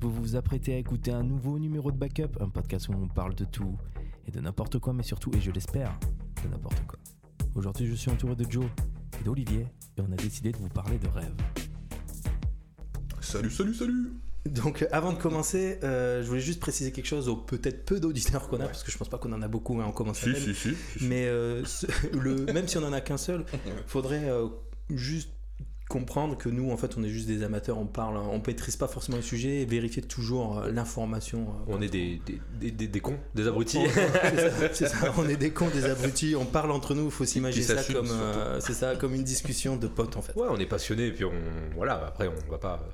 Vous vous apprêtez à écouter un nouveau numéro de Backup, un podcast où on parle de tout et de n'importe quoi, mais surtout, et je l'espère, de n'importe quoi. Aujourd'hui, je suis entouré de Joe et d'Olivier et on a décidé de vous parler de rêve. Salut, salut, salut Donc, euh, avant de commencer, euh, je voulais juste préciser quelque chose aux peut-être peu d'auditeurs qu'on a, parce que je pense pas qu'on en a beaucoup, hein, on commence à Si, peine. si, si. si. Mais euh, ce- le, même si on en a qu'un seul, faudrait euh, juste comprendre que nous, en fait, on est juste des amateurs, on parle, on maîtrise pas forcément le sujet et vérifier toujours euh, l'information. euh, On est des, des, des, cons, des abrutis. c'est ça, c'est ça, on est des cons, des abrutis, on parle entre nous, il faut s'imaginer ça comme, euh, c'est ça, comme une discussion de potes en fait. Ouais, on est passionné, et puis on, voilà, après, on va pas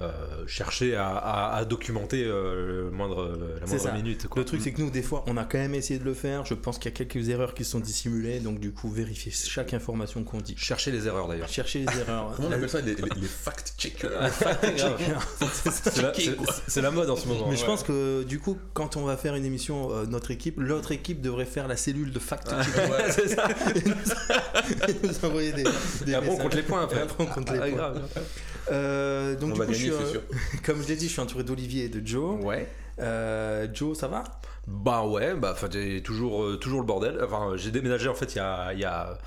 euh, chercher à, à- à documenter euh, le moindre, la C'est moindre ça. minute. Quoi. Le truc, c'est que nous, des fois, on a quand même essayé de le faire. Je pense qu'il y a quelques erreurs qui sont dissimulées, donc du coup, vérifier chaque information qu'on dit. Chercher les erreurs d'ailleurs. Chercher les erreurs. Comment on La- appelle ça les, les- les fact-checkers C'est la, la mode en ce moment. Mais je ouais. pense que du coup, quand on va faire une émission, euh, notre équipe, l'autre équipe devrait faire la cellule de fact-checking. c'est ça. et nous envoyer des, des Et après, on compte les points. Et Après. après, on compte les Ah, points. grave. Euh, donc On du va coup, gagner, je suis, c'est sûr. comme je l'ai dit, je suis entouré d'Olivier et de Joe. Ouais. Euh, Joe, ça va? Bah ouais, bah toujours, euh, toujours le bordel. Enfin, j'ai déménagé en fait il y a, il y a,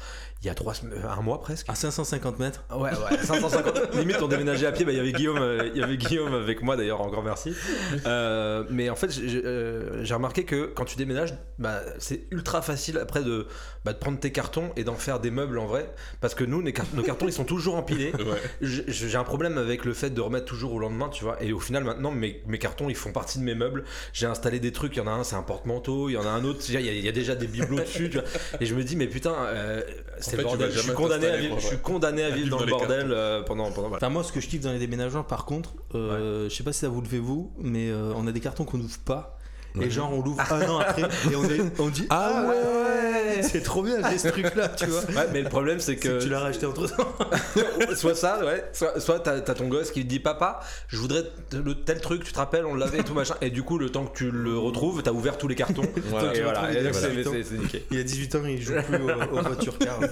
il y a trois semaines, un mois presque. À 550 mètres. Ouais, ouais, 550. Limite, on déménageait à pied. Bah, il y avait Guillaume, euh, il y avait Guillaume avec moi d'ailleurs. Encore merci. Euh, mais en fait, j'ai euh, remarqué que quand tu déménages, bah, c'est ultra facile après de, bah, de prendre tes cartons et d'en faire des meubles en vrai. Parce que nous, car- nos cartons, ils sont toujours empilés. Ouais. J'ai un problème avec le fait de remettre toujours au lendemain, tu vois. Et au final, maintenant, mes, mes cartons, ils font partie de mes meubles. J'ai installé des trucs. Il y en a un, c'est un porte-manteau. Il y en a un autre, il y y a déjà des bibelots dessus, tu vois. Et je me dis, mais putain, euh, c'est le bordel. Je suis condamné à vivre, quoi, je suis ouais. condamné à À vivre vivre dans le bordel euh, pendant, pendant. Voilà. Enfin, moi, ce que je kiffe dans les déménagements, par contre, euh, je sais pas si ça vous le fait vous, mais euh, on a des cartons qu'on n'ouvre pas. Et Ouais. genre, on l'ouvre un an après et on, est- on dit Ah ouais C'est trop bien, j'ai ce truc-là, tu vois. Ouais, mais le problème, c'est que tu l'as racheté entre temps. soit ça, ouais. Soit, soit t'as t'as ton gosse qui dit Papa, je voudrais le tel truc, tu te rappelles, on l'avait et tout machin. Et du coup, le temps que tu le retrouves, t'as ouvert tous les cartons. Voilà. Et voilà, et donc, Voilà. c'est- c'est c'est nickel. Il a 18 ans, il joue plus aux, aux voitures cars.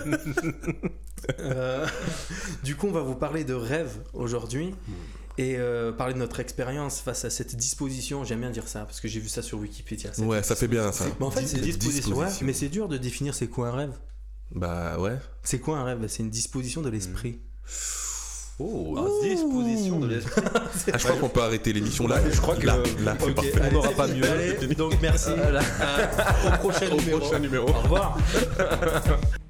Euh, du coup, on va vous parler de rêve aujourd'hui et euh, parler de notre expérience face à cette disposition. J'aime bien dire ça parce que j'ai vu ça sur Wikipédia. Ouais, ça fait bien ça. Mais en fait, c'est Disposition. Ouais, mais c'est dur de définir c'est quoi un rêve. Bah ouais. C'est quoi un rêve? C'est une disposition de l'esprit. Oh, disposition de l'esprit. Ah, je crois qu'on peut arrêter l'émission là. Je crois que- là, là, c'est Ok, parfait. allez, n'aura pas mieux. Allez, donc merci. Voilà. Euh, au prochain Au numéro. prochain numéro. Au revoir.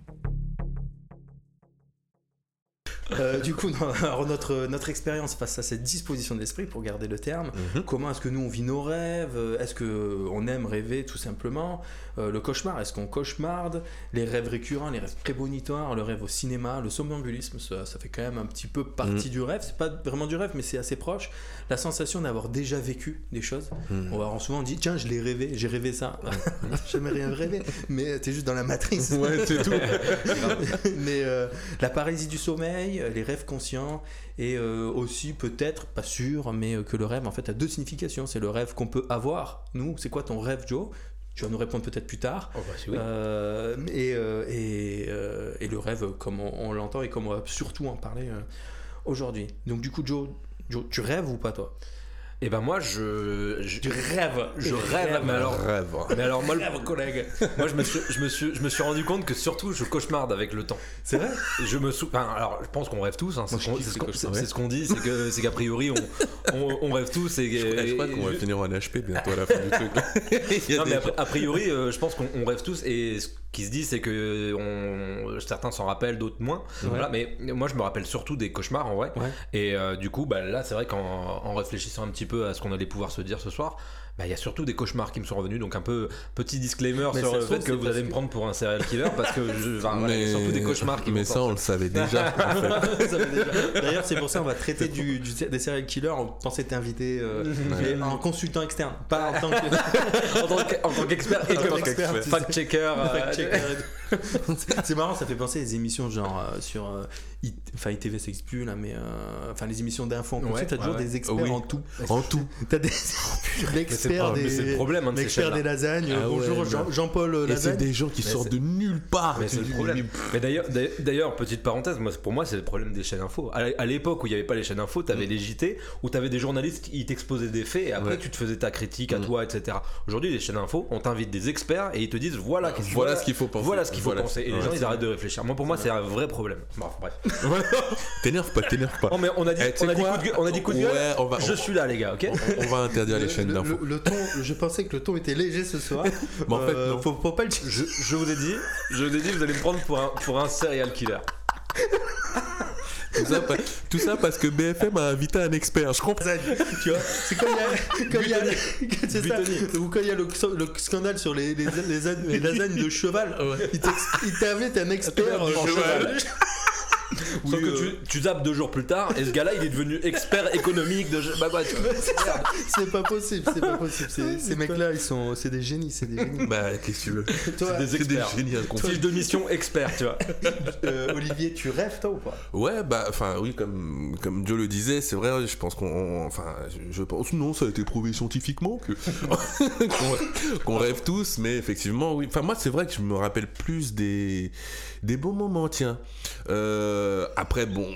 Euh, du coup, non, alors notre, notre expérience face à cette disposition d'esprit, pour garder le terme, Mhm. comment est-ce que nous on vit nos rêves Est-ce qu'on aime rêver tout simplement Euh, Le cauchemar, est-ce qu'on cauchemarde Les rêves récurrents, les rêves prémonitoires, le rêve au cinéma, le somnambulisme, ça, ça fait quand même un petit peu partie du rêve. C'est pas vraiment du rêve, mais c'est assez proche. La sensation d'avoir déjà vécu des choses. Mhm. On va souvent dit tiens, je l'ai rêvé, j'ai rêvé ça. Jamais rien rêvé, mais t'es juste dans la matrice. Ouais, c'est tout. mais euh, la paralysie du sommeil, euh, les rêves conscients, et euh, aussi peut-être, pas sûr, mais euh, que le rêve en fait a deux significations. C'est le rêve qu'on peut avoir. Nous, c'est quoi ton rêve, Joe? Tu vas nous répondre peut-être plus tard. Oh, bah, oui. Euh, et, euh, et, euh, et le rêve, comme on, on l'entend et comme on va surtout en parler aujourd'hui. Donc du coup, Joe, Joe, tu rêves ou pas toi? Et ben moi, je. je Tu rêves je rêve, mais alors. Rêve. Mais alors, moi, le- Rêve, collègue moi je, me suis, je, me suis, je me suis rendu compte que surtout je cauchemarde avec le temps. C'est vrai? Je me sou... enfin, alors je pense qu'on rêve tous, hein, c'est ce qu'on- ce qu'on dit, c'est que c'est qu'a priori on, on, on rêve tous et, Je, je crois qu'on va finir en HP bientôt à la fin du truc. Non, des mais a, a priori, euh, je pense qu'on on rêve tous et ce qui se dit, c'est que on, certains s'en rappellent, d'autres moins. Voilà, mais moi, je me rappelle surtout des cauchemars en vrai. Ouais. Et euh, du coup, bah, là, c'est vrai qu'en en réfléchissant un petit peu à ce qu'on allait pouvoir se dire ce soir, bah, il y a surtout des cauchemars qui me sont revenus. Donc, un peu petit disclaimer Mais sur le fait que vous allez me prendre pour un serial killer parce que je, enfin, voilà, il y a surtout des cauchemars qui mais ça, on le savait déjà. en D'ailleurs, c'est pour ça qu'on va traiter du, du- des serial killers. On pensait t'inviter euh, mais en consultant externe, pas en tant que en tant que- en tant qu'expert et En comme tant qu'expert, fact-checker. euh, fact-checker. C'est marrant, ça fait penser à des émissions genre euh, sur euh, enfin ITV s'exclut là, mais euh, enfin les émissions d'info en Ouais, consul, t'as ouais, toujours ouais. des experts Oui. en tout. En tout. T'as des, l'expert mais c'est le des, problème, hein, de l'expert des lasagnes. Ah ouais, Bonjour mais- Jean- Jean-Paul Et c'est Lasagne. des gens qui Mais sortent de nulle part. Mais c'est le problème. Mais d'ailleurs, petite parenthèse, moi, pour moi, c'est le problème des chaînes info. À l'époque où il n'y avait pas les chaînes info, tu avais les JT où tu avais des journalistes qui t'exposaient des faits et après Ouais. tu te faisais ta critique à Mm. toi, etc. Aujourd'hui, les chaînes info, on t'invite des experts et ils te disent voilà, ce qu'il faut penser. Voilà ce qu'il faut Voilà. penser. Et les gens, ils arrêtent de réfléchir. Moi, pour moi, c'est un vrai problème. Bon, bref. T'énerve pas, t'énerve pas. Mais on a dit, Eh, on a dit de gueule. On a dit coup de gueule. Ouais, on va, Je on- suis là, les gars, ok on- on va interdire les Le- chaînes d'infos. le- le ton, je pensais que le ton était léger ce soir. Mais en fait, Euh, non. faut, faut pas le je, je vous ai dit, je vous ai dit, vous allez me prendre pour un, pour un serial killer. Tout ça, pa- tout ça parce que BFM a invité un expert. Je comprends. tu vois c'est quand il y a ou quand il y le, le scandale sur les, les, les, lasagnes- les lasagnes de cheval il t'ex- il t'invite un expert En euh, cheval. Oui, Sauf que euh, tu, tu zappes deux jours plus tard et ce gars-là, il est devenu expert économique de. Bah tu vois. c'est pas possible c'est pas possible C'est- ces mecs là ils sont c'est des génies c'est des génies Bah, qu'est-ce que tu veux? Toi des C'est des experts. génies incompris. Fiche de mission expert, tu vois. euh, Olivier tu rêves toi ou pas? Ouais, bah, enfin, oui, comme, comme Joe le disait, c'est vrai, je pense qu'on. on- Enfin, je, je pense, non, ça a été prouvé scientifiquement que. qu'on, qu'on rêve tous, mais effectivement, oui. Enfin, moi, c'est vrai que je me rappelle plus des, des bons moments, tiens. Euh, après, bon, euh,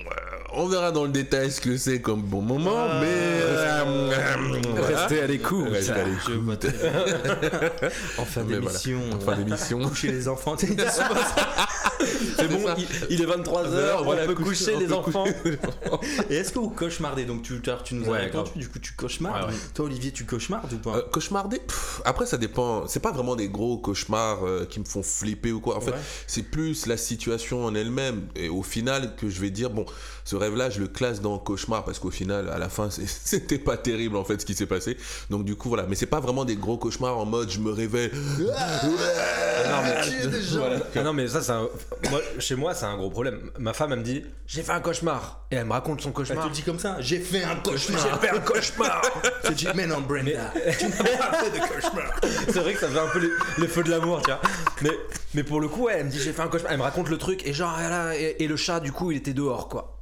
on verra dans le détail ce que c'est comme bon moment, Ah, mais. euh, voilà. Restez à l'écoute. Restez à en fin voilà. d'émission En fin d'émission. coucher les enfants. C'est bon, il, il est 23h, on peut coucher les enfants. Et est-ce que vous cauchemardez Donc tu, tu- tu nous as Ouais, grave. du coup tu cauchemardes. Ouais, ouais. Toi Olivier tu cauchemardes ou pas Euh, cauchemarder Pff, Après, ça dépend. C'est pas vraiment des gros cauchemars euh, qui me font flipper ou quoi. En fait, Ouais. c'est plus la situation en elle-même. Et au final, que je vais dire, bon, ce rêve-là, je le classe dans cauchemar parce qu'au final, à la fin, c'était pas terrible en fait ce qui s'est passé. Donc, du coup, voilà. Mais c'est pas vraiment des gros cauchemars en mode je me réveille. Non, mais- tuer des gens. Voilà. Ah non mais ça c'est un... moi, chez moi c'est un gros problème. Ma femme elle me dit j'ai fait un cauchemar et elle me raconte son Elle te cauchemar. le dit comme ça J'ai fait un cauchemar J'ai fait un cauchemar. Tu dis mais non Brenda Tu n'as pas fait de cauchemar c'est vrai que ça fait un peu les, les feux de l'amour tu vois. Mais mais pour le coup ouais, elle me dit j'ai fait un cauchemar. Elle me raconte le truc et genre et le chat du coup il était dehors quoi.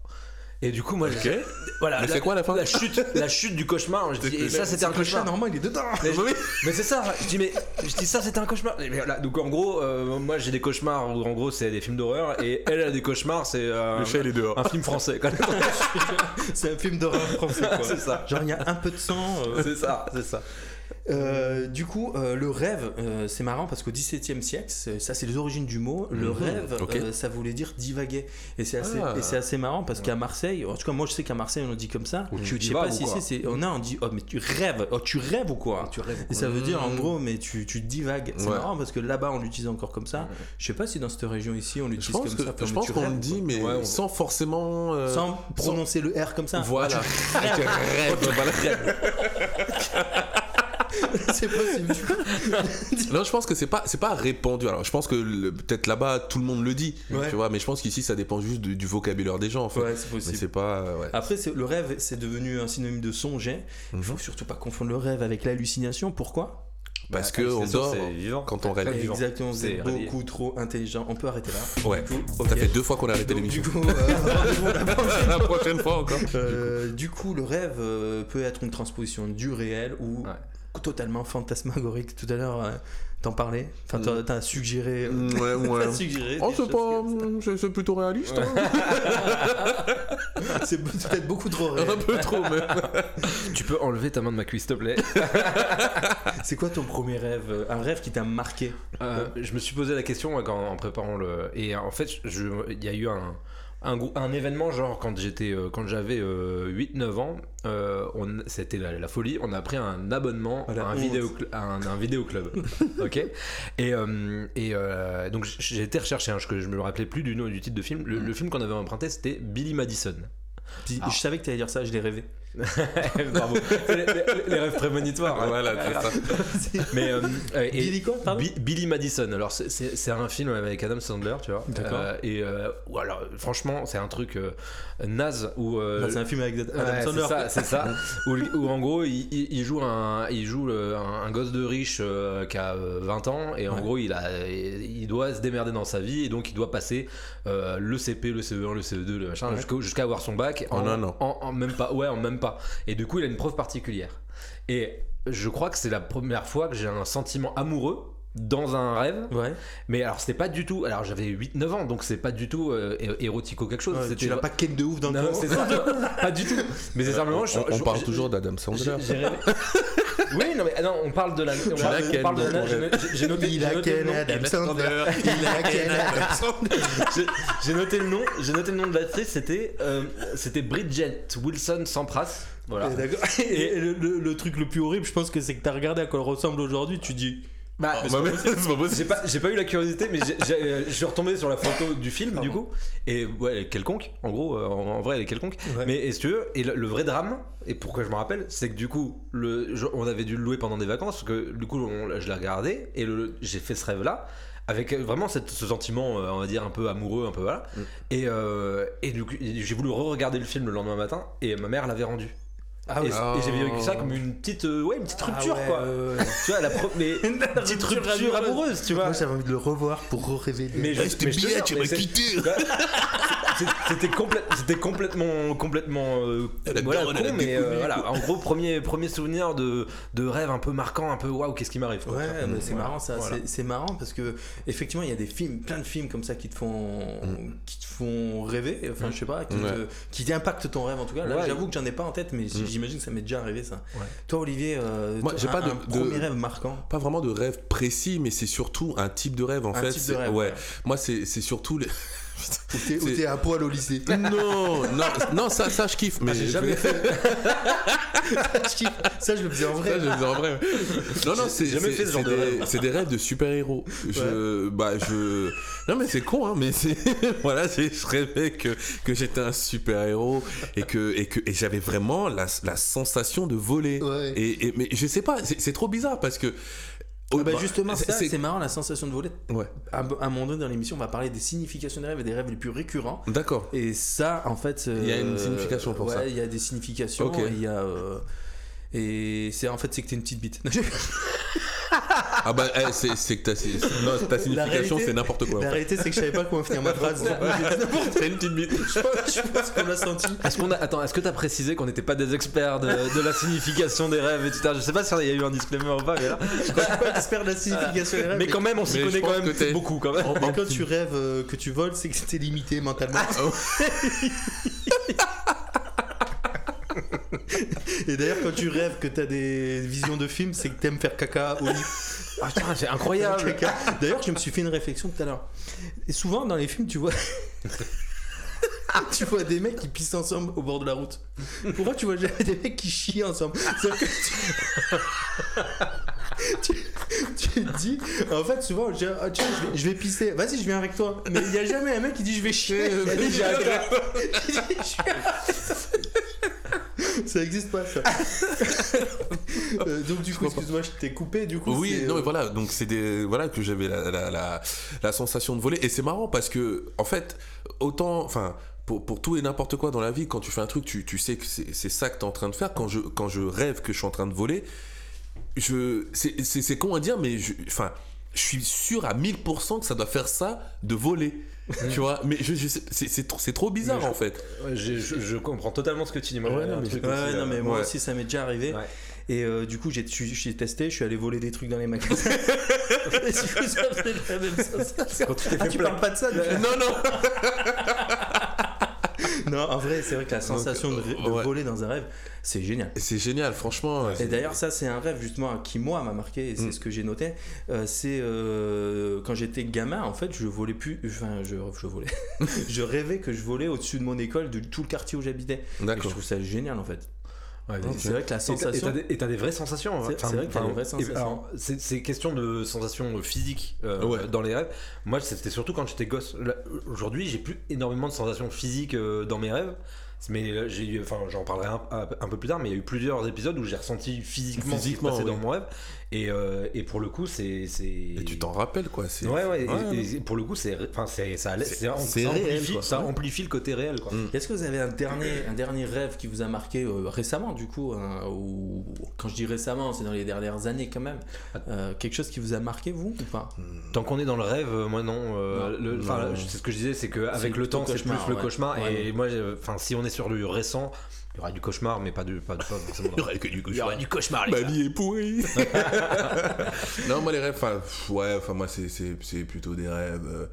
Et du coup moi je- Ok. voilà Mais c'est quoi, la fin chute la chute du cauchemar. Je dis, et ça c'était un Le chat cauchemar. normal il est dedans Mais, je- mais c'est ça, je dis mais je dis ça c'était un cauchemar. Mais voilà, donc en gros, euh, moi j'ai des cauchemars où en gros c'est des films d'horreur et elle a des cauchemars c'est euh, Le chat, il est dehors. un film français. quoi. C'est un film d'horreur français quoi c'est ça. Genre il y a un peu de sang euh, C'est ça, c'est ça. Euh, du coup, euh, le rêve, euh, c'est marrant parce qu'au XVIIe siècle, ça c'est les origines du mot. Le Mhm, rêve, ça voulait dire divaguer. Et c'est assez, Ah. et c'est assez marrant parce qu'à Marseille, en tout cas moi je sais qu'à Marseille on dit comme ça. Ou tu Je sais pas si c'est, oh non, on dit, oh mais tu rêves, oh tu rêves ou quoi? Tu rêves. Et ça veut dire en Mhm. gros, mais tu, tu divagues. C'est Ouais. marrant parce que là-bas on l'utilise encore comme ça. Je sais pas si dans cette région ici on l'utilise comme que, ça. je pense qu'on le dit, mais Ouais, on- sans forcément. Sans prononcer le R comme ça. Voilà. Tu rêves. c'est possible. Non, je pense que c'est pas c'est pas répandu. Alors, je pense que le- peut-être là-bas tout le monde le dit, Ouais. tu vois. Mais je pense qu'ici ça dépend juste du, du vocabulaire des gens. En fait. Ouais, c'est mais possible. c'est pas. euh, ouais. Après, c'est- le rêve, c'est devenu un synonyme de songer. Il Mhm. faut surtout pas confondre le rêve avec l'hallucination. Pourquoi? Parce que on dort quand on rêve. Exactement, vous C'est beaucoup trop intelligent. On peut arrêter là. Ouais. Du coup, Ça ok. fait deux fois qu'on a arrêté l'émission. du coup, euh, la prochaine fois encore. Euh, du coup, le rêve peut être une transposition du réel ou Ouais. Totalement fantasmagorique. Tout à l'heure, euh, t'en parlais. Enfin, t'as- t'as suggéré. euh, Mm, Ouais, ouais. t'as suggéré Oh, c'est pas. comme C'est c'est plutôt réaliste. hein. C'est peut-être beaucoup trop réel. Un peu trop, même. Tu peux enlever ta main de ma cuisse, s'il te plaît. C'est quoi ton premier rêve euh, Un rêve qui t'a marqué? Euh, je me suis posé la question en préparant le. Et en fait, il y a eu un, un, un événement, genre quand j'étais, euh, quand j'avais 8-9 ans, euh, on- c'était la, la folie. On a pris un abonnement à un, honte. vidéo, à un, un vidéoclub. ok? Et, euh, et euh, donc j'ai été rechercher, hein, je, je me le rappelais plus du nom et du titre de film. Le, le film qu'on avait emprunté, c'était Billy Madison. Puis, Ah. Je savais que t'allais dire ça, je l'ai rêvé. Bravo. les, rêves prémonitoires. hein. Voilà, c'est ça. Mais euh, euh, et- Billy quoi, pardon? Bi- Billy Madison. Alors c'est- un film avec Adam Sandler, tu vois. D'accord. Euh, et euh, ou alors franchement, c'est un truc euh, naze où. C'est un film avec Adam Ouais, Sandler. c'est ça, où, où, en gros, il, il- il joue un, il joue le- un, un gosse de riche euh, qui a euh, 20 ans et en Ouais. gros, il a, il doit se démerder dans sa vie et donc il doit passer euh, le CP, le CE1, le CE2, le machin, Ouais. jusqu'à avoir son bac. En un an. En, en même pas, ouais, en même pas Et du coup, il a une preuve particulière. Et je crois que c'est la première fois que j'ai un sentiment amoureux dans un rêve. Ouais. Mais alors, c'était pas du tout. Alors, j'avais 8-9 ans, donc c'est pas du tout euh, é- érotico quelque chose. Ouais, tu l'as pas ken de ouf dans le Non, corps. c'est ça. pas du tout. Mais c'est simplement. je- On, je- parle je- toujours d'Adam Sandler. j'ai- j'ai rêvé- oui, non, mais ah non, on parle de la. On parle, on parle de la- j'ai- noté, Il a noté le ken nom. Adam Sandler. Il a ken Adam Sandler. J'ai- noté le nom. J'ai noté le nom de l'actrice. C'était euh, c'était Bridget Wilson Sampras. Voilà. Et, et le, le- le truc le plus horrible, je pense que c'est que t'as regardé à quoi elle ressemble aujourd'hui, tu dis. Bah, Ah, bah, c'est pas J'ai possible. pas, j'ai pas eu la curiosité, mais euh, je suis retombé sur la photo du film, du coup. Et ouais, elle est quelconque, en gros, euh, en, en vrai, elle est quelconque. Ouais. Mais et si tu veux, et le, le vrai drame, et pourquoi je me rappelle, c'est que du coup, le, je- on avait dû le louer pendant des vacances, parce que du coup, on- je l'ai regardé, et j'ai fait ce rêve-là. Avec euh, vraiment cette- ce sentiment, on va dire, un peu amoureux, un peu voilà. Mm. Et, euh, et du coup, j'ai voulu re-regarder le film le lendemain matin, et ma mère l'avait rendu. Ah et j'ai vécu ça comme une petite, euh, ouais, une petite rupture, Ah ouais, quoi. Tu vois, la mais une petite rupture rupture amoureuse. amoureuse, tu vois. Moi j'avais envie de le revoir pour rêver. Mais je- Reste mais bien, tu m'as quitté. C'est- C'était complète- c'était complètement, complètement, euh, voilà, con, mais euh, voilà. En gros, premier, premier souvenir de, de rêve un peu marquant, un peu waouh, qu'est-ce qui m'arrive. Ouais, Mm, mais c'est voilà. marrant ça. Voilà. C'est- marrant parce que effectivement, il y a des films, plein de films comme ça qui te font, qui te font rêver. Enfin, je sais pas, qui, Ouais. te- qui impactent ton rêve en tout cas. Là, Ouais. j'avoue que j'en ai pas en tête, mais Mm. J'imagine que ça m'est déjà arrivé ça. Ouais. Toi, Olivier, euh, Moi, toi, j'ai un, pas de- un de- premier rêve marquant. Pas vraiment de rêve précis, mais c'est surtout un type de rêve en Un fait. type de C'est- rêve, ouais. ouais. Moi, c'est c'est surtout les. Ou t'es- à poil au lycée. non, non, non, ça, ça je kiffe. Mais Ah, j'ai jamais fait. Je kiffe. ça, je le faisais en vrai. Ça, je le faisais en vrai. Non, non, c'est jamais fait ce genre c'est de des, rêve. c'est des rêves de super-héros. Je, bah, je. Non, mais c'est con, hein, mais c'est. voilà, j'ai- je rêvais que, que j'étais un super-héros et que, et que et j'avais vraiment la, la sensation de voler. Ouais. Et, et- mais je sais pas, c'est c'est trop bizarre parce que. Ah bah bah, justement, c'est- ça, c'est- c'est marrant la sensation de voler. Ouais, À, à un moment donné dans l'émission, on va parler des significations des rêves et des rêves les plus récurrents. d'accord. Et ça, en fait. Il y a une euh, signification pour ouais, ça. Il y a des significations. Et Il y a. euh, et c'est en fait, c'est que t'es une petite bite. Ah bah, eh, c'est c'est que ta, c'est- non, ta signification, réalité- c'est n'importe quoi. en La fait. réalité, c'est que je savais pas comment finir ma phrase. Coup, j'ai dit n'importe C'est une petite bite. quoi. Je pense qu'on l'a senti. Est-ce qu'on a, attends, est-ce que t'as précisé qu'on n'était pas des experts de, de la signification des rêves, etc. Je sais pas s'il y a eu un disclaimer ou pas, mais là. Je suis pas expert de la signification des rêves. Mais quand même, on s'y mais je connaît quand pense même que t'es- beaucoup quand même. Mais quand tu rêves euh, que tu voles, c'est que t'es limité mentalement. Et d'ailleurs, quand tu rêves que t'as des visions de films, c'est que t'aimes faire caca au lit. Ah, putain, c'est incroyable. D'ailleurs, je me suis fait une réflexion tout à l'heure. Et souvent, dans les films, tu vois. tu vois des mecs qui pissent ensemble au bord de la route. Pourquoi tu vois jamais des mecs qui chient ensemble que tu... tu- tu te dis, en fait, souvent, je dis, ah, tiens, je vais, je vais pisser. Vas-y, je viens avec toi. Mais il n'y a jamais un mec qui dit, je vais chier. J'ai un dit, je suis Ça existe pas, ça. Euh, donc, du coup, excuse-moi, je t'ai coupé. Du coup, Oui, c'est, non, euh, mais voilà, donc c'est des. Voilà que j'avais la, la, la, la sensation de voler. Et c'est marrant parce que, en fait, autant. Enfin. Pour, pour tout et n'importe quoi dans la vie, quand tu fais un truc, tu, tu sais que c'est c'est ça que tu es en train de faire. Quand je, quand je rêve que je suis en train de voler, je c'est c'est- c'est con à dire, mais je, enfin, je suis sûr à 1000% que ça doit faire ça de voler. tu vois, mais je, je sais- c'est c'est trop, c'est trop bizarre je- en fait. Ouais, je, je comprends totalement ce que tu dis. Moi, Ouais, j'avais non, mais Ouais, non, moi Ouais. aussi, ça m'est déjà arrivé. Ouais. Et euh, du coup, j'ai j'ai- j'ai testé, je suis allé voler des trucs dans les magasins. Quand tu t'es Ah, tu parles pas de ça Non, non. Non, en vrai, c'est vrai que la sensation de, de ouais. voler dans un rêve, c'est génial. C'est génial, franchement. Et d'ailleurs, ça, c'est un rêve justement qui, moi, m'a marqué, et c'est Mm. ce que j'ai noté. Euh, c'est euh, quand j'étais gamin, en fait, je volais plus. Enfin, je, je volais. je rêvais que je volais au-dessus de mon école, de tout le quartier où j'habitais. Et je D'accord. trouve ça génial, en fait. Ouais, C'est vrai que la et sensation. t'as des- Et t'as des vraies sensations. C'est- c'est vrai que t'as des vraies sensations. C'est question de sensations physiques euh, Ouais. dans les rêves. Moi, c'était surtout quand j'étais gosse. Aujourd'hui, j'ai plus énormément de sensations physiques euh, dans mes rêves. Mais euh, j'ai eu- enfin, j'en parlerai un, un- un peu plus tard, mais il y a eu plusieurs épisodes où j'ai ressenti physiquement, Physiquement, ce qui se passait oui. dans mon rêve. Et, euh, et pour le coup, c'est. c'est- Et tu t'en rappelles quoi. c'est- Ouais, ouais, Ouais, et, et pour le coup, c'est, enfin, c'est, ça, amplifie, ça amplifie le côté réel, quoi. Mm. Est-ce que vous avez un dernier, un dernier rêve qui vous a marqué euh, récemment, du coup, hein, ou quand je dis récemment, c'est dans les dernières années quand même, euh, quelque chose qui vous a marqué, vous, ou pas? Tant qu'on est dans le rêve, moi non. Non. c'est ce que je disais, c'est qu'avec le temps, c'est plus le ouais. cauchemar. Ouais. Et moi, si on est sur le récent, il y aura du cauchemar, mais pas du pas, pas forcément. Il y aurait que du Il y aura du cauchemar, les Ma gars. vie est pourrie. non, moi les rêves, enfin, ouais, enfin moi c'est, c'est, c'est plutôt des rêves euh,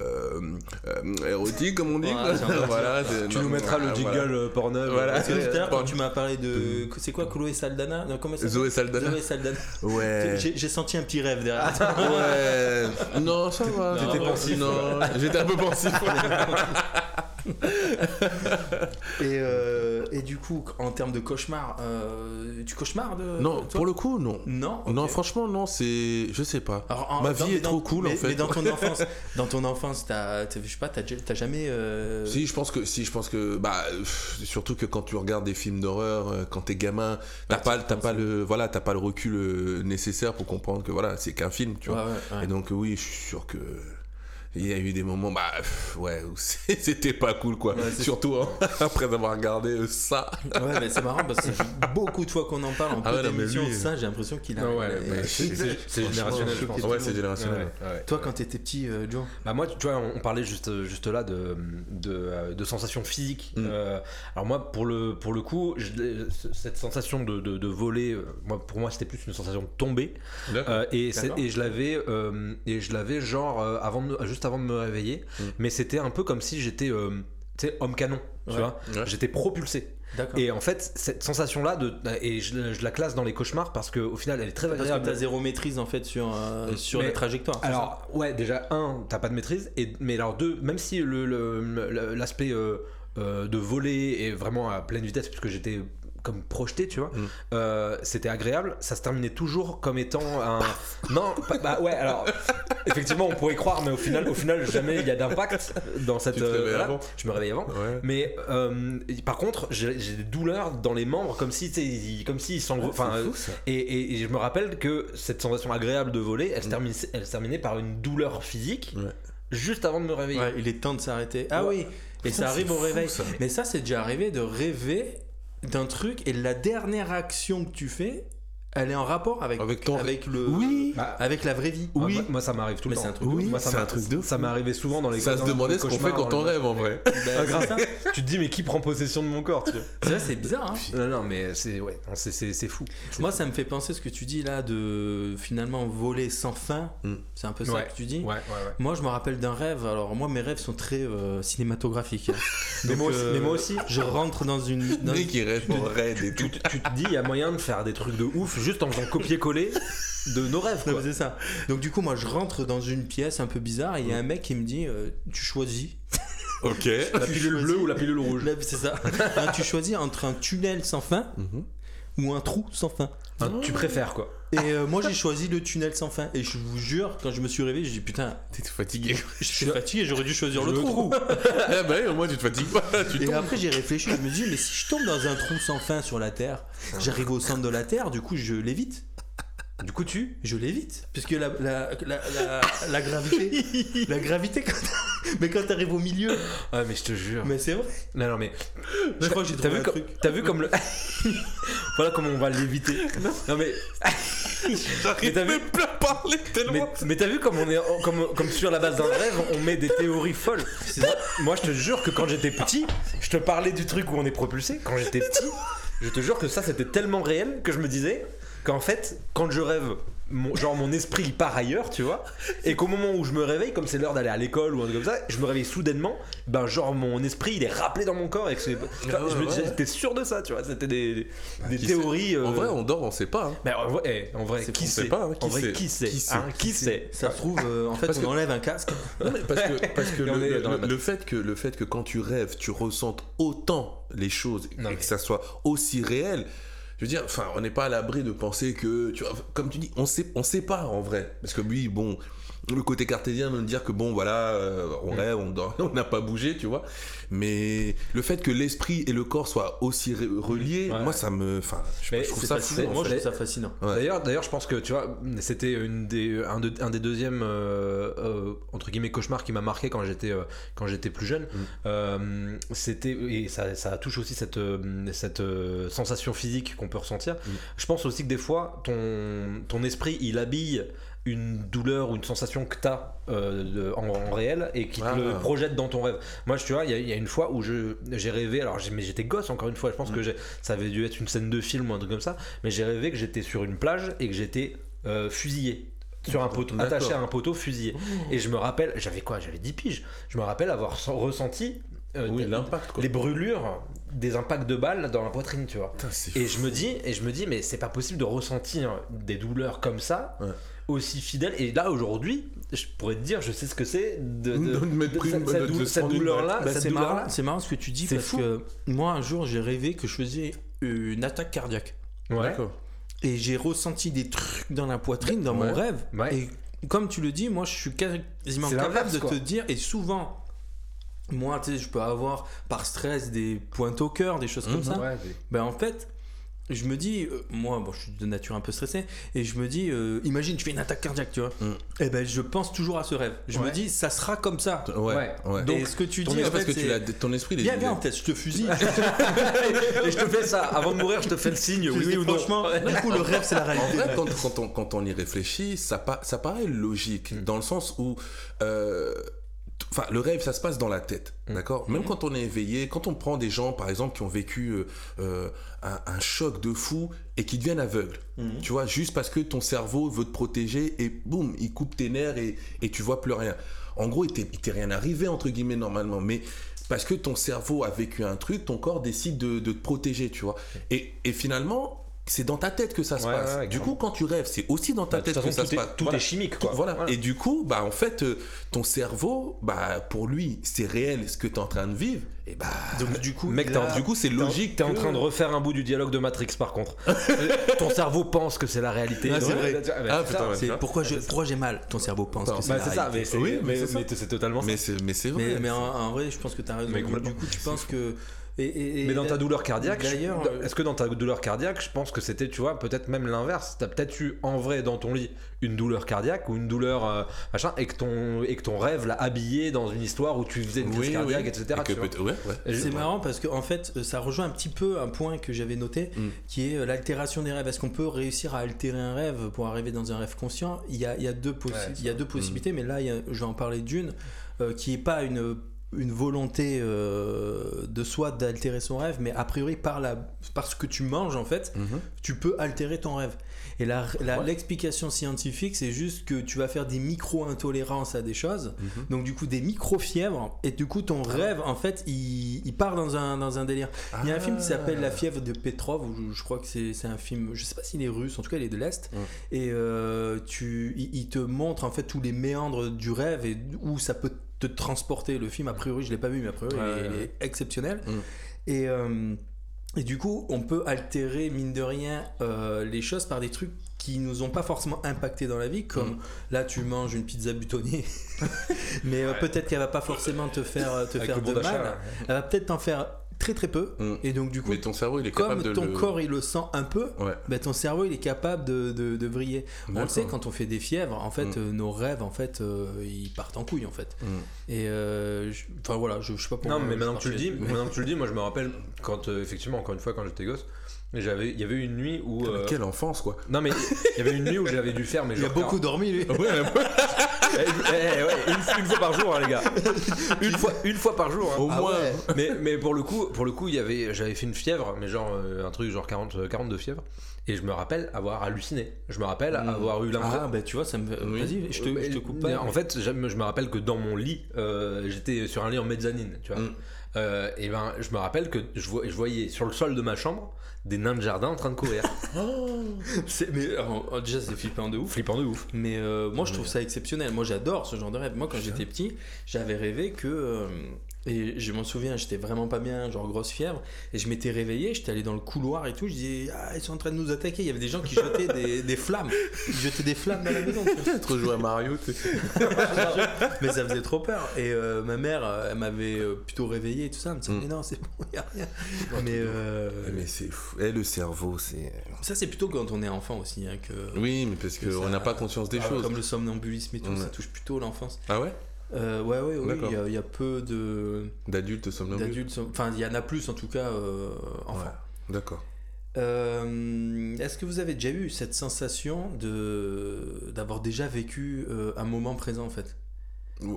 euh, euh, érotiques comme on dit. Ouais, quoi. c'est un peu voilà, c'est- Tu non, nous mettras le voilà, jingle voilà. euh, Pornhub. Voilà. Parce que tout à l'heure, Bon. quand tu m'as parlé de. C'est quoi, Chloé Saldana Non, comment ça s'appelle Zoé Saldana. Zoé Saldana. Ouais. J'ai j'ai senti un petit rêve derrière. Ouais. Non, ça va. T'étais pensif. Non, j'étais un peu pensif. Et, euh, et du coup, en termes de cauchemar, euh, tu cauchemardes Non, toi pour le coup, non. Non. Non, franchement, non, c'est. Je sais pas. Alors, en- Ma vie est dans- trop cool, mais- en fait. Mais dans ton enfance, dans ton enfance, t'as, je sais pas, t'as, jamais. euh, Si, je pense que, si, je pense que, bah, pff, surtout que quand tu regardes des films d'horreur, euh, quand t'es gamin, t'as Ouais, pas, t'as pas le, voilà, t'as pas le recul euh, nécessaire pour comprendre que voilà, c'est qu'un film, tu vois. ouais, ouais, ouais. Et donc oui, je suis sûr que il y a eu des moments, bah pff, ouais, c'était pas cool quoi. Ouais, Surtout hein, après avoir regardé euh, ça. Ouais, mais c'est marrant parce que beaucoup de fois qu'on en parle en Ah peu ouais, lui- ça, j'ai l'impression qu'il a. Ah ouais, a- c'est- générationnel, je pense. Ouais, c'est générationnel. Ouais, ouais. Toi, quand t'étais petit, euh, Joe Bah moi, tu vois, on on parlait juste, juste là de, de, euh, de sensations physiques. Mm. Euh, alors moi, pour le, pour le coup, je cette sensation de, de, de voler, euh, moi, pour moi, c'était plus une sensation de tomber. Euh, et, et je l'avais, euh, et je l'avais genre euh, avant de me- juste avant de me réveiller. Mm. Mais c'était un peu comme si j'étais, euh, homme canon. Tu Ouais. vois, Ouais. j'étais propulsé. Et en fait, cette sensation-là, de, et je, je la classe dans les cauchemars parce qu'au final, elle est très Parce que t'as zéro maîtrise en fait sur, euh, sur Mais- la trajectoire. Alors, ouais, déjà, un, t'as pas de maîtrise, et, mais alors, deux, même si le- le- le- l'aspect euh, euh, de voler est vraiment à pleine vitesse, puisque j'étais comme projeté, tu vois, Mm. euh, c'était agréable, ça se terminait toujours comme étant un. non, pas- bah ouais, alors, effectivement, on pourrait croire, mais au final, au final jamais il y a d'impact dans cette. Tu te réveilles voilà. avant Je me réveille avant. Ouais. Mais euh, par contre, j'ai des douleurs dans les membres, comme si, ils- comme si ils Enfin, euh, et, et- et je me rappelle que cette sensation agréable de voler, elle, se, termine- elle se terminait par une douleur physique Ouais. juste avant de me réveiller. Ouais, il est temps de s'arrêter. Ah oui, et ça arrive au fou, réveil. ça. Mais ça, c'est déjà arrivé de rêver d'un truc et la dernière action que tu fais, elle est en rapport avec, Avec ton- avec le, Oui. Bah, avec la vraie vie. oui. Moi, moi, ça m'arrive tout le Mais temps. c'est un truc de Oui. Moi, ça un truc de Ça fou. m'est arrivé souvent dans les Ça se demandait ce qu'on fait quand on rêve en vrai. Ben, Ah, c'est ça. tu te dis mais qui prend possession de mon corps tu vois Ça, c'est bizarre. hein. Non non mais c'est ouais, c'est- c'est c'est fou. Moi, ça me fait penser ce que tu dis là de finalement voler sans fin. Mm. C'est un peu ça Ouais. que tu dis. Ouais ouais ouais. Moi, je me rappelle d'un rêve. Alors, moi, mes rêves sont très euh, cinématographiques. hein. Mais moi aussi- euh, mais moi aussi. Je rentre dans une. dans- Dès qu'il rêve et tout. Tu te dis il y a moyen de faire des trucs de ouf juste en faisant copier-coller de nos rêves Non, quoi. mais c'est ça. Donc, du coup, moi, je rentre dans une pièce un peu bizarre et il y a un mec qui me dit euh, Tu choisis. Ok. La pilule bleue ou la pilule rouge C'est ça. Hein, tu choisis entre un tunnel sans fin Mhm. Ou un trou sans fin. Tu préfères quoi Et euh, moi, j'ai choisi le tunnel sans fin. Et je vous jure, quand je me suis réveillé, j'ai dit Putain, T'es fatigué. je suis fatigué, j'aurais dû choisir le, Le trou. ah bah oui, au moins tu te fatigues pas. Tu Et tombes. après j'ai réfléchi, je me dis mais si je tombe dans un trou sans fin sur la Terre, j'arrive au centre de la Terre, du coup je l'évite. Du coup tu Je l'évite. Puisque la, la, la, la, la gravité, la gravité quand mais quand t'arrives au milieu, Ah mais je te jure. mais c'est vrai. Non non mais Je crois que j'ai t'as trouvé vu un comme truc. t'as vu comme le voilà comment on va l'éviter. Non mais Mais J'arrive t'as vu même plus à parler mais, tellement. mais t'as vu comme on est comme, comme sur la base d'un rêve on met des théories folles. Moi, je te jure que quand j'étais petit, je te parlais du truc où on est propulsé. Quand j'étais petit, je te jure que ça c'était tellement réel que je me disais qu'en fait quand je rêve mon, genre mon esprit il part ailleurs tu vois et qu'au moment où je me réveille comme c'est l'heure d'aller à l'école ou un truc comme ça je me réveille soudainement ben genre mon esprit il est rappelé dans mon corps et que c'est Ah je me disais j'étais sûr de ça tu vois c'était des, des Qui théories euh, En vrai, on dort, on sait pas. hein. mais en vrai, eh, en vrai qui sait pas, hein, qui en vrai sait qui sait Qui sait hein, qui sait Ça se trouve, euh, en fait, Parce on que- enlève un casque. Non, mais parce que, parce que le, fait que le fait que quand tu rêves, tu ressentes autant les choses Non, et mais- que ça soit aussi réel. Je veux dire, enfin, on n'est pas à l'abri de penser que, tu vois, comme tu dis, on sait, on sait pas en vrai, parce que lui, bon, le côté cartésien de dire que bon, voilà, euh, on Mm. rêve, on dort, on n'a pas bougé, tu vois. Mais le fait que l'esprit et le corps soient aussi re- reliés, Ouais. moi, ça me, enfin, je, trouve ça fascinant. fou. je trouve ça fascinant. Ouais. D'ailleurs, d'ailleurs, je pense que tu vois, c'était une des, un, de- un des deuxièmes euh, euh, entre guillemets cauchemars qui m'a marqué quand j'étais quand j'étais plus jeune. Euh, c'était et ça, ça touche aussi cette cette sensation physique qu'on peut ressentir. Je pense aussi que des fois ton ton esprit il habille une douleur ou une sensation que tu as en, en réel et qui te Ah. le projette dans ton rêve. Moi, tu vois, il y, a- il y a une fois où j'ai rêvé, alors mais j'étais gosse encore une fois, je pense que j'ai- ça avait dû être une scène de film ou un truc comme ça, mais j'ai rêvé que j'étais sur une plage et que j'étais euh, fusillé. Sur un poteau, attaché à un poteau fusillé. Et je me rappelle, j'avais quoi? J'avais 10 piges. Je me rappelle avoir sen- ressenti euh, Oui, l'impact, les brûlures des impacts de balles dans la poitrine, tu vois. Putain, Et fou. je me dis, et je me dis, mais c'est pas possible de ressentir des douleurs comme ça, Ouais. Aussi fidèles. Et là aujourd'hui, je pourrais te dire, je sais ce que c'est de, de- De mettre de- douleur-là. Bah, cette c'est douleur-là. marrant, c'est marrant ce que tu dis C'est parce fou. que moi un jour j'ai rêvé que je faisais une attaque cardiaque Ouais. D'accord. et j'ai ressenti des trucs dans la poitrine dans mon rêve Ouais. et comme tu le dis moi je suis quasiment C'est capable de quoi. te dire et souvent moi tu sais je peux avoir par stress des pointes au cœur des choses comme Mhm. ça Ouais, mais- ben en fait je me dis, euh, moi, bon, je suis de nature un peu stressé, et je me dis, euh, imagine, tu fais une attaque cardiaque, tu vois. Mm. Et ben, je pense toujours à ce rêve. Je me dis, ça sera comme ça. Ouais. Donc, ce que tu ton dis, en esprit, fait, parce que tu c'est- l'as- ton esprit, il est- Viens, viens en tête, je te fusille. et je te fais ça, avant de mourir, je te fais le signe, oui, dis, ou non. franchement, du coup, le rêve, c'est la En réalité. vrai, quand, quand on, quand on y réfléchit, ça, pa- ça paraît logique, Mm. dans le sens où... euh, Enfin, le rêve, ça se passe dans la tête, Mm. d'accord? Même quand on est éveillé, quand on prend des gens, par exemple, qui ont vécu euh, euh, un, un choc de fou et qui deviennent aveugles, Mhm. tu vois, juste parce que ton cerveau veut te protéger et boum, il coupe tes nerfs et, et tu vois plus rien. En gros, il t'est il t'est rien arrivé, entre guillemets, normalement, mais parce que ton cerveau a vécu un truc, ton corps décide de, de te protéger, tu vois. Et, et finalement, c'est dans ta tête que ça se Ouais, passe. ouais, du coup, quand tu rêves, c'est aussi dans ta Bah, tête que ça se passe. tout Voilà. est chimique, quoi. Voilà. Voilà. Et du coup, bah, en fait, euh, ton cerveau, bah, pour lui, c'est réel ce que tu es en train de vivre. Et bah, Donc, du coup, Mec, en- du coup, c'est logique. T'es en que- train de refaire un bout du dialogue de Matrix par contre. Ton cerveau pense que c'est la réalité. Ah, c'est vrai. Ah, putain, ça. pourquoi j'ai mal? Ton cerveau pense Bah, que c'est la réalité. c'est Oui, mais mais, c'est ça. mais c'est totalement. Mais c'est, vrai. Mais, en, en vrai, je pense que tu as raison. Mais Du coup, tu penses que. Et, et- et- Mais dans ta douleur cardiaque, D'ailleurs, je- euh, est-ce que dans ta douleur cardiaque, je pense que c'était, tu vois, peut-être même l'inverse. T'as peut-être eu en vrai dans ton lit une douleur cardiaque ou une douleur euh, machin, et que ton et que ton rêve l'a habillé dans une histoire où tu faisais une crise Oui, cardiaque, oui. etc. Et que tu vois. peut- ouais, ouais. Et je- C'est marrant parce que en fait, euh, ça rejoint un petit peu un point que j'avais noté, Mm. qui est l'altération des rêves. Est-ce qu'on peut réussir à altérer un rêve pour arriver dans un rêve conscient? Il y, a, il y a deux, possi- Ouais, il y a deux possibilités, mais là, il y a- je vais en parler d'une euh, qui n'est pas une, une volonté euh, de soi d'altérer son rêve, mais a priori par, la, par ce que tu manges, en fait, Mhm. tu peux altérer ton rêve. Et Ouais. l'explication scientifique, c'est juste que tu vas faire des micro-intolérances à des choses, donc du coup des micro-fièvres, et du coup ton rêve, en fait, il, il part dans un, dans un délire. Il y a un film qui s'appelle La fièvre de Petrov, où je, je crois que c'est c'est un film, je sais pas s'il est russe, en tout cas il est de l'Est, et euh, tu, il, il te montre en fait tous les méandres du rêve et où ça peut te transporter. Le film, a priori, je l'ai pas vu, mais a priori, Ouais, il, est- ouais, il est exceptionnel. Mm. Et, euh, et du coup, on peut altérer, mine de rien, euh, les choses par des trucs qui nous ont pas forcément impacté dans la vie, comme Mm. là tu manges une pizza butonnée, mais euh, peut-être qu'elle va pas forcément te faire, te Avec faire de mal, elle va peut-être t'en faire très très peu, Mm. et donc du coup, Mais ton cerveau, il est comme capable de ton le... corps il le sent un peu, Ouais. ben, ton cerveau il est capable de, de, de vriller. On le sait quand on fait des fièvres, en fait Mm. euh, nos rêves en fait euh, ils partent en couille en fait. Mm. Et euh, enfin voilà, je, je sais pas pourquoi. Non, mais maintenant que tu le dis, maintenant que tu le dis, moi je me rappelle quand euh, effectivement encore une fois quand j'étais gosse, j'avais, il y avait une nuit où. Euh, Quelle enfance, quoi. Non mais il y avait une nuit où j'avais dû faire mais il a beaucoup dormi lui. Ouais, Eh, eh, ouais, une, une fois par jour, hein, les gars. Une fois, une fois par jour. hein. au Ah moins. ouais. Mais, mais pour le coup, pour le coup, il y avait, j'avais fait une fièvre, mais genre euh, un truc genre 40, euh, 42 fièvres. Et je me rappelle avoir halluciné. Je me rappelle Mm. avoir eu l'impression. Ah bah tu vois ça me Oui. vas-y, je te, je te coupe pas. En fait, je me, rappelle que dans mon lit, euh, j'étais sur un lit en mezzanine, tu vois. Mm. Euh, et ben, je me rappelle que je voyais sur le sol de ma chambre des nains de jardin en train de courir. C'est- mais alors, oh, déjà c'est flippant de ouf. Flippant de ouf. Mais euh, moi je trouve ça exceptionnel. Moi j'adore ce genre de rêve. Moi quand j'étais petit, j'avais rêvé que euh, et je m'en souviens, j'étais vraiment pas bien, genre grosse fièvre, et je m'étais réveillé, j'étais allé dans le couloir et tout, je disais ah ils sont en train de nous attaquer. Il y avait des gens qui jetaient des, des flammes, ils jetaient des flammes dans la maison. Peut-être jouer à Mario, mais ça faisait trop peur. Et euh, ma mère, elle m'avait plutôt réveillé et tout ça. Elle me disait, Mm. mais non, c'est bon, y a rien. Mais euh, Mais c'est fou. Et le cerveau, c'est. ça, c'est plutôt quand on est enfant aussi. hein, que, Oui, mais parce qu'on n'a pas conscience des Ah, choses. Comme le somnambulisme et tout, ça touche plutôt l'enfance. Ah ouais? Euh, ouais, ouais, oui, il y a- il y, a peu de D'adultes somnambules d'adultes. Enfin, il y en a plus en tout cas euh, enfants. Ouais. D'accord. Euh, Est-ce que vous avez déjà eu cette sensation de d'avoir déjà vécu euh, un moment présent en fait?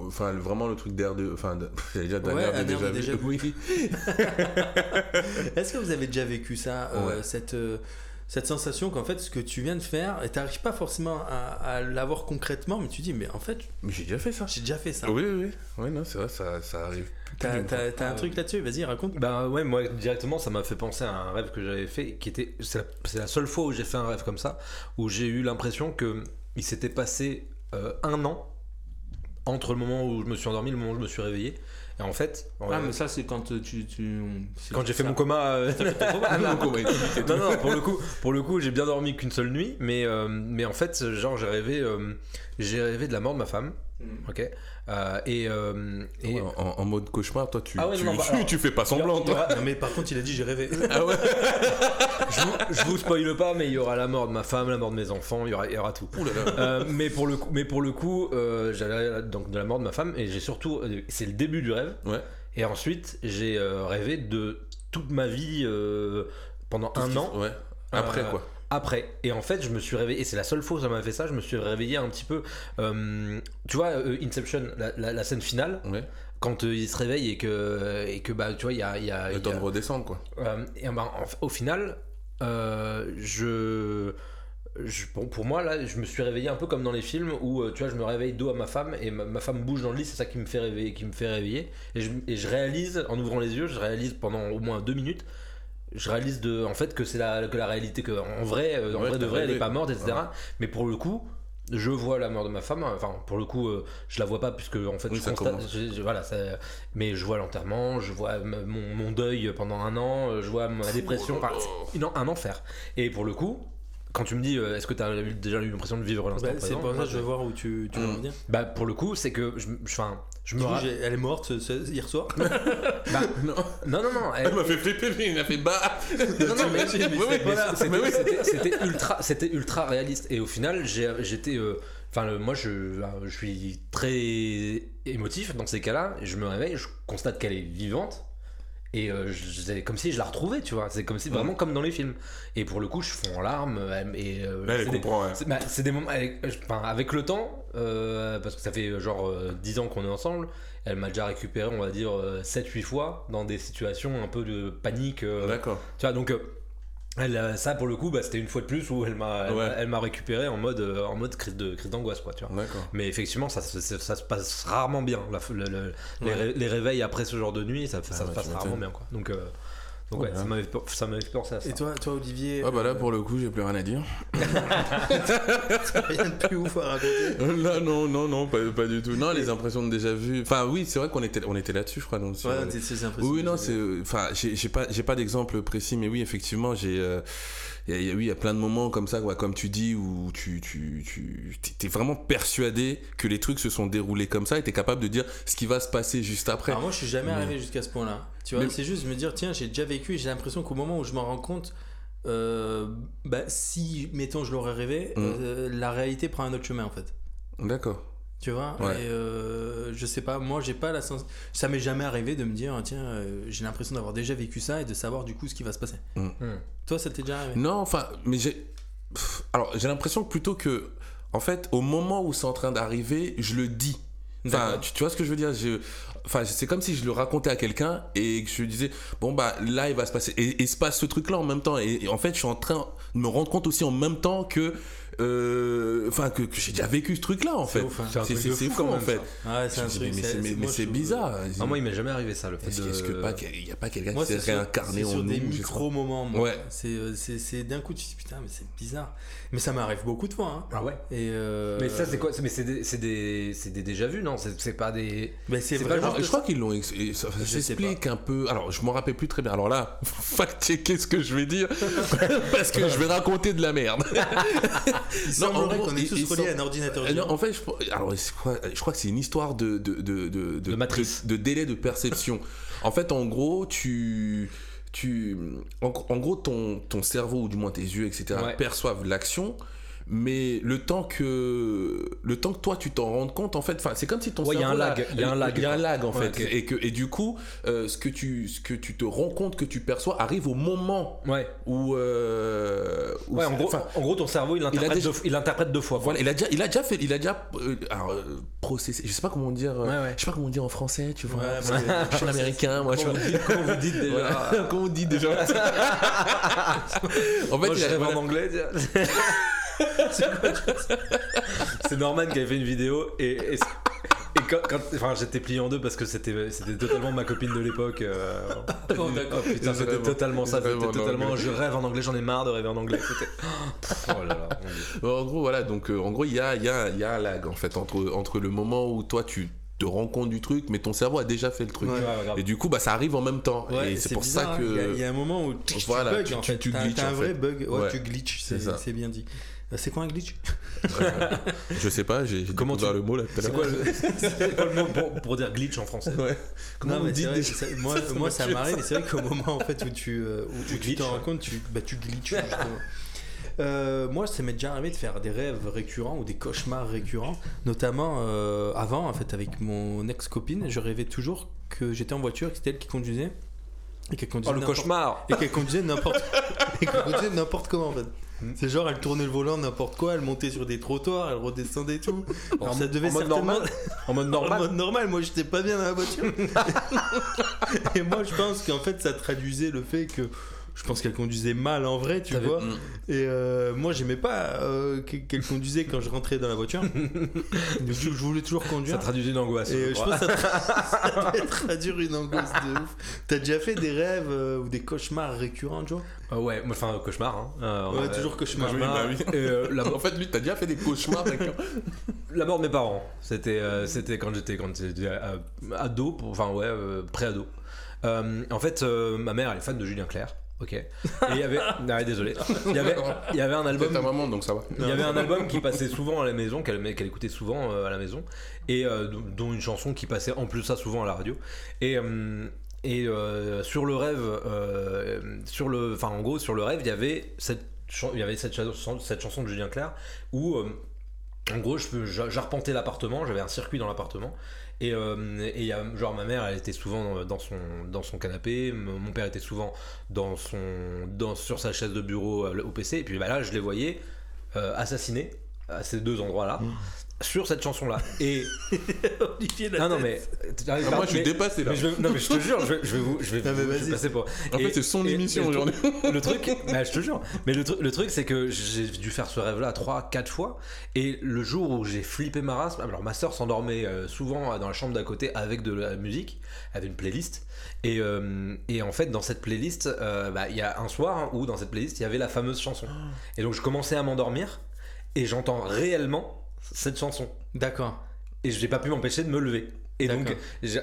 Enfin, vraiment le truc d'air de. Enfin, de- j'allais dire d'un Ouais, de déjà vu. déjà vu. Oui. Est-ce que vous avez déjà vécu ça euh, cette euh, cette sensation qu'en fait ce que tu viens de faire et t'arrives pas forcément à, à l'avoir concrètement mais tu dis mais en fait Mais j'ai déjà fait ça. j'ai déjà fait ça Oui, oui, oui. Ouais, non, c'est vrai, ça, ça arrive. t'as d'une t'as- t'as un truc là-dessus? Vas-y raconte Bah ouais, moi directement ça m'a fait penser à un rêve que j'avais fait qui était. C'est la, c'est la seule fois où j'ai fait un rêve comme ça, où j'ai eu l'impression que il s'était passé euh, un an entre le moment où je me suis endormi et le moment où je me suis réveillé. Et en fait, ah euh, mais ça c'est quand euh, tu, quand j'ai fait ça- mon coma. euh, Non, non, non, pour le coup, pour le coup, j'ai bien dormi qu'une seule nuit, mais, euh, mais en fait, genre, j'ai rêvé, euh, j'ai rêvé de la mort de ma femme, Mhm. ok, Euh, et, euh, et Ouais, en, en mode cauchemar, toi, tu, Ah ouais, tu, non, bah, tu, alors- tu fais pas semblant, toi. non mais par contre il a dit j'ai rêvé Ah ouais je, vous, je vous spoile pas, mais il y aura la mort de ma femme, la mort de mes enfants, il y aura, il y aura tout. Ouh là là. Euh, mais pour le coup, mais pour le coup, j'avais donc de la mort de ma femme et j'ai surtout, c'est le début du rêve. Ouais. Et ensuite, j'ai rêvé de toute ma vie pendant Tout un an. Ouais. Après, quoi. Après. Et en fait, je me suis réveillé, et c'est la seule fois où ça m'a fait ça, je me suis réveillé un petit peu. euh, tu vois, euh, Inception, la, la- la scène finale, Ouais. quand euh, il se réveille et que, et que bah, tu vois, il y a. il y a- Le y temps de redescendre, quoi. euh, et en- au final, je. je- bon, pour moi, là, je me suis réveillé un peu comme dans les films où, tu vois, je me réveille dos à ma femme et ma, ma femme bouge dans le lit, c'est ça qui me fait réveiller, qui me fait réveiller. Et je, et je réalise, en ouvrant les yeux, je réalise pendant au moins deux minutes, je réalise de, en fait que c'est la, que la réalité, que en vrai, euh, en Ouais, vrai de vrai, elle est pas morte, etc. Ouais. Mais pour le coup, je vois la mort de ma femme. Enfin, pour le coup, euh, je la vois pas puisque en fait, Oui, je constate. commence. je- je- voilà, ça- mais je vois l'enterrement, je vois mon, mon deuil pendant un an, je vois ma dépression. Enfin, c'est une- un enfer. Et pour le coup, quand tu me dis, euh, est-ce que tu as déjà eu l'impression de vivre l'instant Bah, c'est présent pour ça que je veux voir où tu, tu veux Mm. en venir Bah, pour le coup, c'est que je, je- enfin, je me Du coup, elle est morte ce- ce- hier soir Non. Non, non, non. elle- Elle m'a fait flipper, mais il a fait bah Non, non, mais, Oui, oui, mais voilà. c'était- Mais oui. c'était- ultra, c'était ultra réaliste. Et au final, j'étais, euh, enfin, moi, je, je suis très émotif dans ces cas-là. Je me réveille, je constate qu'elle est vivante. Et euh, c'est comme si je la retrouvais, tu vois. C'est comme si vraiment comme dans les films. Et pour le coup, je fonds en larmes. Et euh, c'est des- ouais. c'est bah, c'est des moments avec, enfin, avec le temps, euh, parce que ça fait euh, genre euh, 10 ans qu'on est ensemble. Elle m'a déjà récupéré, on va dire, 7-8 fois dans des situations un peu de panique. D'accord. tu vois, donc elle, euh, ça pour le coup, bah, c'était une fois de plus où elle m'a, elle, Ouais. m'a- elle m'a récupéré en mode, euh, en mode crise de crise d'angoisse, quoi, tu vois. Mais effectivement, ça, se- ça, ça se passe rarement bien. La- le- le- les, Ouais. ré- les réveils après ce genre de nuit, ça, Ah se passe rarement bien, quoi. Donc, euh, donc ouais, ça m'avait, ça m'avait fait penser à ça. Et toi, toi Olivier Ah bah là, euh, pour le coup, j'ai plus rien à dire. rien de plus ouf à raconter Là, non, non, non, pas, pas du tout. Non, les impressions de déjà vu. Enfin, oui, c'est vrai qu'on était, on était là-dessus, je crois. Donc, sur- Ouais, c'est-. Oui, non, c'est. Enfin, j'ai j'ai pas, j'ai pas d'exemple précis, mais oui, effectivement, j'ai. euh, il y a- oui, il y a plein de moments comme ça, quoi, comme tu dis, où tu, tu, tu t'es vraiment persuadé que les trucs se sont déroulés comme ça et t'es capable de dire ce qui va se passer juste après. Alors moi, je suis jamais Mais- arrivé jusqu'à ce point-là. Tu vois, Mais- c'est juste me dire, tiens, j'ai déjà vécu et j'ai l'impression qu'au moment où je m'en rends compte, euh, bah, si, mettons, je l'aurais rêvé, Mm. euh, la réalité prend un autre chemin en fait. D'accord. Tu vois Ouais. Et euh, je sais pas, moi, j'ai pas la sens. Ça m'est jamais arrivé de me dire, tiens, euh, j'ai l'impression d'avoir déjà vécu ça et de savoir du coup ce qui va se passer. Mm. Hmm. Toi, ça t'est déjà arrivé? Non, enfin, mais j'ai. Alors, j'ai l'impression que plutôt que. En fait, au moment où c'est en train d'arriver, je le dis. Enfin, tu, tu vois ce que je veux dire? Je... Enfin, c'est comme si je le racontais à quelqu'un et que je disais, bon, bah là, il va se passer. Et il se passe ce truc-là en même temps. Et, et en fait, je suis en train de me rendre compte aussi en même temps que. Euh, Enfin, que, que j'ai déjà vécu ce en C'est fait. hein. C'est C'est truc c'est fou, fou, quand en fait. C'est me dis, truc. mais c'est- c'est bizarre. Ah, moi, il m'est jamais arrivé ça, le fait Est-ce que pas qu'il n'y a pas quelqu'un qui c'est s'est réincarné c'est en sur nous des sais pas. micro moments. moi. Ouais. C'est, c'est, c'est d'un coup tu te dis putain mais c'est bizarre. Mais ça m'arrive beaucoup de fois. Hein. Ah ouais. Et euh, Mais ça, c'est quoi? Mais c'est des, c'est des, c'est des déjà vus, non? C'est pas des. Mais c'est vrai. pas je crois qu'ils l'ont. ex- Ça, s'explique un peu. Alors, je m'en rappelle plus très bien. Alors là, fact-checker ce que je vais dire. parce que je vais raconter de la merde. Il Non, en qu'on est tous reliés sont- à un ordinateur. Euh, non, en fait, je, alors, je crois, je crois que c'est une histoire de, de, de, de, De matrice. de, de délai de perception. en fait, en gros, tu. Tu en, en gros, ton, ton cerveau, ou du moins tes yeux, etc., Ouais. perçoivent l'action. Mais le temps que le temps que toi tu t'en rendes compte en fait enfin c'est comme si ton Ouais, il y a cerveau, un lag, il y a un lag. il y a un lag en Ouais, fait et que et du coup euh, ce que tu ce que tu te rends compte que tu perçois arrive au moment Ouais. où, euh, où Ouais, en gros, en gros, ton cerveau, il interprète, déjà- deux, il interprète deux fois. voilà, il a déjà, il a déjà fait, il a déjà, euh, alors, euh, processé, je sais pas comment dire, euh, je sais pas comment dire en français, tu vois. Je suis américain, moi, Comment vous dites, comment vous dites déjà déjà En fait, Moi, il je a- rêve voilà. en anglais. C'est Norman qui avait fait une vidéo et, et, et quand, quand- enfin, j'étais plié en deux parce que c'était c'était totalement ma copine de l'époque. euh, Oh, d'accord. oh, putain, c'était totalement ça. C'était en totalement. anglais. Je rêve en anglais. J'en ai marre de rêver en anglais. C'était- Oh là là. En gros, voilà, donc euh, en gros, il y a, il y, a, il y a un lag en fait entre, entre le moment où toi tu te rends compte du truc, mais ton cerveau a déjà fait le truc. Ouais. Ouais. Et du coup, bah, ça arrive en même temps. Ouais, et c'est pour ça hein. Il y, a- il que. y a un moment où tu, tu Voilà, bugs, tu- en tu- fait. tu glitches, un en vrai fait. bug. Ouais, Ouais. tu glitches. C'est C'est ça. c'est bien dit. Euh, C'est quoi un glitch? Je sais pas, j'ai Comment tu- le mot là tout à C'est l'heure. quoi, le... c'est quoi le mot pour, pour dire glitch en français? Ouais. Comment Non, mais vrai, moi, moi ça m'arrive, et c'est vrai qu'au moment en fait où tu, euh, où Tu t'en rends compte, tu, bah, tu glitches. Euh, moi, ça m'est déjà arrivé de faire des rêves récurrents ou des cauchemars récurrents, notamment euh, avant, en fait, avec mon ex-copine, je rêvais toujours que j'étais en voiture, que c'était elle qui conduisait, et qu'elle Oh conduisait le n'importe- cauchemar et qu'elle conduisait n'importe et qu'elle conduisait n'importe comment en fait. Hmm. C'est genre elle tournait le volant n'importe quoi, elle montait sur des trottoirs, elle redescendait tout. Alors ça devait en mode certainement normal? En mode en normal? mode normal, moi j'étais pas bien dans la voiture. et moi je pense qu'en fait ça traduisait le fait que je pense qu'elle conduisait mal en vrai, tu T'avais- vois. Mm. Et euh, moi j'aimais pas euh, que- qu'elle conduisait quand je rentrais dans la voiture. Je voulais toujours Ça conduire. traduit une angoisse. Et je pense que ça, tra- ça traduire une angoisse de ouf. T'as déjà fait des rêves euh, ou des cauchemars récurrents, Joe? Euh, ouais, enfin, cauchemar. Hein. Euh, Ouais, euh, toujours cauchemar. Oui, bah oui. Et, euh, la, En fait, lui, t'as déjà fait des cauchemars la mort de mes parents. C'était euh, c'était quand j'étais quand j'étais euh, ado, pour- enfin ouais, euh, pré-ado. Euh, en fait, euh, ma mère elle est fan de Julien Clerc. Ok. Et il y avait, non, désolé. Il y avait, il y avait un album ta maman, donc ça va. Il y avait un album qui passait souvent à la maison, qu'elle qu'elle écoutait souvent euh, à la maison, et euh, dont- une chanson qui passait en plus ça souvent à la radio. Et, euh, et euh, sur le rêve, euh, sur le, enfin en gros sur le rêve, il y avait cette, chan- il y avait cette chanson, cette chanson de Julien Clerc où euh, en gros, j'arpentais l'appartement, j'avais un circuit dans l'appartement. Et, euh, genre ma mère, elle était souvent dans son, dans son canapé, mon père était souvent dans son, dans, sur sa chaise de bureau euh, au PC. Et puis bah, là, je les voyais euh, assassinés à ces deux endroits-là sur cette chanson-là. Et Olivier, la non, non, mais Ah, moi, je suis dépassé là. mais je vais- non mais je te jure, je vais, je vais vous, je vais, Ah, mais vous- je vais vas-y. passer pour. En Et- fait, c'est son et- émission et le aujourd'hui. truc- Le truc, bah, je te jure. Mais le, le truc, c'est que j'ai dû faire ce rêve-là trois, quatre fois. Et le jour où j'ai flippé ma race, alors ma soeur s'endormait euh, souvent dans la chambre d'à côté avec de la musique, elle avait une playlist. Et, euh, et en fait, dans cette playlist, euh, bah, il y a un soir hein, où dans cette playlist, il y avait la fameuse chanson. Et donc, je commençais à m'endormir et j'entends réellement cette chanson D'accord. et j'ai pas pu m'empêcher de me lever. Et donc,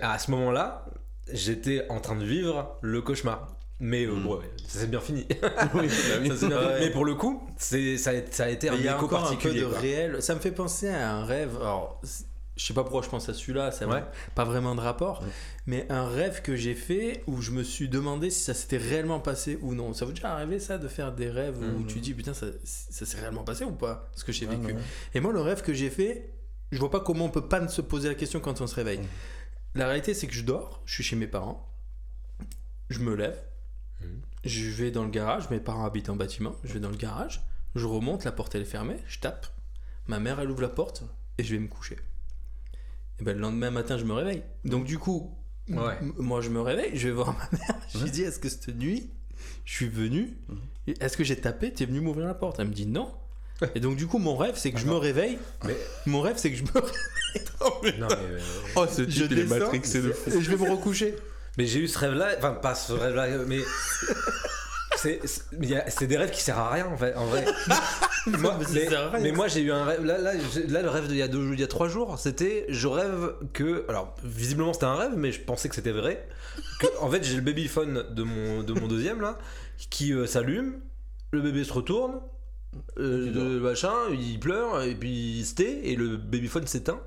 à ce moment-là, j'étais en train de vivre le cauchemar. Mais euh, Mm. bon, ouais, ça s'est bien fini. Oui, bah. Ça fini. Mais pour le coup, c'est ça, a, ça a été un Mais il y a écho encore un peu particulier. de quoi. réel. Ça me fait penser à un rêve. Alors, je sais pas pourquoi je pense à celui-là, ça n'a Ouais. pas vraiment de rapport. Ouais. Mais un rêve que j'ai fait où je me suis demandé si ça s'était réellement passé ou non. Ça vous déjà arrivé ça de faire des rêves où Mhm. tu dis putain ça, ça s'est réellement passé ou pas ce que j'ai vécu? Et moi le rêve que j'ai fait, je vois pas comment on peut pas se poser la question quand on se réveille. Mhm. La réalité c'est que je dors, je suis chez mes parents, je me lève, Mhm. je vais dans le garage, mes parents habitent en bâtiment, je vais dans le garage, je remonte, la porte elle est fermée, je tape, ma mère elle ouvre la porte et je vais me coucher. Et ben le lendemain matin je me réveille. Donc du coup, Ouais. moi je me réveille, je vais voir ma mère, je lui dis est-ce que cette nuit je suis venu, et est-ce que j'ai tapé, t'es venu m'ouvrir la porte? Elle me dit non. Et donc du coup mon rêve c'est que je me réveille, Mais- mon rêve c'est que je me réveille Non, mais, euh, Oh, ce je type, il est descends, matrixé de fou. et je vais me recoucher. mais j'ai eu ce rêve-là, enfin pas ce rêve-là, mais c'est des rêves qui servent à rien en fait. En vrai. Moi, Mais moi j'ai eu un rêve. Là, là, j'ai- là, le rêve d'il y a deux, il y a trois jours, c'était je rêve que, alors visiblement c'était un rêve, mais je pensais que c'était vrai. Que, en fait, j'ai le babyphone de mon de mon deuxième là qui euh, s'allume, le bébé se retourne, euh, le machin, il pleure et puis il se tait et le babyphone s'éteint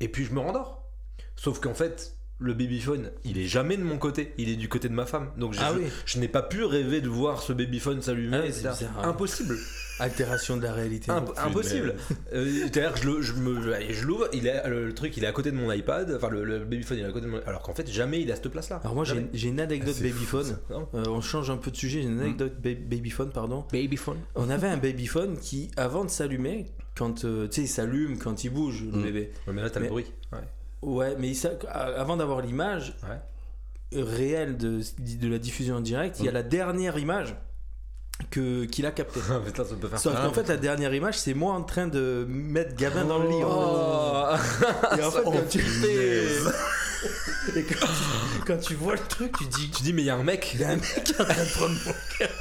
et puis je me rendors. Sauf qu'en fait, le babyphone, il est jamais de mon côté, il est du côté de ma femme. Donc je, Ah je- oui. je n'ai pas pu rêver de voir ce babyphone s'allumer. Ah c'est hein. Impossible. Altération de la réalité. Imp- impossible. Euh, C'est-à-dire que je le- je me- allez, je l'ouvre, il est, le, le truc il est à côté de mon iPad, enfin le, le babyphone il est à côté de mon Alors qu'en fait, jamais il est à cette place-là. Alors moi j'ai une anecdote Ah. Non Euh, on change un peu de sujet. J'ai une anecdote ba- babyphone pardon. Babyphone On avait un babyphone qui avant de s'allumer, quand euh, tu sais il s'allume quand il bouge le Mm. bébé. Ouais, mais là t'as le bruit. Ouais. Ouais, mais avant d'avoir l'image Ouais. réelle de, de la diffusion en direct, il y a la dernière image que qu'il a captée. Ah, putain, ça peut faire Sauf qu'en fait, la dernière image, c'est moi en train de mettre Gavin dans le lit. fait. Et en fait, quand tu Et quand tu, quand tu vois le truc, tu dis Tu dis, mais il y a un mec. il y a un mec qui est en train de prendre mon cœur.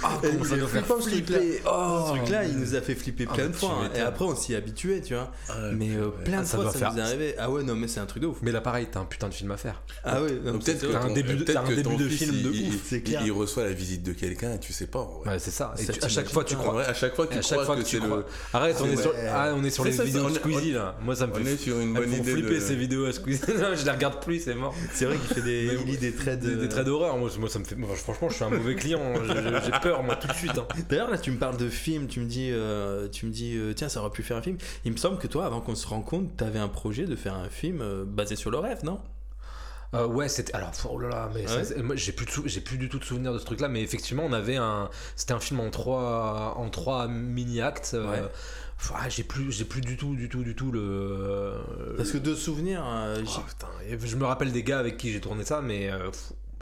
Ah, comment ça ce truc-là. flipper. Oh. Ce truc-là, il nous a fait flipper Ah, plein de fois. hein. Et après, on s'y habitué, tu vois. Ah, Mais euh, plein Ah, de fois, ça nous est arrivé. Ah ouais, non, mais c'est un truc de ouf. Mais là, pareil, t'as un putain de film à faire. Ah ouais, Peut-être que. T'as un début de- film de ouf, il- reçoit la visite de quelqu'un et tu sais pas. Ouais, c'est ça. À chaque fois, tu crois. À chaque fois que tu crois que c'est le. Arrête, on est sur, les vidéos de Squeezie là. Moi, ça me On fait est sur une Elles bonne me font idée flipper ces vidéos à Squeezie. Les regarde plus, c'est mort. C'est vrai qu'il fait des, il lit des traits de. Des, des traits d'horreur, moi, moi, ça me fait. moi, franchement, je suis un mauvais client. hein. J'ai peur, moi, tout de suite. hein. D'ailleurs, là, tu me parles de film, tu me dis, euh, tu me dis, euh, tiens, ça aurait pu faire un film. Il me semble que toi, avant qu'on se rencontre, t'avais un projet de faire un film euh, basé sur le rêve, non? Euh, ouais, c'était. Alors, oh là là, mais Ouais. moi, j'ai plus, j'ai plus du tout de souvenir de ce truc-là, mais effectivement, on avait un. C'était un film en trois, en trois mini-actes. euh, Ouais. Ah, j'ai plus, j'ai plus du tout, du tout, du tout le. Parce que de souvenirs, euh, Oh, putain, je me rappelle des gars avec qui j'ai tourné ça, mais euh,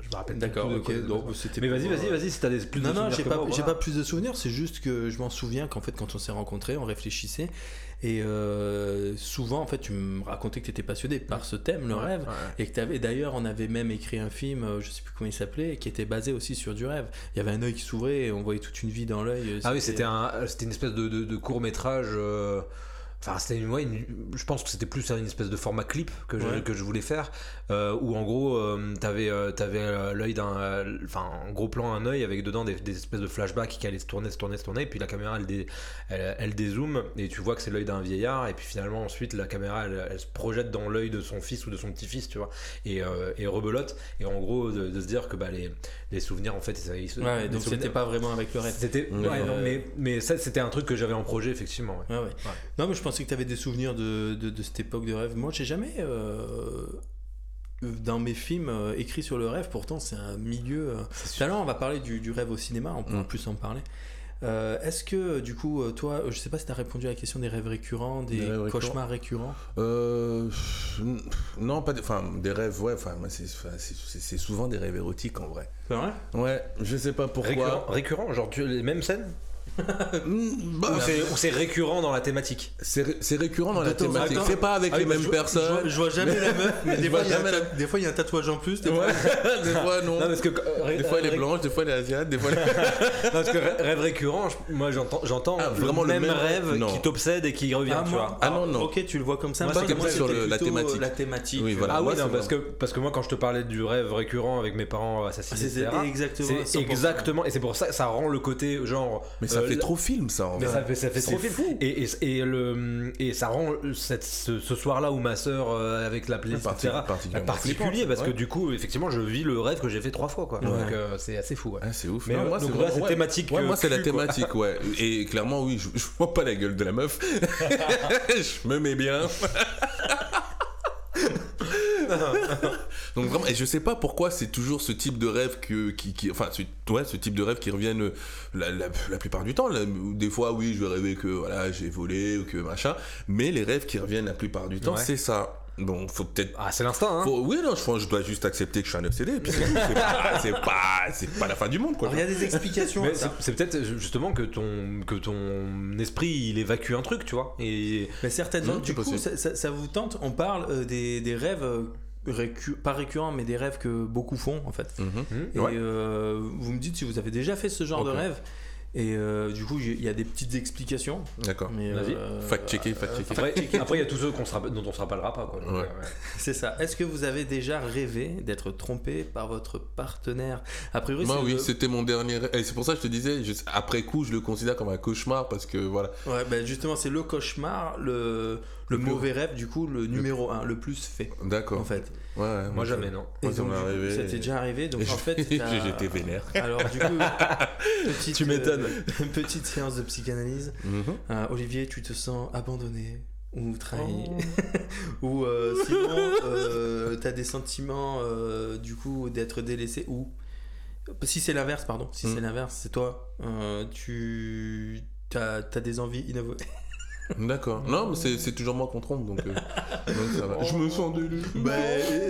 je me rappelle D'accord, de ok. Donc, Mais vas-y, vas-y, euh, vas-y, si t'as des plus de Non, non, souvenirs j'ai pas, moi, j'ai voilà. pas plus de souvenirs, c'est juste que je m'en souviens qu'en fait, quand on s'est rencontrés, on réfléchissait. Et euh, souvent, en fait, tu me racontais que tu étais passionné par ce thème, le Ouais, rêve. ouais. Et que t'avais, d'ailleurs, on avait même écrit un film, euh, je sais plus comment il s'appelait, qui était basé aussi sur du rêve. Il y avait un œil qui s'ouvrait et on voyait toute une vie dans l'œil. Ah oui, c'était un, c'était une espèce de, de, court métrage. Enfin, c'était une, ouais, je pense que c'était plus une espèce de format clip que je, Ouais. que je voulais faire, euh, où en gros, euh, t'avais, euh, t'avais euh, l'œil d'un, enfin, en gros plan, un œil avec dedans des, des espèces de flashbacks qui allaient se tourner, se tourner, se tourner, et puis la caméra elle, dé- elle, elle dézoome et tu vois que c'est l'œil d'un vieillard, et puis finalement ensuite la caméra elle, elle se projette dans l'œil de son fils ou de son petit-fils, tu vois, et, et rebelote, et en gros de, de se dire que bah, les, les souvenirs en fait, ils se- Ouais, donc c'était pas vraiment avec le c'était Ouais. non, mais mais ça c'était un truc que j'avais en projet effectivement ouais. Ouais, ouais. Non, mais je pensais que tu avais des souvenirs de, de, de cette époque de rêve. Moi, j'ai jamais. euh, dans mes films euh, écrits sur le rêve, pourtant, c'est un milieu. euh, Tout à l'heure, on va parler du, du rêve au cinéma, on peut en Mm. plus en parler. Euh, Est-ce que, du coup, toi, je sais pas si tu as répondu à la question des rêves récurrents, des Des rêves récurrents. cauchemars récurrents Euh, non, pas des, enfin, des rêves, ouais, enfin, moi, c'est, souvent des rêves érotiques en vrai. C'est vrai? Ouais, je sais pas pourquoi. récurrent, récurrent genre tu, les mêmes scènes? Bah, ou c'est récurrent dans la thématique c'est, ré- c'est récurrent dans De la thématique. C'est pas avec Ah oui, les bah, mêmes je personnes. Je vois, je vois jamais la meuf, mais des fois, il y a un jamais ta- des fois, il y a un tatouage en plus. Des fois- Ouais, des fois non. non parce que euh, Des fois elle est blanche, des fois elle est asiate, des fois elle non, parce que rê- rêve récurrent je- moi j'entends Ah, le vraiment le même, même- rêve non. qui t'obsède et qui revient Ah, tu vois Ah, non, non. Ok, tu le vois comme ça. Moi, moi, plus sur la plutôt, thématique. La thématique. Oui, voilà. ah oui, parce que, parce que moi, quand je te parlais du rêve récurrent avec mes parents assassinés, c'est etc., exactement. c'est 100%. exactement, et c'est pour ça que ça rend le côté genre. Mais ça fait la- trop film ça en Mais vrai. ça fait, ça fait trop film. fou. Et, et, et, le, et ça rend cette, ce, ce soir-là où ma soeur euh, avec la playlist, etc., particulier parce que du coup, effectivement, je vis le rêve que j'ai fait trois fois. Quoi. Ouais. Donc euh, c'est assez fou. ouais. Ah, c'est ouf. Mais, euh, moi, c'est thématique. Euh, moi c'est la thématique, ouais. Et clairement, oui, je, je vois pas la gueule de la meuf. je me mets bien. Donc vraiment, et je sais pas pourquoi c'est toujours ce type de rêve que, qui, qui- enfin, ce, ouais, ce type de rêve qui reviennent euh, la, la- la plupart du temps. Là, des fois, oui, je vais rêver que voilà, j'ai volé ou que machin, mais les rêves qui reviennent la plupart du temps, Ouais. c'est ça. Bon, faut peut-être Ah, c'est l'instinct. Hein. faut- oui, non, je, pense- je dois juste accepter que je suis un obsédé. et puis c'est pas, c'est pas, c'est pas la fin du monde, quoi. Il y a des explications. C'est peut-être justement que ton, que ton esprit il évacue un truc, tu vois. Et Mais certainement, Mmh, du coup, possible. ça, ça- ça vous tente On parle euh, des, des rêves, euh, récu- pas récurrents, mais des rêves que beaucoup font en fait. Mhm. Et ouais. euh, vous me dites si vous avez déjà fait ce genre de rêve. Et euh, du coup, il y a des petites explications. D'accord. Mais, Vas-y. euh, Fact-checker, fact-checker. après, après, il y a tous ceux rappelle- dont on se rappellera pas. Quoi. Donc, Ouais. euh, ouais. C'est ça. Est-ce que vous avez déjà rêvé d'être trompé par votre partenaire? A priori, Moi, c'est oui, le- c'était mon dernier. rêve. Et c'est pour ça que je te disais, je- après coup, je le considère comme un cauchemar parce que voilà. Ouais, bah justement, c'est le cauchemar, le, Le mauvais rêve, du coup, le numéro 1, le plus fait, D'accord. en fait. Ouais, ouais, Moi, jamais, non. Moi, ça m'est du coup, arrivé. Ça t'est déjà arrivé, donc en fait. T'as- J'étais vénère. Alors, du coup, petite, Tu m'étonnes. euh, petite séance de psychanalyse. Mhm. Euh, Olivier, tu te sens abandonné ou trahi Oh. Ou euh, sinon, euh, t'as des sentiments euh, du coup d'être délaissé ou si c'est l'inverse, pardon, si Mm. c'est l'inverse, c'est toi, euh, tu as, des envies inavouées. D'accord. Non, mais c'est c'est toujours moi qu'on trompe, donc, euh, donc ça va. Je me sens délu. Bah,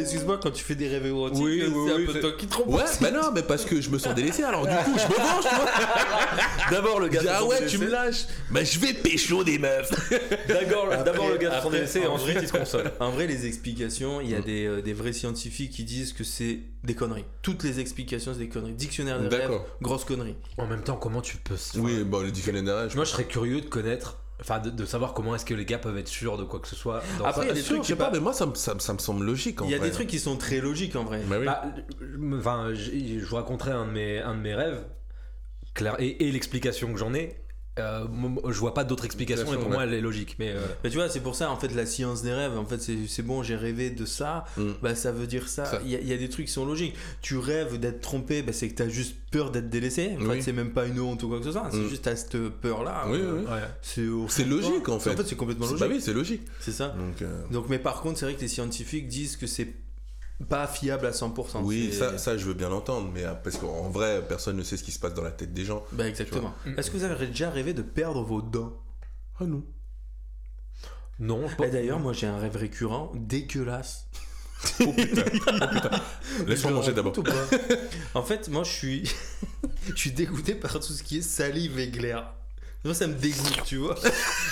excuse-moi, quand tu fais des rêves érotiques, Oui, c'est oui, un oui, peu toi qui trompe. Ouais, bah non, mais parce que je me sens délaissé, alors du coup, je me venge, tu vois. D'abord le gars. ah ouais, délaissé. tu me lâches. Bah, je vais pécho des meufs. D'abord, le gars se sent après, délaissé et en vrai- il se console. En vrai, les explications, il y a Mm. des, euh, des vrais scientifiques qui disent que c'est des conneries. Toutes les explications, c'est des conneries. Dictionnaire des rêves, D'accord. grosse connerie. En même temps, comment tu peux. se- Oui, bon, le dictionnaire des rêves, Moi, je serais curieux de connaître. Enfin, de, de savoir comment est-ce que les gars peuvent être sûrs de quoi que ce soit. dans Après, il y a des Sûr, trucs, je sais pas, pas. mais moi, ça, me- ça, me- ça me semble logique, en Il y a vrai. des trucs qui sont très logiques en vrai. Bah oui. Bah, je- enfin, je, je vous raconterai un de mes, un de mes rêves, clair, et, et l'explication que j'en ai. Euh, je vois pas d'autre explication et pour moi elle est logique. Mais euh, Mais tu vois, c'est pour ça, en fait, la science des rêves, en fait, c'est bon, j'ai rêvé de ça, Mm. bah ça veut dire ça. Il y, a- il y a des trucs qui sont logiques. Tu rêves d'être trompé, bah, c'est que t'as juste peur d'être délaissé. En Oui. fait, c'est même pas une honte ou quoi que ce soit, c'est Mm. juste t'as cette peur-là. Oui, Euh, oui. C'est logique, en fait. En fait, c'est complètement logique. Bah oui, c'est logique. C'est ça. Donc, Donc, mais par contre, c'est vrai que les scientifiques disent que c'est pas fiable à 100%. oui, ça, ça, je veux bien l'entendre, mais euh, parce qu'en vrai, personne ne sait ce qui se passe dans la tête des gens. Bah, exactement. Est-ce que vous avez déjà rêvé de perdre vos dents? Ah non. Non, je Et d'ailleurs, moi j'ai un rêve récurrent dégueulasse. Laisse-moi manger d'abord. Pas? En fait, moi je suis, je suis dégoûté par tout ce qui est salive et glaire. Moi ça me dégoûte, tu vois.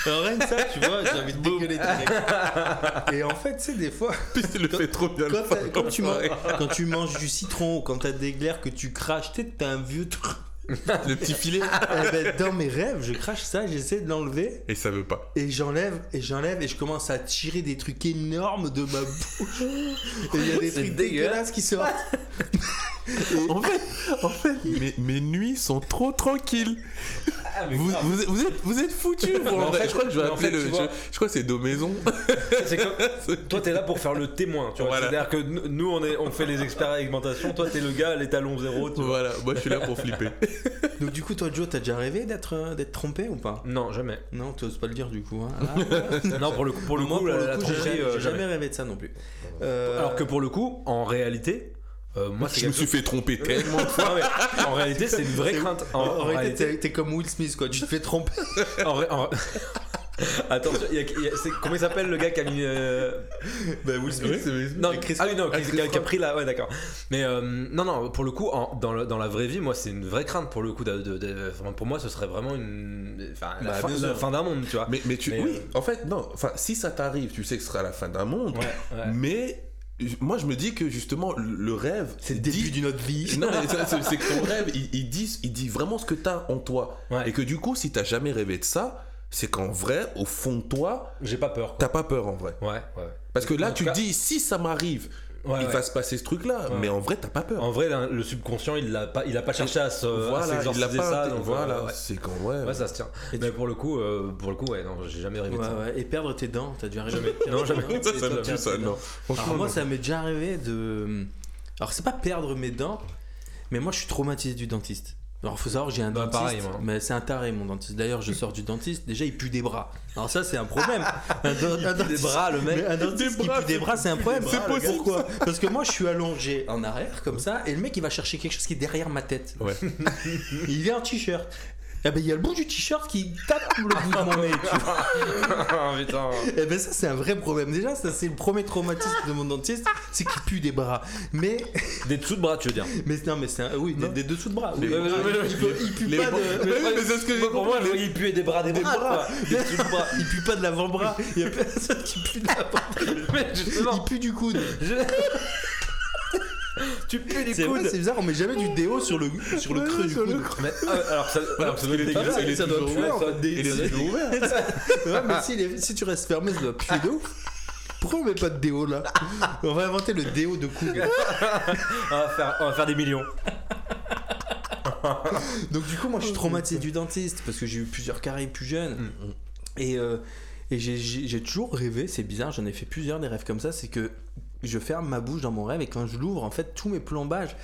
Alors rien que ça, tu vois, j'ai envie de dégueuler direct. Et en fait, tu sais, des fois, Il le fait trop bien. quand, le quand tu manges, quand tu manges du citron ou quand t'as des glaires que tu craches, tu t'as un vieux truc. Le petit filet. Eh ben, dans mes rêves, je crache ça, j'essaie de l'enlever Et ça veut pas. et j'enlève et j'enlève et je commence à tirer des trucs énormes de ma bouche. Et il y a des trucs dégueu. dégueulasses qui sortent. En fait, en fait mes, mes nuits sont trop tranquilles. Ah, Vous, vous, êtes- vous êtes, vous en fait- je crois que je vais en fait, le. tu Je, crois que c'est Do Maison. C'est comme- toi, t'es là pour faire le témoin. tu vois. Voilà. C'est-à-dire que nous- on, est, on fait les expérimentations. Toi, t'es le gars à l'étalon zéro. tu vois. voilà, moi je suis là pour flipper. Donc du coup, toi, Joe, t'as déjà rêvé d'être euh, d'être trompé ou pas? Non, jamais. Non, t'oses pas le dire du coup. Hein. Ah, Non, pour le coup, pour le moi, coup, pour la, le coup, j'ai jamais, euh, jamais rêvé de ça non plus. Euh, Alors que pour le coup, en réalité, euh, moi, Je me suis fait tromper tellement de fois. Non, mais en réalité, c'est une vraie crainte. En, en, en réalité, t'es- comme Will Smith, quoi. Tu te fais tromper. en Attention, il y a- il y a- c'est- comment il s'appelle le gars qui a mis. euh, bah, Will Smith. Non, Et Chris ah oui, non, Ah, Chris qui a, qui a Rock. pris la. Ouais, d'accord. Mais euh, non, non, pour le coup, en- dans, le- dans la vraie vie, moi, c'est une vraie crainte pour le coup. De, de- de- enfin, pour moi, ce serait vraiment une. Enfin, la, Bah, fin, la d'un monde, tu vois. Mais, mais tu. Mais, oui, euh, en fait, non. Enfin, si ça t'arrive, tu sais que ce sera la fin d'un monde. Ouais, ouais. Mais moi je me dis que justement, le- rêve. C'est le début dit- d'une autre vie. Non, mais c'est- que ton rêve, il, il dit, il dit vraiment ce que t'as en toi. Ouais. Et que du coup, si t'as jamais rêvé de ça, c'est qu'en vrai, au fond de toi, J'ai pas peur. t'as pas peur en vrai. Ouais, ouais. Parce que là, tu tout te cas- dis, si ça m'arrive, Ouais, il ouais. va se passer ce truc-là. Ouais. Mais en vrai, t'as pas peur. En vrai, le subconscient, il l'a pas, il a pas cherché à se, à voilà, il l'a s'exorciser pas. ça. donc, voilà, euh, ouais. c'est vrai. Ouais, ça se tient. Et Mais tu- pour le coup, euh, pour le coup, ouais, non, j'ai jamais rêvé de Ouais, ça. Et perdre tes dents, t'as déjà rêvé Jamais. Non, jamais. ça, Et ça ça, non. Alors moi, non. ça m'est déjà arrivé de. Alors c'est pas perdre mes dents, mais moi je suis traumatisé du dentiste. Alors faut savoir, j'ai un Bah, dentiste, pareil, moi. mais c'est un taré mon dentiste. D'ailleurs, je sors du dentiste, déjà il pue des bras. Alors ça c'est un problème. Un, Des dentiste- bras, le mec. un dentiste Des qui bras, pue des bras, c'est un problème. C'est possible. Pourquoi Parce que moi je suis allongé en arrière comme ça, et le mec il va chercher quelque chose qui est derrière ma tête. Ouais. Il est en t-shirt. Eh ben il y a le bout du t-shirt qui tape le bout de mon nez. tu vois. Ah, putain. Eh ben ça c'est un vrai problème. Déjà ça c'est le premier traumatisme de mon dentiste, c'est qu'il pue des bras. Mais Des dessous de bras, tu veux dire. mais non mais c'est un- oui des, dessous de bras. Oui. Ah, il, pue, il pue Les pas bras- de. Mais mais c'est ce que j'ai Pour moi, il puait des bras, des Des bras, des dessous de bras. Il pue pas de l'avant-bras. Il y a personne qui pue de l'avant-bras. Mais justement, Il pue du coude. tu pues les coudes. c'est bizarre, on met jamais du déo sur le sur le creux du coude. Mais, ah, alors, ça, alors ça doit être dégueulasse. il est ça doit puer. Ouais, mais si, les- si tu restes fermé, ça doit puer de ouf. Pourquoi on met pas de déo là? On va inventer le déo de coude. On va faire, on va faire des millions. Donc du coup, moi, je suis traumatisé du dentiste parce que j'ai eu plusieurs caries plus jeunes. Et, euh, Et j'ai- j'ai j'ai toujours rêvé, c'est bizarre, j'en ai fait plusieurs des rêves comme ça, c'est que je ferme ma bouche dans mon rêve et quand je l'ouvre, en fait, tous mes plombages.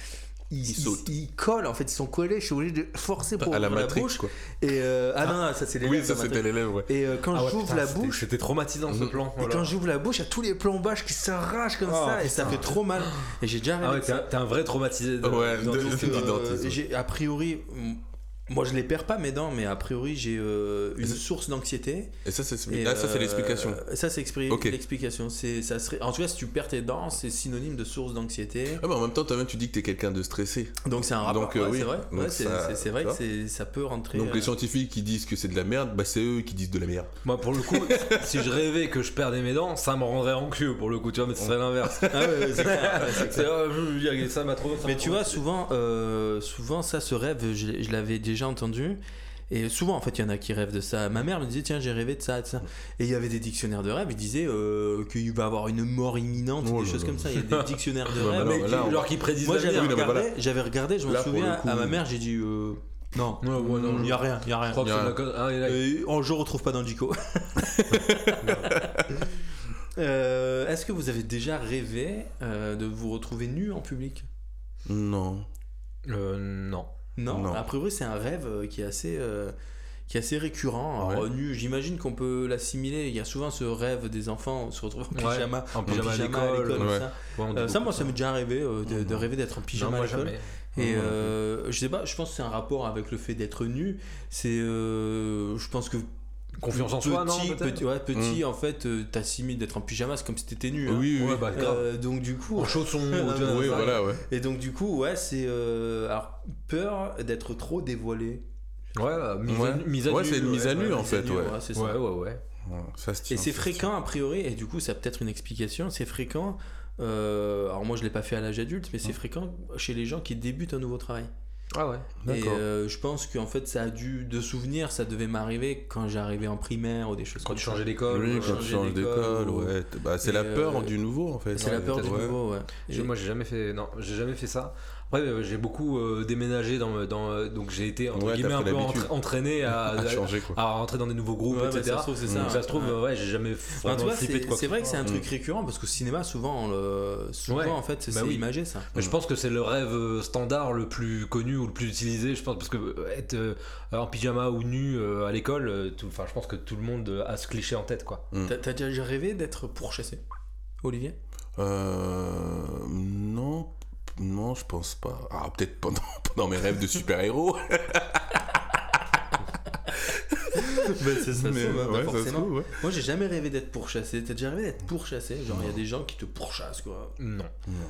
Ils, Ils ils- sautent. ils collent, en fait, ils sont collés. Je suis obligé de forcer pour à la ouvrir Matrix, bouche. quoi. Et euh, ah, non, ça c'est les Oui, lèvres, ça la c'était lèvres, ouais. Et euh, quand Ah ouais, j'ouvre la bouche, C'était traumatisant ce plan. et voilà. quand j'ouvre la bouche, il y a tous les plombages qui s'arrachent comme Oh, ça et ça fait trop mal. Et j'ai déjà rêvé Ah ouais, de t'es un- vrai traumatisé. de- Ouais, de- euh, j'ai a priori, moi je les perds pas mes dents, mais a priori j'ai euh, une source d'anxiété. Et ça, c'est ah, c'est euh, l'explication. Ça c'est expri- Ok. l'explication. C'est ça serait. En tout cas, si tu perds tes dents, c'est synonyme de source d'anxiété. Ah, mais en même temps, toi-même, tu dis que t'es quelqu'un de stressé. Donc c'est un rapport. Donc, euh, ouais, oui. c'est vrai. Ouais, c'est vrai tu que ça peut rentrer. Donc, euh, les scientifiques qui disent que c'est de la merde, bah, c'est eux qui disent de la merde. Moi, pour le coup, si je rêvais que je perdais mes dents, ça me rendrait anxieux pour le coup, tu vois, mais ce serait l'inverse. Ah ouais, c'est je- ça m'a trop. Mais m'a tu vois, souvent, souvent ça, ce rêve, je l'avais déjà entendu. Et souvent, en fait, il y en a qui rêvent de ça. Ma mère me disait, tiens, j'ai rêvé de ça, de ça. Et il y avait des dictionnaires de rêves, ils disaient euh, qu'il va avoir une mort imminente, Oh des choses comme ça. Il y a des dictionnaires de Ouais, rêves. mais Mais non, qui- là, on- genre qui prédisent Moi, j'avais regardé, voilà. j'avais regardé, je me Là, souviens, coup, à ma oui. mère, j'ai dit, euh, non, Ouais, ouais, il n'y a rien, il n'y a rien. Je Il y a la ah, il y a- Euh, je retrouve pas dans le Dico. Euh, Est-ce que vous avez déjà rêvé euh, de vous retrouver nu en public? Non. Euh, non. Non, Non. a priori c'est un rêve euh, qui est assez, euh, qui est assez récurrent. Alors, Ouais. nu, j'imagine qu'on peut l'assimiler. Il y a souvent ce rêve des enfants, on se retrouve en Ouais, pyjama, en pyjama à l'école, ouais. ça. Ouais, Euh, ça, moi, ça m'est déjà arrivé euh, de, de Non. rêver d'être en Non, pyjama moi à l'école. Et Non, euh, je sais pas, je pense que c'est un rapport avec le fait d'être nu. C'est, euh, je pense que Confiance en petit, soi, non petit, ouais, petit en fait, euh, t'assimiles d'être en pyjama, c'est comme si t'étais nu. hein. Oui, oui. Ouais, bah, grave. Euh, donc du coup, En vois, oui, voilà, ouais. et donc du coup, ouais, c'est euh, alors peur d'être trop dévoilé. Ouais, bah, mise, Ouais. à, mise à Ouais, nu. c'est une mise à Ouais, nu, en fait, nu, ouais. c'est ça. Ouais, ouais, ouais. Ouais, ça se Et tient, c'est fréquent a priori, et du coup ça a peut-être une explication, c'est fréquent, euh, alors moi je l'ai pas fait à l'âge adulte, mais c'est fréquent chez les gens qui débutent un nouveau travail. Ah ouais. Et D'accord. euh, je pense qu'en fait ça a dû, de souvenirs, ça devait m'arriver quand j'arrivais en primaire ou des choses Quand comme tu ça. changeais d'école. Oui, quand tu changer changes d'école d'école, ou- ouais. Bah, c'est la peur euh, du nouveau, en fait. C'est la peur du ouais. nouveau, ouais. Et- Moi, j'ai jamais fait. Non, j'ai jamais fait ça. Après, euh, j'ai beaucoup euh, déménagé dans, dans, euh, donc j'ai été entre Ouais, guillemets un peu entra- entraîné à, À changer, quoi. à rentrer dans des nouveaux groupes, Ouais, bah, etc. ça se trouve, c'est ça. Donc, ça se trouve, Ouais. ouais, j'ai jamais En vraiment tout cas, flippé de c'est quoi c'est vrai que c'est un truc récurrent parce qu'au cinéma, souvent, le... souvent Ouais. en fait, c'est Bah oui. imagé ça. Mais je pense que c'est le rêve standard le plus connu ou le plus utilisé, je pense, parce que être euh, en pyjama ou nu euh, à l'école, tout- enfin, je pense que tout le monde a ce cliché en tête, quoi. Mm. T'as t'as déjà rêvé d'être pourchassé Olivier? Euh. Non. Non, je pense pas. Ah, peut-être pendant, mes rêves de super-héros. c'est ça, Mais, se trouve, hein, ouais, ça se forcément. trouve, ouais. Moi, j'ai jamais rêvé d'être pourchassé. T'as déjà rêvé d'être pourchassé? Genre, il y a des gens qui te pourchassent, quoi. Non.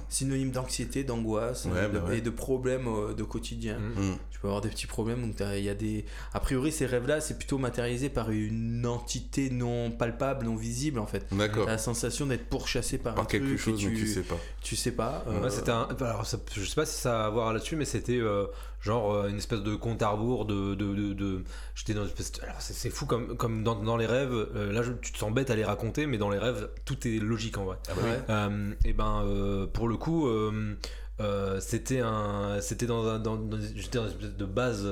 Synonyme d'anxiété, d'angoisse Ouais, bah ouais. et de problèmes euh, de quotidien. Mm. Mm. Tu peux avoir des petits problèmes. Donc, t'as- il y a des. A priori, ces rêves-là, c'est plutôt matérialisé par une entité non palpable, non visible, en fait. D'accord. T'as la sensation d'être pourchassé par, un quelque truc chose, mais tu, tu sais pas. tu sais pas. euh, Ouais, c'était un. Alors, ça- je sais pas si ça a à voir là-dessus, mais c'était euh, genre euh, une espèce de compte à rebours de. de, de, de- J'étais dans une espèce. de- Alors, c'est fou comme, comme dans, dans les rêves. euh, là, je- tu te sens bête à les raconter, mais dans les rêves, tout est logique en vrai. ouais. Euh, et ben, euh, pour le coup, c'était un. C'était dans un. Dans, dans- J'étais dans une espèce de base.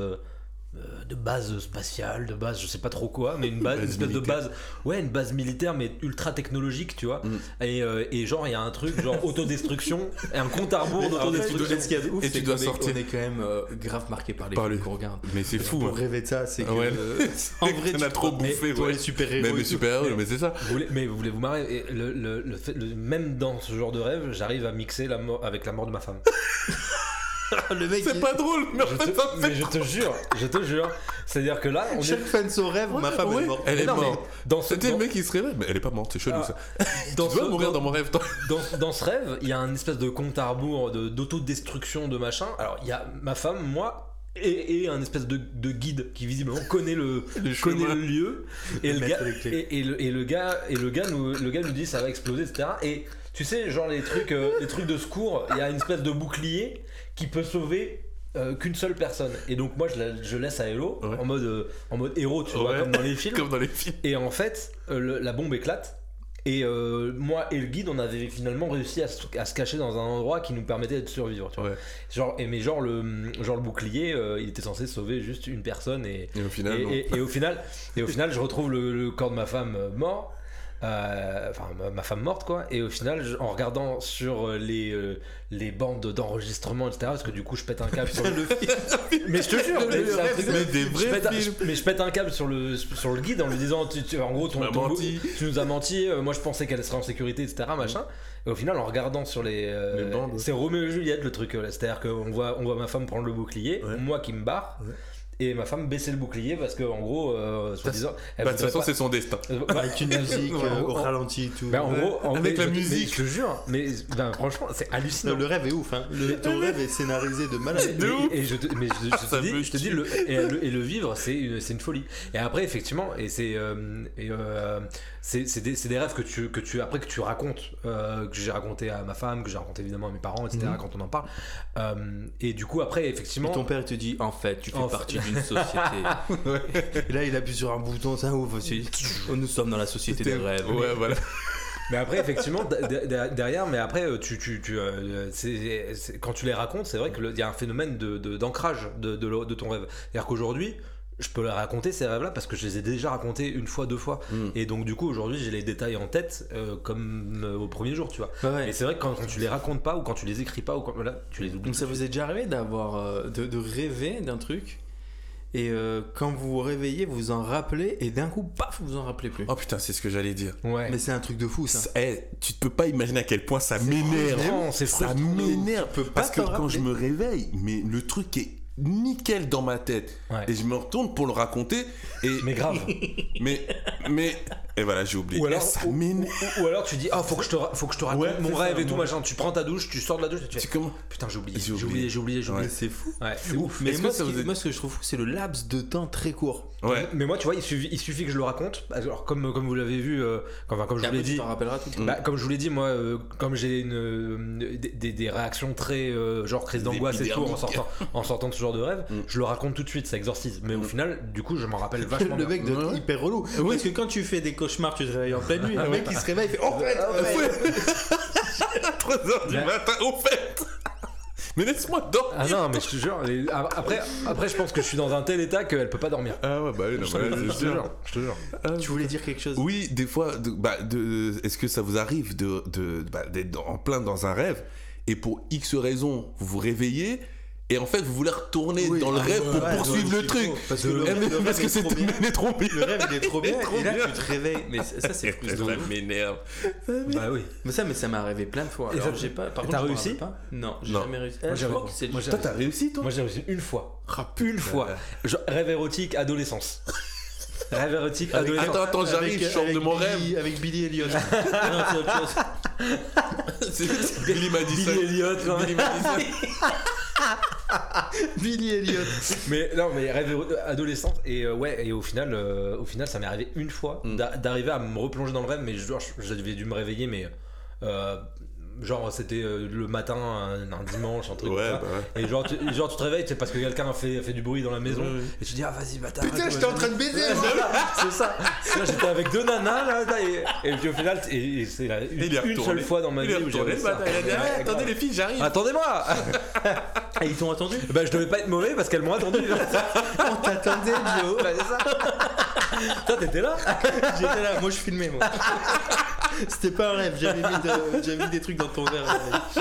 Euh, de base spatiale, de base, je sais pas trop quoi, mais une base, une Base espèce de militaire. base, ouais, une base militaire, mais ultra technologique, tu vois. Mm. Et, euh, et genre, il y a un truc, genre autodestruction, et un compte à rebours En fait, d'autodestruction. de ouf, Et tu dois sortir. On est quand même euh, grave marqué par les Par films qu'on regarde. Mais c'est fou. Pour hein. rêver de ça, c'est que. Ouais. euh, en vrai, On a trop bouffé, ouais. les super-héros. Même super-héros, mais c'est ça. Vous voulez- mais vous voulez vous marrer et le, le- le fait, le- même dans ce genre de rêve, j'arrive à mixer la mort avec la mort de ma femme. Le mec, C'est il- pas drôle, mais en Je fait, te- ça me fait mais je te jure, je te jure. C'est-à-dire que là, on Chaque est son rêve, ma femme Ouais, est morte. Elle est morte. dans ce, C'était le mec qui se réveille, mais elle est pas morte, c'est chelou Ah. ça. dans Tu dois ce- mourir dans- dans mon rêve, toi. dans, dans ce rêve, il y a un espèce de compte à rebours de- d'autodestruction de machin. Alors, il y a ma femme, moi, et, et un espèce de, de guide qui visiblement connaît le, Le connaît le lieu. Et le, gars, et le, et le gars, et le gars, nous, le gars nous dit ça va exploser, etc. Et tu sais, genre les trucs, euh, les trucs de secours, il y a une espèce de bouclier qui peut sauver. euh, qu'une seule personne et donc moi je, la- je laisse à Hello Ouais. en mode euh, en mode héros tu vois comme dans les films Comme dans les films. et en fait, euh, le- la bombe éclate. Et moi et le guide, on avait finalement réussi à se, à se cacher dans un endroit qui nous permettait de survivre. Tu vois. Ouais. Genre, et, mais genre le, genre le bouclier, il était censé sauver juste une personne et, Et au final, et, au final, et au final, je retrouve le, le corps de ma femme mort. Euh, Enfin, ma, ma femme morte, quoi. Et au final, je- en regardant sur euh, les, euh, les bandes d'enregistrement, etc., parce que du coup, je pète un câble sur le. mais je te jure, mais, c'est des je pète un- films. je- mais je pète un câble sur le, sur le guide en lui disant tu, tu- en gros, ton, ton- tu nous as menti, euh, moi je pensais qu'elle serait en sécurité, etc., machin. Et au final, en regardant sur les. Les bandes. c'est Roméo et Juliette le truc, euh, là. c'est-à-dire qu'on voit, on voit ma femme prendre le bouclier, Ouais. moi qui me barre. Ouais. Et ma femme baisser le bouclier parce que en gros, euh, soi-disant, elle Bah, de toute façon, pas- c'est son destin. euh, bah, Avec une musique Ouais, euh, au en- ralenti et tout. bah, en gros, en- Avec la je- musique. mais je te jure, mais ben, franchement, c'est hallucinant. Non, le rêve est ouf, hein. Le, ton rêve est scénarisé de malade. De ouf. Et, et je te, mais je, je te dis, je te dis le, et, le, et le vivre, c'est une, c'est une folie. Et après, effectivement, et c'est euh, euh, c'est c'est des, c'est des rêves que tu, que tu après que tu racontes, euh, que j'ai raconté à ma femme, que j'ai raconté évidemment à mes parents, etc. Mhm. Quand on en parle. Euh, et du coup, après, effectivement, Et ton père il te dit en fait tu fais partie d'une société. Et là, il appuie sur un bouton, c'est un ouf aussi. Nous sommes dans la société des rêves. Ouais, voilà. Mais après, effectivement, de- de- de- derrière, mais après, euh, tu, tu, tu, euh, c'est- c'est- quand tu les racontes, c'est vrai qu'il y a un phénomène de- d'ancrage de, de, de ton rêve. C'est-à-dire qu'aujourd'hui, je peux les raconter ces rêves-là parce que je les ai déjà racontés une fois, deux fois. Mm. Et donc, du coup, aujourd'hui, j'ai les détails en tête euh, comme euh, au premier jour, tu vois. Ouais. Et c'est vrai que quand, quand tu les racontes pas ou quand tu les écris pas ou quand voilà, tu les oublies. Donc ça vous est déjà arrivé d'avoir euh, de, de rêver d'un truc et euh, quand vous vous réveillez vous vous en rappelez et d'un coup paf vous en rappelez plus? Oh putain, c'est ce que j'allais dire. Ouais. Mais c'est un truc de fou, ça. Ça- eh, tu te peux pas imaginer à quel point ça m'énerve. Ça m'énerve. Parce que quand je me réveille, mais le truc est nickel dans ma tête. Ouais. Et je me retourne pour le raconter. Et, Mais grave. mais, mais, et voilà, j'ai oublié. Ou alors, ça ou, m'énerve. ou- ou alors tu dis ah faut que je te faut que je te raconte Ouais, mon rêve ça, et tout machin tu prends ta douche tu sors de la douche et tu fais C'est comment putain j'ai oublié J'ai oublié. j'ai oublié j'ai oublié Ouais. C'est fou. ouais c'est ouf Mais Est-ce moi, que ce est- moi, ce que je trouve fou c'est le laps de temps très court. Ouais. mais moi tu vois il suffit, il suffit que je le raconte alors comme comme vous l'avez vu euh, enfin, comme je Et vous l'ai tu dit tout bah, comme je vous l'ai dit moi euh, comme j'ai une euh, des, des- des réactions très euh, genre crise d'angoisse et tout en sortant en sortant de ce genre de rêve Mm. je le raconte tout de suite ça exorcise mais au final du coup je m'en rappelle vachement Le mec de hyper relou. Parce que quand tu fais des cauchemars, tu te réveilles en pleine nuit. Le mec, il se réveille, il fait Oh, fait, À 3h du Mais- matin, au fait. Mais laisse-moi dormir. ah non mais je te jure les- après après je pense que je suis dans un tel état qu'elle peut pas dormir Ah ouais, bah oui, non, je bah, te c'est sûr. jure je te jure Tu voulais dire quelque chose? Oui, des fois, de- bah, de- est-ce que ça vous arrive de, de- bah, d'être en plein dans un rêve et pour X raisons, vous vous réveillez et en fait vous voulez retourner Oui, dans le ah, rêve ouais, pour ouais, poursuivre ouais, le truc. faux. Parce que le Eh, le parce que c'est trop bien. mais trop bien. Le rêve, il est trop bien. Et Et là, tu te réveilles. Mais ça, c'est frustrant. Ça m'énerve. bah oui Mais ça, mais ça m'est arrivé plein de fois. Et Alors, ça- j'ai pas. Par et contre, t'as réussi pas. Non, j'ai jamais réussi. Moi, Toi, t'as réussi, toi moi j'ai réussi une fois Ah, une fois putain. Genre, rêve érotique adolescence rêve érotique adolescence Attends, attends, j'arrive, avec- je sors avec de mon Billy- rêve. Avec Billy Elliot. non, c'est autre chose. C'est- Billy m'a dit ça. Billy Elliot non, Billy m'a dit ça. Billy Elliot. mais non mais rêve adolescente et euh, ouais et au final euh, au final ça m'est arrivé une fois Mm. d'a- d'arriver à me replonger dans le rêve mais genre j'avais dû me réveiller mais euh, genre c'était euh, le matin un, un dimanche un truc Ouais, comme ça. bah ouais. et genre tu, genre tu te réveilles c'est parce que quelqu'un a fait, a fait du bruit dans la maison Ouais, ouais. et tu dis ah vas-y bâtard Putain, j'étais en train de baiser, c'est ça j'étais avec deux nanas là, là, et, et puis au final et, et c'est la- une, une seule fois dans ma vie où le ça. bâtard. Il a dit Ouais, Ah, attendez les filles, j'arrive. attendez-moi Ah, ils t'ont attendu? Bah je devais pas être mauvais parce qu'elles m'ont attendu On t'attendait, Joe. Bah, c'est ça. Toi, t'étais là? J'étais là, moi je filmais, moi. C'était pas un rêve, j'avais mis, de- j'avais mis des trucs dans ton verre.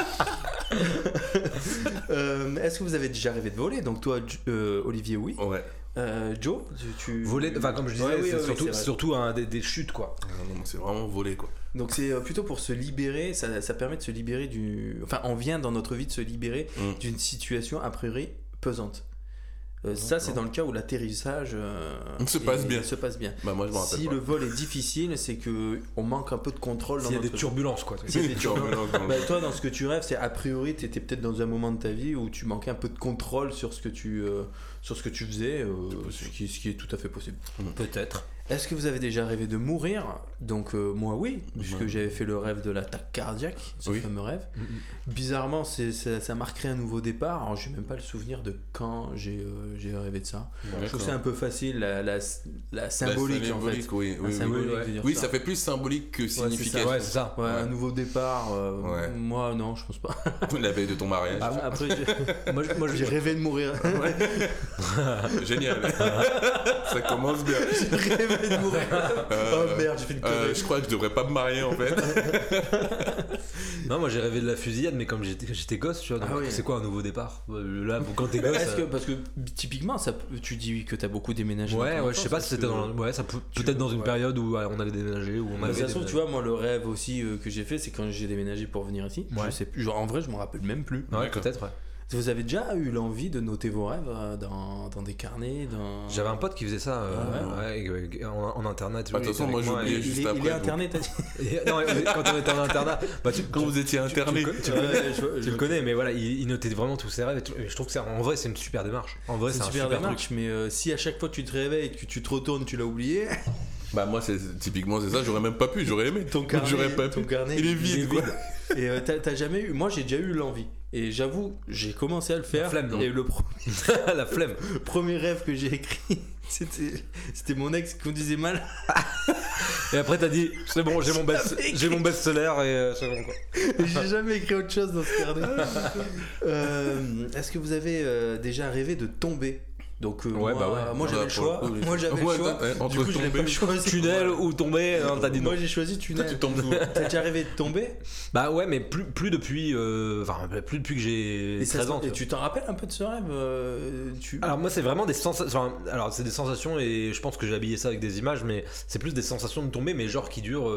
Euh, Est-ce que vous avez déjà rêvé de voler Donc, toi, euh, Olivier, oui. Ouais. Euh, Joe, tu. tu- Voler, enfin, comme je disais, Ouais, oui, c'est oui, surtout, des, des chutes, quoi. Non, non, c'est vraiment volé quoi. Donc, c'est plutôt pour se libérer, ça, ça permet de se libérer du. Enfin, on vient dans notre vie de se libérer Mm. d'une situation a priori pesante. Euh, ça, c'est dans le cas où l'atterrissage euh, Se passe bien. se passe bien. Bah moi je Si pas. le vol est difficile, c'est que on manque un peu de contrôle dans S'il y a des turbulences, quoi. S'il y a des Tu remets dans le- Bah, toi, dans ce que tu rêves, c'est a priori, tu étais peut-être dans un moment de ta vie où tu manquais un peu de contrôle sur ce que tu, euh, sur ce que tu faisais, euh, ce, qui, ce qui est tout à fait possible. Peut-être. Est-ce que vous avez déjà rêvé de mourir? Donc euh, moi oui, puisque Ouais. j'avais fait le rêve de l'attaque cardiaque, ce Oui. fameux rêve. Bizarrement, c'est, ça, ça marquerait un nouveau départ. Alors j'ai même pas le souvenir de quand j'ai, euh, j'ai rêvé de ça. Je trouve que c'est un peu facile, la, la, la symbolique, La en fait. oui, La oui, oui, symbolique oui. de dire Oui, ça. ça fait plus symbolique que c'est ça. significatif. Ouais, c'est ça. Ouais, Ouais. un nouveau départ. euh, Ouais. Moi non, je pense pas. La veille de ton mariage. Ah, Après, j'ai- Moi, je- moi, J'ai rêvé de mourir. Génial. ça commence bien. J'ai rêvé de mourir. Euh, Oh merde, j'ai fait une euh, je crois que je devrais pas me marier en fait. Non, moi j'ai rêvé de la fusillade, mais comme j'étais gosse, tu vois, Ah oui. c'est quoi un nouveau départ? Là, quand t'es gosse. Que, euh, parce que typiquement, ça, tu dis que tu as beaucoup déménagé. Ouais, ouais, je sais pas si c'était dans. Ouais, ça peut peut-être dans une ouais. période où on avait déménagé, où on avait. ça se trouve, tu vois, moi, le rêve aussi euh, que j'ai fait, c'est quand j'ai déménagé pour venir ici. Ouais. Je sais plus. Genre, en vrai, je m'en rappelle même plus. Ouais, peut-être, ouais. Vous avez déjà eu l'envie de noter vos rêves euh, dans, dans des carnets dans... J'avais un pote qui faisait ça euh, Ah ouais, en, en internat. tu Bah, vois, de toute façon, il moi, juste il, est- il après, est donc. interné, t'as dit et- non, quand on était en internat, bah, tu, Quand vous étiez interné. tu, tu, Ouais, connais, je- tu je- le connais, mais voilà, il, il notait vraiment tous ses rêves. Et, je trouve que c'est en vrai, c'est une super démarche. En vrai, C'est une un super, super, démarche, truc. mais euh, si à chaque fois tu te réveilles et que tu te retournes, tu l'as oublié, Bah, moi, c'est typiquement c'est ça. J'aurais même pas pu. J'aurais aimé. ton carnet, J'aurais pas ton pu. carnet, Il est vide, quoi. Et euh, t'as jamais eu. Moi, j'ai déjà eu l'envie. Et j'avoue, j'ai commencé à le faire. flemme, non et le pro- la flemme. premier rêve que j'ai écrit, c'était mon ex qui conduisait mal. Et après, t'as dit, c'est bon, j'ai mon best, J'avais j'ai mon best-seller et euh, c'est bon quoi. J'ai jamais écrit autre chose dans ce carnet. Euh, Est-ce que vous avez euh, déjà rêvé de tomber? Donc euh, Ouais, moi, bah ouais. moi j'avais le choix. coup, moi j'avais Ouais, le choix. entre du coup, tomber- pas choisi. Tunnel ou tomber, non, t'as dit non. Moi j'ai choisi Toi, tunnel. tu tombes T'as déjà rêvé de tomber? Bah ouais, mais plus, plus depuis, euh, enfin, plus depuis que j'ai Et, ça 13 se- ans. et tu t'en rappelles un peu de ce rêve euh, tu... Alors moi c'est vraiment des sensations, alors c'est des sensations et je pense que j'ai habillé ça avec des images mais c'est plus des sensations de tomber mais genre qui durent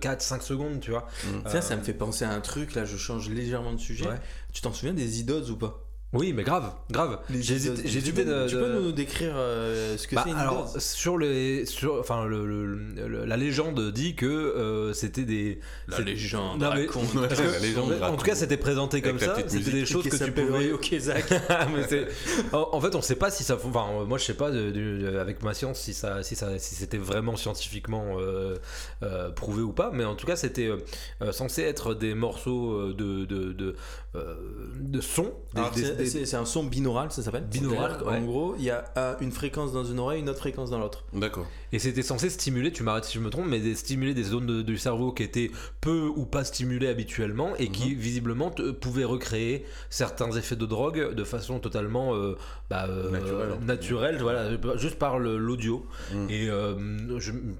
4-5 secondes tu vois. Ça, ça me fait penser à un truc, là je change légèrement de sujet. Tu t'en souviens des idols ou pas? Oui mais grave, grave. J'ai Tu peux- de... Tu de- peux nous décrire euh, ce que Bah, c'est une alors sur les sur enfin le, le- le- la légende dit que euh, c'était des La c'est- légende Non, mais- raconte. Que- la légende en tout raconte. cas c'était présenté comme ça, c'était des choses que tu pouvais. Mais c'est- en, en fait, on sait pas si ça. Enfin, moi, je sais pas de- de- avec ma science si ça, si ça, si c'était vraiment scientifiquement euh, euh, prouvé ou pas. Mais en tout cas, c'était censé être des morceaux de de de, euh, de son. des- Alors, des- c'est- des- c'est c'est un son binaural, ça s'appelle. Binaural, ouais. gros, il y a euh, une fréquence dans une oreille, une autre fréquence dans l'autre. D'accord. Et c'était censé stimuler, tu m'arrêtes si je me trompe, mais stimuler des zones de- du cerveau qui étaient peu ou pas stimulées habituellement et qui visiblement te- pouvaient recréer certains effets de drogue de façon totalement euh, bah, euh, Naturelle. naturelle, voilà, juste par l'audio. Mm. Et euh,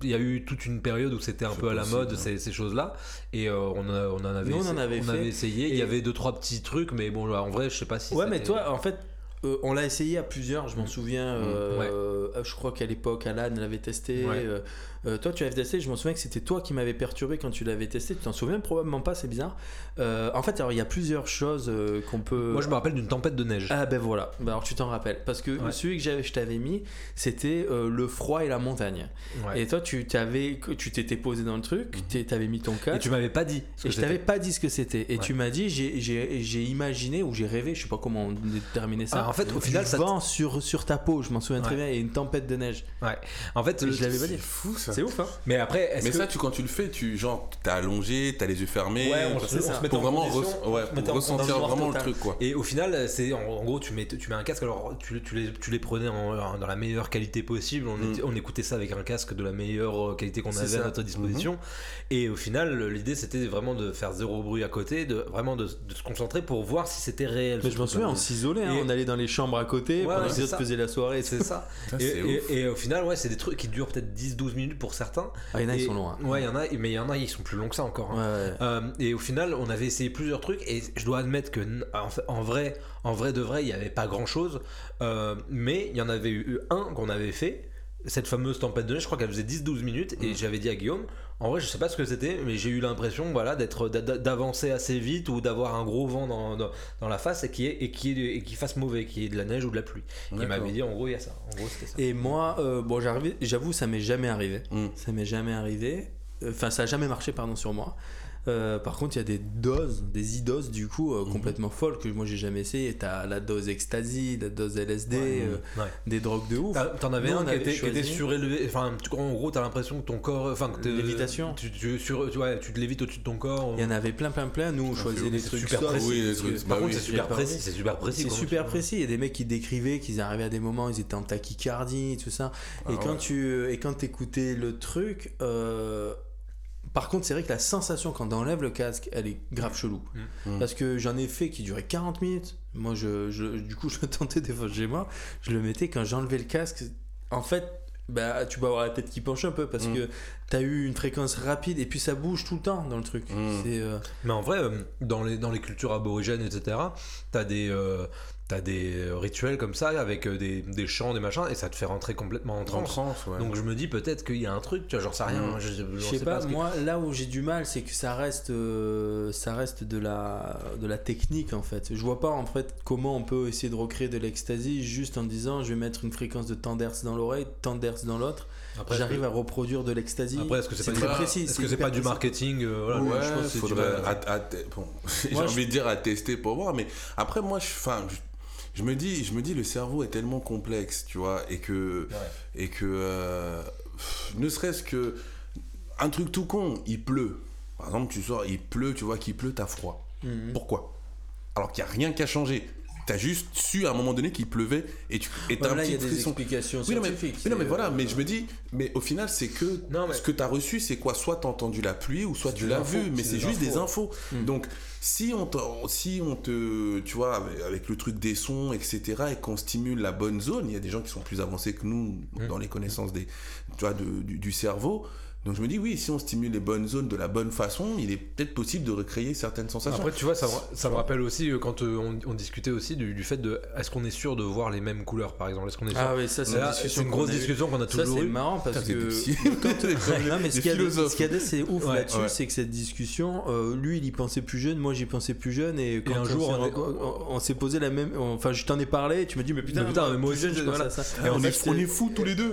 il y a eu toute une période où c'était un peu à la mode hein. ces, ces choses-là. Et euh, on, a- on en avait, Nous, on en essayé- avait. Il y avait deux trois petits trucs, mais bon, en vrai, je sais pas si. ouais, mais toi, en fait, euh, on l'a essayé à plusieurs, je m'en souviens. euh, Ouais. euh, je crois qu'à l'époque, Alan l'avait testé. Ouais. Euh, toi, tu l'avais testé. Je m'en souviens que c'était toi qui m'avais perturbé quand tu l'avais testé. Tu t'en souviens probablement pas, c'est bizarre. Euh, en fait, alors il y a plusieurs choses euh, qu'on peut. Moi, je me rappelle d'une tempête de neige. Ah ben voilà, Bah, alors tu t'en rappelles. Parce que Ouais. celui que j'avais- je t'avais mis, c'était le froid et la montagne. Ouais. Et toi, tu t'avais, tu t'étais posé dans le truc, tu t'avais mis ton Et casque. tu m'avais pas dit. Et je t'avais pas dit ce que c'était. Et Ouais. tu m'as dit, j'ai- imaginé ou j'ai rêvé, je sais pas comment on déterminait ça. Ah, en fait, au final, ça. vent sur, sur ta peau, je m'en souviens très bien, et une tempête de neige. Ouais. En fait, Je l'avais pas dit. C'est fou ça. C'est ouf, hein Mais après, est-ce Mais que ça, tu, quand tu le fais, tu genre, t'es allongé, t'as les yeux fermés. Ouais, on pour- se- on se mettait pour en vraiment ouais, pour ressentir vraiment total. le truc quoi. Et au final, c'est en, en gros, tu mets, tu mets un casque. Alors, tu, tu les, tu les prenais en- dans la meilleure qualité possible. On, Mm. était- on écoutait ça avec un casque de la meilleure qualité qu'on C'est avait à notre disposition. Et au final, l'idée c'était vraiment de faire zéro bruit à côté, de vraiment de, de se concentrer pour voir si c'était réel. Mais je m'en souviens, on s'isolait, hein, on allait dans les chambres à côté, pendant les autres faisaient la soirée. C'est ça. Et au final, ouais, c'est des trucs qui durent peut-être 10-12 minutes pour certains. Ah, il y en a, ils sont loin. Ouais, il y en a, mais il y en a, ils sont plus longs que ça encore. hein. Ouais, ouais. Euh, et au final, on avait essayé plusieurs trucs et je dois admettre que en, vrai, en vrai de vrai, il n'y avait pas grand chose. mais il y en avait eu un qu'on avait fait. Cette fameuse tempête de neige, je crois qu'elle faisait 10-12 minutes et j'avais dit à Guillaume, en vrai je sais pas ce que c'était, mais j'ai eu l'impression voilà, d'être d'a- d'a- d'avancer assez vite ou d'avoir un gros vent dans, dans, dans la face et qui, est, et, qui est, et qui fasse mauvais, qui est de la neige ou de la pluie. Il m'avait dit en gros il y a ça. En gros c'était ça. Et moi, euh, bon, j'avoue, ça m'est jamais arrivé. Mm. Ça m'est jamais arrivé. Enfin, ça a jamais marché, pardon, sur moi. Euh, par contre, il y a des doses, des e-doses du coup Mhm. euh, complètement folles que moi j'ai jamais essayé. T'as la dose ecstasy, la dose LSD, euh, Ouais. des drogues de ouf. T'en avais Nous, un qui était, qui était choisi- surélevé. Enfin, tu- en gros, t'as l'impression que ton corps. Enfin, que Lévitation. Tu, tu, sur, tu- ouais, tu te lévites au-dessus de ton corps. Il y en avait plein, plein, plein. Nous, on choisissait les c'est trucs super soft, précis. Oui, les parce trucs- que- bah Par contre, oui. c'est super précis. C'est super précis. C'est super précis. Il y a des mecs qui décrivaient qu'ils arrivaient à des moments, ils étaient en tachycardie, tout ça. et, Ah quand ouais. tu, et quand t'écoutais le truc, euh, par contre, c'est vrai que la sensation quand t'enlèves le casque, elle est grave chelou. Mm. Parce que j'en ai fait qui durait 40 minutes. Moi, je, je- du coup, je le tentais des fois chez moi. Je le mettais quand j'enlevais le casque. En fait, bah, tu peux avoir la tête qui penche un peu parce Mm. que t'as eu une fréquence rapide et puis ça bouge tout le temps dans le truc. Mm. Euh, Mais en vrai, euh, dans les, dans les cultures aborigènes, etc., t'as des, euh, t'as des rituels comme ça avec euh, des, des chants, des machins, et ça te fait rentrer complètement en transe. ouais. Donc je me dis peut-être qu'il y a un truc, tu vois, j'en sais rien. Mm. Je, je- Je j'en sais pas, que- moi là où j'ai du mal, c'est que ça reste, euh, ça reste de la, de la technique en fait. Je vois pas en fait comment on peut essayer de recréer de l'ecstasy juste en disant je vais mettre une fréquence de tant d'hertz dans l'oreille, tant d'hertz dans l'autre. Après, J'arrive à reproduire de l'ecstasy. Après, est-ce que c'est pas, très du- précis, Est-ce que c'est pas du marketing euh, voilà, ouais, je pense du faudrait bon, j'ai envie de dire à tester pour voir, mais après moi, je, enfin, je, me dis, je me dis, le cerveau est tellement complexe, tu vois, et que, et que, euh, pff, ne serait-ce que un truc tout con, il pleut. Par exemple, tu sors, il pleut, tu vois qu'il pleut, t'as froid. Mhm. Pourquoi? Alors qu'il n'y a rien qui a changé. T'as juste su à un moment donné qu'il pleuvait et tu et t'as Ouais, un là, il y petit a des explications Oui, non, mais, non, mais c'est, voilà, euh, mais je me dis, mais au final, c'est que Non, mais- ce que tu as reçu, c'est quoi? Soit tu as entendu la pluie ou soit tu l'as vu, mais c'est juste des infos. Mm. Donc, si on, te, si on te, tu vois, avec, avec le truc des sons, etc., et qu'on stimule la bonne zone, il y a des gens qui sont plus avancés que nous Mm. dans les connaissances des, tu vois, de- du, du cerveau. Donc, je me dis, oui, si on stimule les bonnes zones de la bonne façon, il est peut-être possible de recréer certaines sensations. Après, tu vois, ça, me- ça me rappelle aussi euh, quand euh, on, on discutait aussi du, du fait de est-ce qu'on est sûr de voir les mêmes couleurs, par exemple? Est-ce qu'on est sûr? Ah oui, ça c'est une c'est discussion une qu'on grosse discussion qu'on a Ça toujours c'est eue. marrant parce Putain, que non mais ce qu'il y a de- philosophes. ce qu'il y a de- c'est ouf Ouais, là-dessus ouais. c'est que cette discussion euh, lui il y pensait plus jeune moi j'y pensais plus jeune et quand un on jour, on s'est posé la même enfin je t'en ai parlé et tu m'as dit mais putain, Mais putain, mais moi aussi, jeune, je voilà. pensais à ça. Et on, Ça, est, fous tous les deux.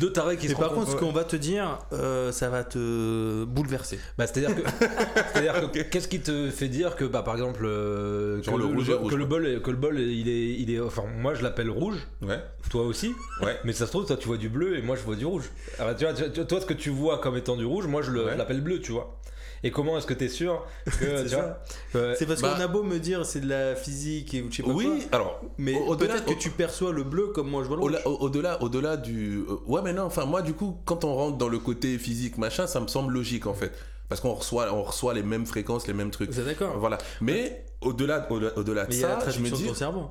Deux, tarés qui se par contre ce qu'on va te dire euh, ça va te bouleverser Bah, c'est-à-dire que, c'est-à-dire que qu'est-ce qui te fait dire que, bah, par exemple, euh, que, Genre le le, rouge le- et rouge, que le quoi. bol, que le bol, il est, il est, enfin, moi je l'appelle rouge, Ouais, toi aussi, ouais. mais ça se trouve, toi tu vois du bleu et moi je vois du rouge. Alors, tu vois, tu- tu- toi ce que tu vois comme étant du rouge, moi je le- Ouais. je l'appelle bleu, tu vois. Et comment est-ce que t'es sûr que, tu ça. euh, c'est parce bah- qu'on a beau me dire c'est de la physique et ou je sais pas Oui, quoi alors, mais au- au-delà- peut-être que au- tu perçois le bleu comme moi je vois le Au- au- Au-delà, au-delà du. euh, Ouais, mais non, enfin, moi, du coup, quand on rentre dans le côté physique, machin, ça me semble logique, en fait. Parce qu'on reçoit, on reçoit les mêmes fréquences, les mêmes trucs. êtes d'accord Voilà. Mais au-delà, au-delà, au-delà de mais il y a la ça, je me de dis. ton cerveau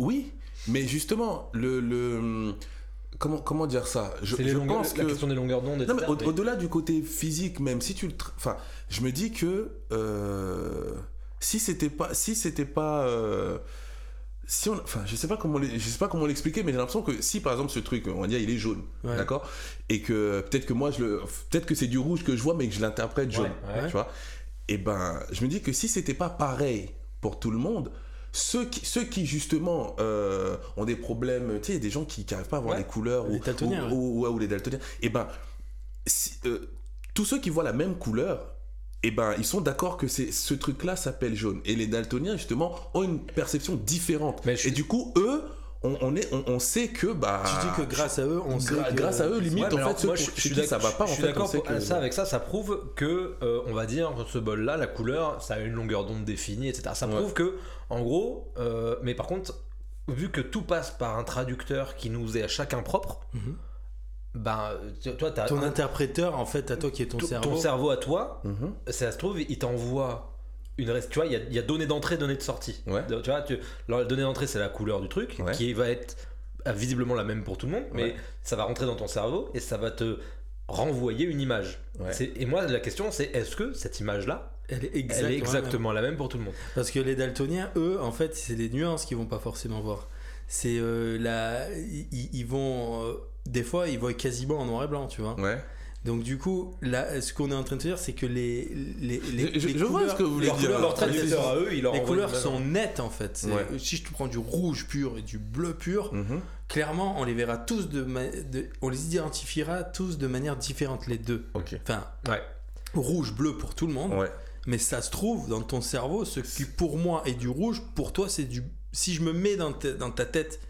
Oui, mais justement, le. le comment, comment dire ça? Je, longueurs- pense la que. question des longueurs d'onde, Non, mais au- au-delà du côté physique, même si tu le. Enfin, je me dis que. euh, si c'était pas. Si c'était pas. euh, si on, enfin, je sais pas comment, je sais pas comment l'expliquer, mais j'ai l'impression que si par exemple ce truc, on va dire, il est jaune, Ouais. d'accord, et que peut-être que moi je le, peut-être que c'est du rouge que je vois, mais que je l'interprète jaune, Ouais, ouais. tu vois? Et ben, je me dis que si c'était pas pareil pour tout le monde, ceux qui, ceux qui justement euh, ont des problèmes, tu sais, des gens qui n'arrivent pas à voir Ouais. les couleurs Les ou, daltoniens, ou, ou- ou- ou les daltoniens, et ben, si- euh, tous ceux qui voient la même couleur, et ben, ils sont d'accord que c'est ce truc-là s'appelle jaune. Et les daltoniens justement ont une perception différente. Mais je suis- Et du coup, eux, on, on est, on, on sait que bah. tu dis que grâce à eux on sait que- grâce à eux, limite, Ouais, en alors, fait, moi, pour je, chez suis ça va pas, je en suis d'accord que. ça avec ça, ça prouve que euh, on va dire ce bol là, la couleur, ça a une longueur d'onde définie, etc. Ça Ouais. prouve que, en gros, euh, mais par contre, vu que tout passe par un traducteur qui nous est à chacun propre, ben tu- toi t'as ton un- interpréteur en fait à toi qui est ton ton- cerveau ton cerveau à toi, Mhm. ça se trouve, il t'envoie une reste. Tu vois, il y a, y a données d'entrée, données de sortie. Ouais. Tu vois, tu, alors, la donnée d'entrée, c'est la couleur du truc, Ouais. qui va être euh, visiblement la même pour tout le monde, mais Ouais. ça va rentrer dans ton cerveau et ça va te renvoyer une image. Et moi, la question, c'est est-ce que cette image-là, elle est elle exactement, est exactement la même pour tout le monde? Parce que les daltoniens eux en fait c'est les nuances qu'ils vont pas forcément voir c'est euh, la ils, ils vont euh, des fois ils voient quasiment en noir et blanc tu vois Ouais. Donc du coup là ce qu'on est en train de dire c'est que les les, les, Je- les je vois couleurs- ce que vous voulez les dire. couleurs- à eux, leur les couleurs sont nettes en fait Ouais. si je te prends du rouge pur et du bleu pur Mhm. clairement on les verra tous de, on les identifiera tous de manière différente les deux Ok. enfin Ouais. rouge, bleu pour tout le monde. Ouais. Mais ça se trouve dans ton cerveau, ce qui pour moi est du rouge, pour toi c'est du. Si je me mets dans ta, dans ta tête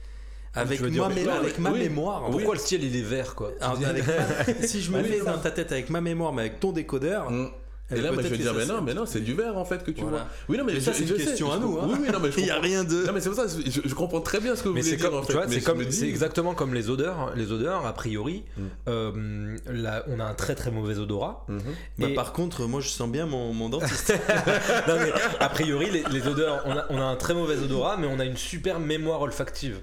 avec veux dire, ma, mais mé- non, avec ma oui. mémoire, Pourquoi le ciel il est vert quoi alors, avec ma- si je me mets dans ta tête avec ma mémoire, mais avec ton décodeur, Mm. Et là, moi, je vais dire, mais non, mais non, c'est du verre en fait que tu Voilà. vois. Oui, non, mais ça, c'est une question à nous, hein. Oui, oui, non, mais je il n'y a rien de. Non, mais c'est pour ça, je, je comprends très bien ce que vous Mais voulez c'est dire comme, en fait. tu vois, mais c'est comme, c'est exactement comme les odeurs. Les odeurs, a priori, Mm. euh, là, on a un très très mauvais odorat. Bah, Et- Par contre, moi je sens bien mon, mon dentiste. non mais a priori les, les odeurs on a, on a un très mauvais odorat mais on a une super mémoire olfactive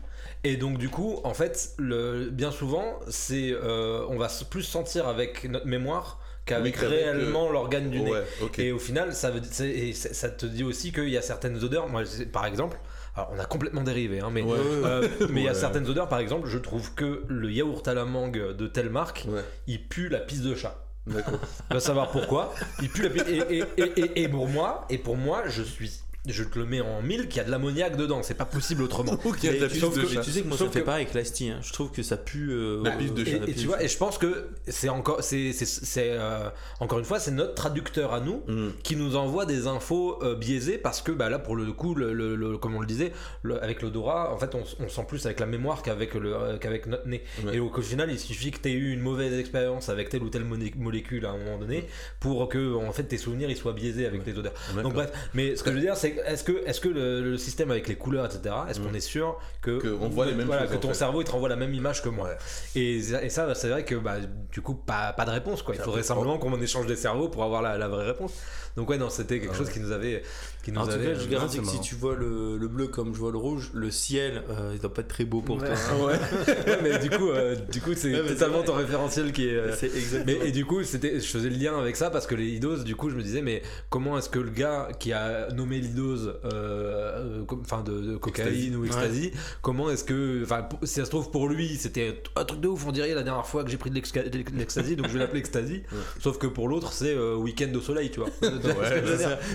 et donc du coup en fait le, bien souvent c'est euh, on va plus sentir avec notre mémoire qu'avec Oui, réellement l'organe du nez. Ouais, et au final ça veut et ça te dit aussi qu'il y a certaines odeurs. Moi par exemple alors on a complètement dérivé hein, mais Ouais. euh, il y a certaines odeurs par exemple je trouve que le yaourt à la mangue de telle marque il pue la pisse de chat. D'accord. va savoir pourquoi. Il pue la pi- et, et, et, et- et pour moi, et pour moi, je suis, je te le mets en mille, qu'il y a de l'ammoniac dedans. C'est pas possible autrement. Ok, il y a de la sauf de que- chat. tu sais que moi Sauf ça fait que- pareil avec Tea, hein. Je trouve que ça pue. euh, La euh, piste de Et, chat. et tu vois, et je pense que c'est encore, c'est, c'est, c'est, euh, encore une fois, c'est notre traducteur à nous Mm. qui nous envoie des infos euh, biaisées parce que bah, là, pour le coup, le, le- le- comme on le disait, le- avec l'odorat, en fait, on, on sent plus avec la mémoire qu'avec, le, euh, qu'avec notre nez. Ouais. Et au, au final, il suffit que tu aies eu une mauvaise expérience avec telle ou telle molécule à un moment donné pour que en fait, tes souvenirs ils soient biaisés avec les odeurs. D'accord. Donc bref, mais ce que je veux dire, c'est est-ce que, est-ce que le, le système avec les couleurs, etc., est-ce qu'on est sûr que, Mm. Que on voit les mêmes voilà, choses, que en ton fait. cerveau il te renvoie la même image que moi et, et ça, c'est vrai que bah, du coup, pas, pas de réponse quoi. Il faudrait simplement qu'on échange des cerveaux pour avoir la, la vraie réponse. Donc ouais, non, c'était quelque Ah chose qui nous avait, qui nous En tout cas, je garantis que si tu vois le, le bleu comme je vois le rouge, le ciel, euh, il doit pas être très beau pour Ouais. toi. hein. Ouais, mais du coup, euh, du coup, c'est Ouais, totalement ton référentiel qui est. euh, C'est exactement. Mais, et du coup, c'était, je faisais le lien avec ça parce que les idoses, du coup, je me disais, mais comment est-ce que le gars qui a nommé l'idose, euh, euh, enfin de, de cocaïne Ecstasy. ou ecstasy, comment est-ce que, enfin, si ça se trouve pour lui, c'était un truc de ouf, on dirait la dernière fois que j'ai pris de l'ecstasy, donc je vais l'appeler ecstasy. Sauf que pour l'autre, c'est euh, week-end au soleil, tu vois.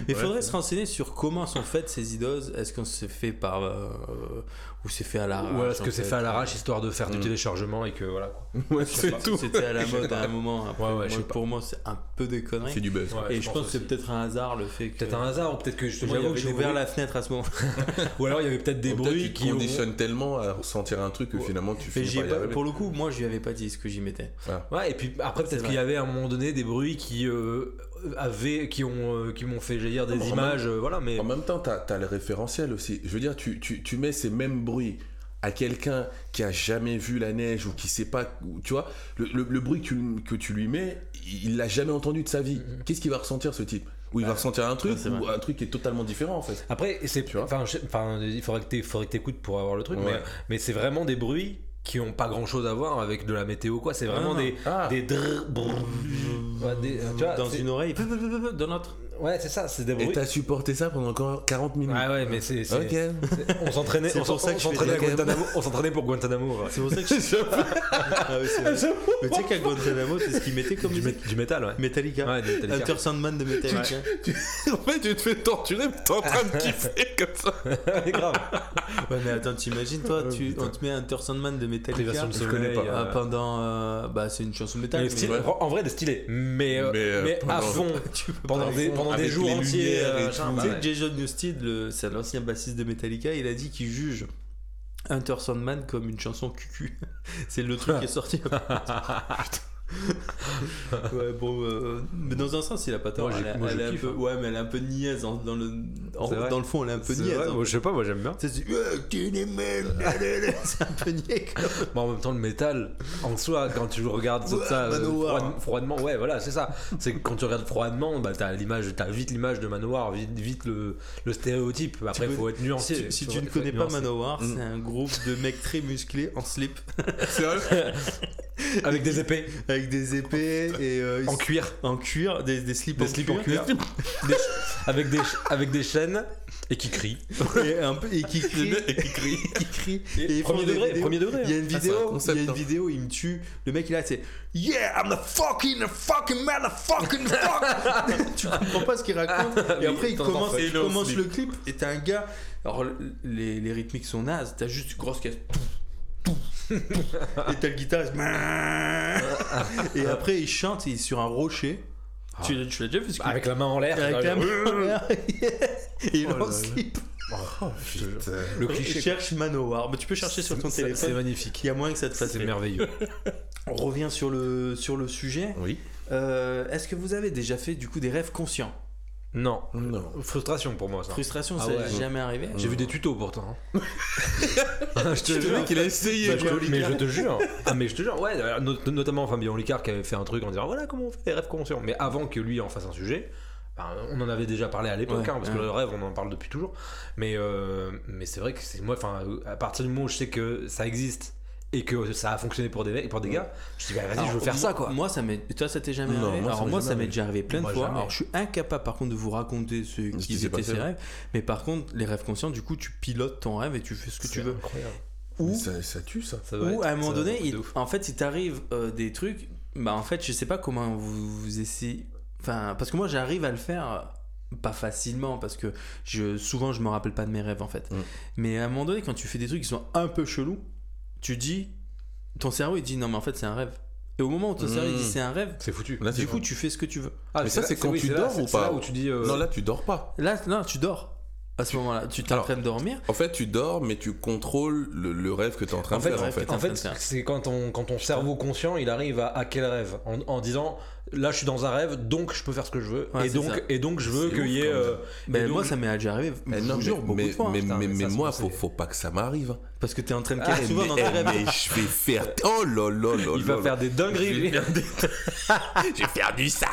Mais faudrait se renseigner sur comment sont faites ces idoses. Est-ce qu'on s'est fait par. euh, ou c'est fait à l'arrache Ou est-ce que c'est fait à l'arrache histoire de faire du Mm. téléchargement et que voilà. quoi. Ouais, c'est tout. C'était à la mode à un moment. Après, Ouais, ouais, moi, je sais pas. pour moi, c'est un peu des conneries. C'est du buzz. Ouais, Et je pense que c'est peut-être un hasard le fait que. Peut-être un hasard, ou peut-être que justement j'ai ouvert la fenêtre à ce moment. ou alors il y avait peut-être des bruits qui conditionnes tellement à ressentir un truc que finalement tu arriver. pour le coup, moi, je lui avais pas dit ce que j'y mettais. Ouais, et puis après C'est peut-être qu'il y avait à un moment donné des bruits qui euh, avaient, qui ont, euh, qui m'ont fait jaillir des En images, euh, voilà. Mais En même temps, t'as as le référentiel aussi. Je veux dire, tu, tu, tu mets ces mêmes bruits à quelqu'un qui a jamais vu la neige ou qui sait pas, ou- tu vois, le, le- le bruit que tu, que tu lui mets, il l'a jamais entendu de sa vie. Mhm. Qu'est-ce qu'il va ressentir ce type? Ou il va ressentir un truc ou un truc qui est totalement différent en fait. après, c'est, Tu enfin, il faudrait que tu t'écoutes pour avoir le truc, Ouais. mais, mais c'est vraiment des bruits qui ont pas grand chose à voir avec de la météo quoi. C'est vraiment non. des, Ah, des drrr, brrr, ouais, des- euh, tu vois, dans une oreille, dans l'autre. Ouais, c'est ça, c'est des et t'as supporté ça pendant encore 40 minutes. Ouais, ouais, mais c'est, c'est- Ok. c'est- on s'entraînait, C'est on, pour s'en- ça que on je fais s'entraînait Guantanamo, on s'entraînait pour Guantanamo. ouais. C'est pour ça que je. Ah c'est vrai. Mais tu sais qu'à Guantanamo, c'est ce qu'ils mettaient comme Du, métal, ouais. Metallica. Ouais, du Metallica. Hunter Sandman de Metallica. en fait, tu te fais torturer, mais t'es en train de kiffer comme ça. Ouais, grave. Ouais, mais attends, t'imagines, toi, tu, on te met Hunter Sandman de Metallica de je connais pas. euh, euh, pendant. euh, bah, c'est une chanson métal. stylé- ouais. En vrai, de stylé. Mais, Mais, à fond. Tu pendant des. Pendant des jours entiers. euh, bah ouais. Jason Newsted, le- c'est l'ancien bassiste de Metallica, il a dit qu'il juge Hunter Sandman comme une chanson cucu. c'est le truc qui est sorti. ouais, bon, euh, mais dans un sens, il a pas tort. Moi, j'ai- elle, est- moi, je elle est un kiffe, peu, hein. ouais, mais elle est un peu niaise dans le, en- dans le fond, elle est un peu niaise. vrai, hein. moi, je sais pas, moi j'aime bien. C'est un peu niais. en même temps, le métal, en soi, quand tu regardes Ouais, ça euh, froid- froidement, ouais, voilà, c'est ça. C'est que quand tu regardes froidement, bah, t'as l'image, t'as vite l'image de Manowar, vite, vite le, le stéréotype. Après, il faut être Si nuancé. tu, si tu ne connais pas. Manowar, Mm. c'est un groupe de mecs très musclés en slip C'est vrai Avec des épées, avec des épées et euh, en cuir, en cuir, des, des slips des en slips en cuir, des- avec, des, avec des chaînes, et qui crient. et, un peu, et qui crie, Et qui crie. qui crie. Et Et premier degré, vidéos. premier degré. Il y a une Ah, vidéo, concept, il y a une hein. vidéo, il me tue. Le mec il là, c'est Yeah, I'm the fucking fucking motherfucking fuck. tu comprends pas ce qu'il raconte. Et Oui, après il commence, il Et le commence slip. le clip et t'as un gars. Alors le- les, les rythmiques sont nazes. T'as juste une grosse caisse. Et t'as le guitariste. et après il chante, il est sur un rocher. Tu l'as tu l'as déjà vu ce avec la main en l'air. Avec la main Et il Oh en slip. Le Je cliché. cherche Manowar. Mais tu peux chercher sur ton C'est- C'est téléphone. magnifique. Il y a moyen que ça te fasse C'est merveilleux. On revient sur le, sur le sujet. Oui. Euh, Est-ce que vous avez déjà fait du coup des rêves conscients? Non. Non. Frustration pour moi ça. Frustration, Ah ça ouais. n'est jamais arrivé J'ai vu des tutos pourtant. hein. je te Le jure. mec, il a essayé. Bah, mais je te jure. Ah mais je te jure. Ouais. not- notamment Fabien Licard qui avait fait un truc en disant voilà comment on fait des rêves conscients. Mais avant que lui en fasse un sujet. ben, on en avait déjà parlé à l'époque, Ouais, hein, parce ouais. que le rêve, on en parle depuis toujours. Mais, euh, mais c'est vrai que c'est moi, enfin, à partir du moment où je sais que ça existe et que ça a fonctionné pour des, pour des gars, je dis bah, vas-y, je veux faire moi- ça quoi. Moi, ça m'est. Toi, ça t'est jamais Non, arrivé moi, ça Alors, m'est moi, jamais ça m'est arrivé. déjà arrivé plein de fois. jamais. Alors, je suis incapable, par contre, de vous raconter ce qui étaient passé. ces rêves. Mais par contre, les rêves conscients, du coup, tu pilotes ton rêve et tu fais ce que tu C'est veux. incroyable. Ou, Ça, ça tue ça. Ça ou être- à un moment donné, il- en fait, il t'arrive euh, des trucs. Bah, en fait, je sais pas comment vous, vous essayez. Enfin, parce que moi, j'arrive à le faire. euh, Pas facilement, parce que je, souvent je me rappelle pas de mes rêves en fait. Mm. Mais à un moment donné, quand tu fais des trucs qui sont un peu chelous, tu dis. Ton cerveau il dit non, mais en fait c'est un rêve. Et au moment où ton cerveau il dit Mm. c'est un rêve, C'est foutu. Là, du coup tu fais ce que tu veux. Ah, Mais ça, c'est quand oui, tu là- dors ou pas là où tu dis. euh, Non, là, tu dors pas. Là, non, tu dors. À ce moment-là, tu t'es en train de dormir. En fait, tu dors, mais tu contrôles le, le rêve que tu es en train En de fait, faire. En fait. en fait, c'est quand ton, quand ton cerveau conscient, il arrive à hacker le rêve en, en disant là je suis dans un rêve, donc je peux faire ce que je veux. Ouais, et, donc, ça. et donc je veux qu'il y ait. euh, donc, moi, ça m'est déjà arrivé. Eh je non, jure, mais, beaucoup mais, de fois. mais, putain, mais- mais mais ça, moi, faut, faut pas que ça m'arrive. Parce que t'es en train de Ah, caler souvent mais, dans tes rêves. mais je vais faire. Oh là là là il va là faire là. des dingueries. Je vais faire du sale.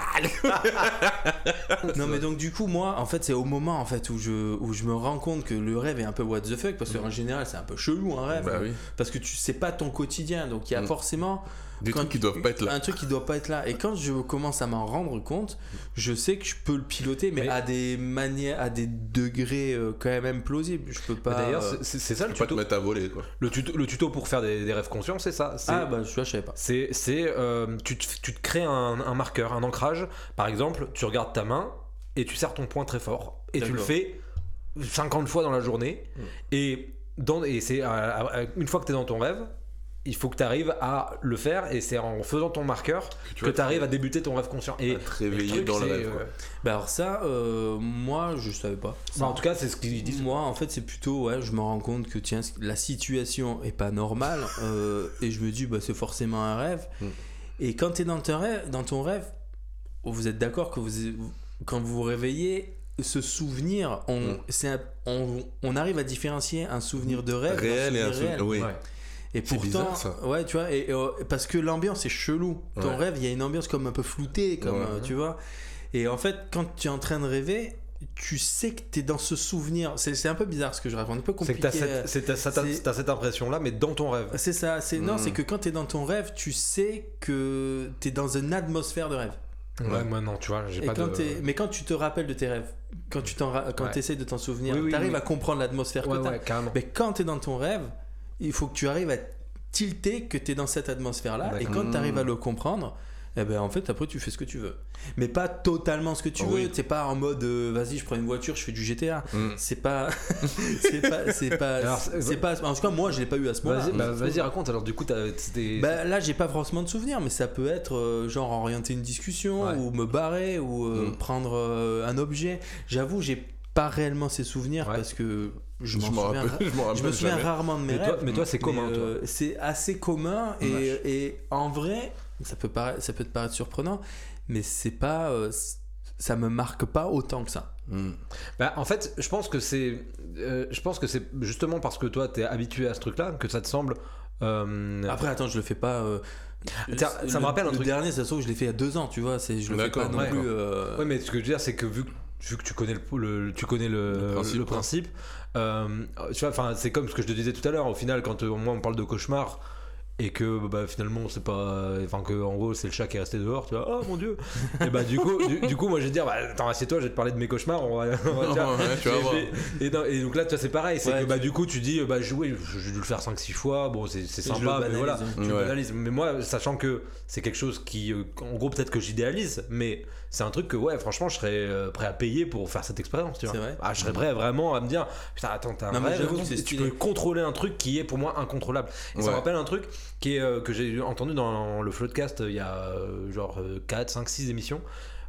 Non, mais donc, du coup, moi, en fait, c'est au moment en fait, où, je, où je me rends compte que le rêve est un peu what the fuck. Parce qu'en général, c'est un peu chelou un rêve. Bah. Parce que tu sais pas ton quotidien. Donc, il y a Mm. forcément. Des quand trucs qui doivent pas être là. Un truc qui doit pas être là. Et quand je commence à m'en rendre compte, je sais que je peux le piloter, mais, Mais- à des manières, à des degrés euh, quand même plausibles. Je peux pas. D'ailleurs, euh, c'est- ça Tu le peux pas te tuto. mettre à voler, quoi. Le tuto, le tuto pour faire des, des rêves conscients, c'est ça. Ah, bah, je, je savais pas. c'est, c'est, euh, tu, te, tu te crées un, un marqueur, un ancrage. Par exemple, tu regardes ta main et tu serres ton poing très fort. Et tu le fais 50 fois dans la journée. Et, dans, et c'est une fois que tu es dans ton rêve, il faut que tu arrives à le faire. Et c'est en faisant ton marqueur tu que tu arrives à débuter ton rêve conscient. Et à te réveiller truc, dans le rêve, euh, quoi. Bah, alors, ça, euh, moi, je savais pas. bah, en tout cas, c'est ce qu'ils disent. Moi, en fait, c'est plutôt, ouais, je me rends compte que tiens, la situation est pas normale euh, et je me dis, bah, c'est forcément un rêve. Mm. Et quand tu es dans ton rêve, dans ton rêve, vous êtes d'accord que vous, quand vous vous réveillez, ce souvenir, on, Mm. c'est un- on, on arrive à différencier un souvenir de rêve Réel et un souvenir souvenir. Oui. Ouais. Et pourtant, bizarre, ça. ouais, tu vois, et, et, euh, parce que l'ambiance est chelou. Ton Ouais. rêve, il y a une ambiance comme un peu floutée, comme Ouais. euh, tu vois. Et en fait, quand tu es en train de rêver, tu sais que tu es dans ce souvenir. C'est un peu bizarre ce que je raconte, un peu C'est que compliqué. tu as cette, impression-là, mais dans ton rêve. C'est ça, c'est non, Mm. c'est que quand tu es dans ton rêve, tu sais que tu es dans une atmosphère de rêve. Ouais, moi non, tu vois, j'ai pas quand de. t'es- Mais quand tu te rappelles de tes rêves, quand tu quand Ouais. essaies de t'en souvenir, Oui, oui, tu arrives oui. à comprendre l'atmosphère Ouais, que tu ouais, carrément. Mais quand tu es dans ton rêve, il faut que tu arrives à tilter que tu es dans cette atmosphère-là. Et quand tu arrives à le comprendre, eh ben en fait, après, tu fais ce que tu veux. Mais pas totalement ce que tu Oh veux. oui. T'es pas en mode, euh, vas-y, je prends une voiture, je fais du GTA. Mm. C'est pas. c'est pas. C'est pas. En tout cas, moi, je l'ai pas eu à ce moment-là. Vas-y, bah, vas-y, raconte. Alors, du coup, t'as-. Bah, là, j'ai pas forcément de souvenirs, mais ça peut être euh, genre orienter une discussion Ouais. ou me barrer ou euh, Mm. prendre un objet. J'avoue, j'ai pas réellement ces souvenirs Ouais. parce que je Je m'en m'en souviens. rappelle, je me rappelle souviens jamais. rarement de mes mais, toi, rêves. mais toi, c'est commun, toi. euh, c'est assez commun et, en vrai, ça peut, paraître, ça peut te paraître surprenant, mais c'est pas, euh, ça me marque pas autant que ça. Mm. Bah, en fait, je pense que c'est, euh, je pense que c'est justement parce que toi, t'es habitué à ce truc-là que ça te semble. euh, Après, attends, je le fais pas. euh, Tiens, ça le- me rappelle un le truc. dernier, ça se trouve, je l'ai fait il y a deux ans, tu vois. C'est, je le fais pas non ouais. plus. euh, Ouais, mais ce que je veux dire, c'est que vu que vu que tu connais le, le- tu connais le, Le principe, le quoi. principe, euh, tu vois, enfin, c'est comme ce que je te disais tout à l'heure. Au final, quand euh, moi on parle de cauchemar et que bah, finalement c'est pas, enfin que en gros c'est le chat qui est resté dehors, tu vois, oh mon dieu. et bah du coup, du, du coup, moi je vais te dire, bah, attends, assieds-toi, je vais te parler de mes cauchemars. On va, on va- tu vois. Ouais, tu vas Et et, non, et donc là, tu vois, c'est pareil, c'est Ouais, que bah, tu- du coup, tu dis, bah, jouer, j'ai dû le faire 5-6 fois, bon, c'est sympa, mais banalise, voilà, tu Ouais. banalises. Mais moi, sachant que c'est quelque chose qui, euh, en gros, peut-être que j'idéalise, mais c'est un truc que, ouais, franchement, je serais euh, prêt à payer pour faire cette expérience, tu vois. C'est vrai Ah, je serais prêt vraiment à me dire, putain, attends, t'as un Non, mais rêve, tu peux contrôler un truc qui est pour moi incontrôlable. Et ça me rappelle un truc qui est, euh, que j'ai entendu dans le Floodcast euh, il y a euh, genre 4, 5, 6 émissions.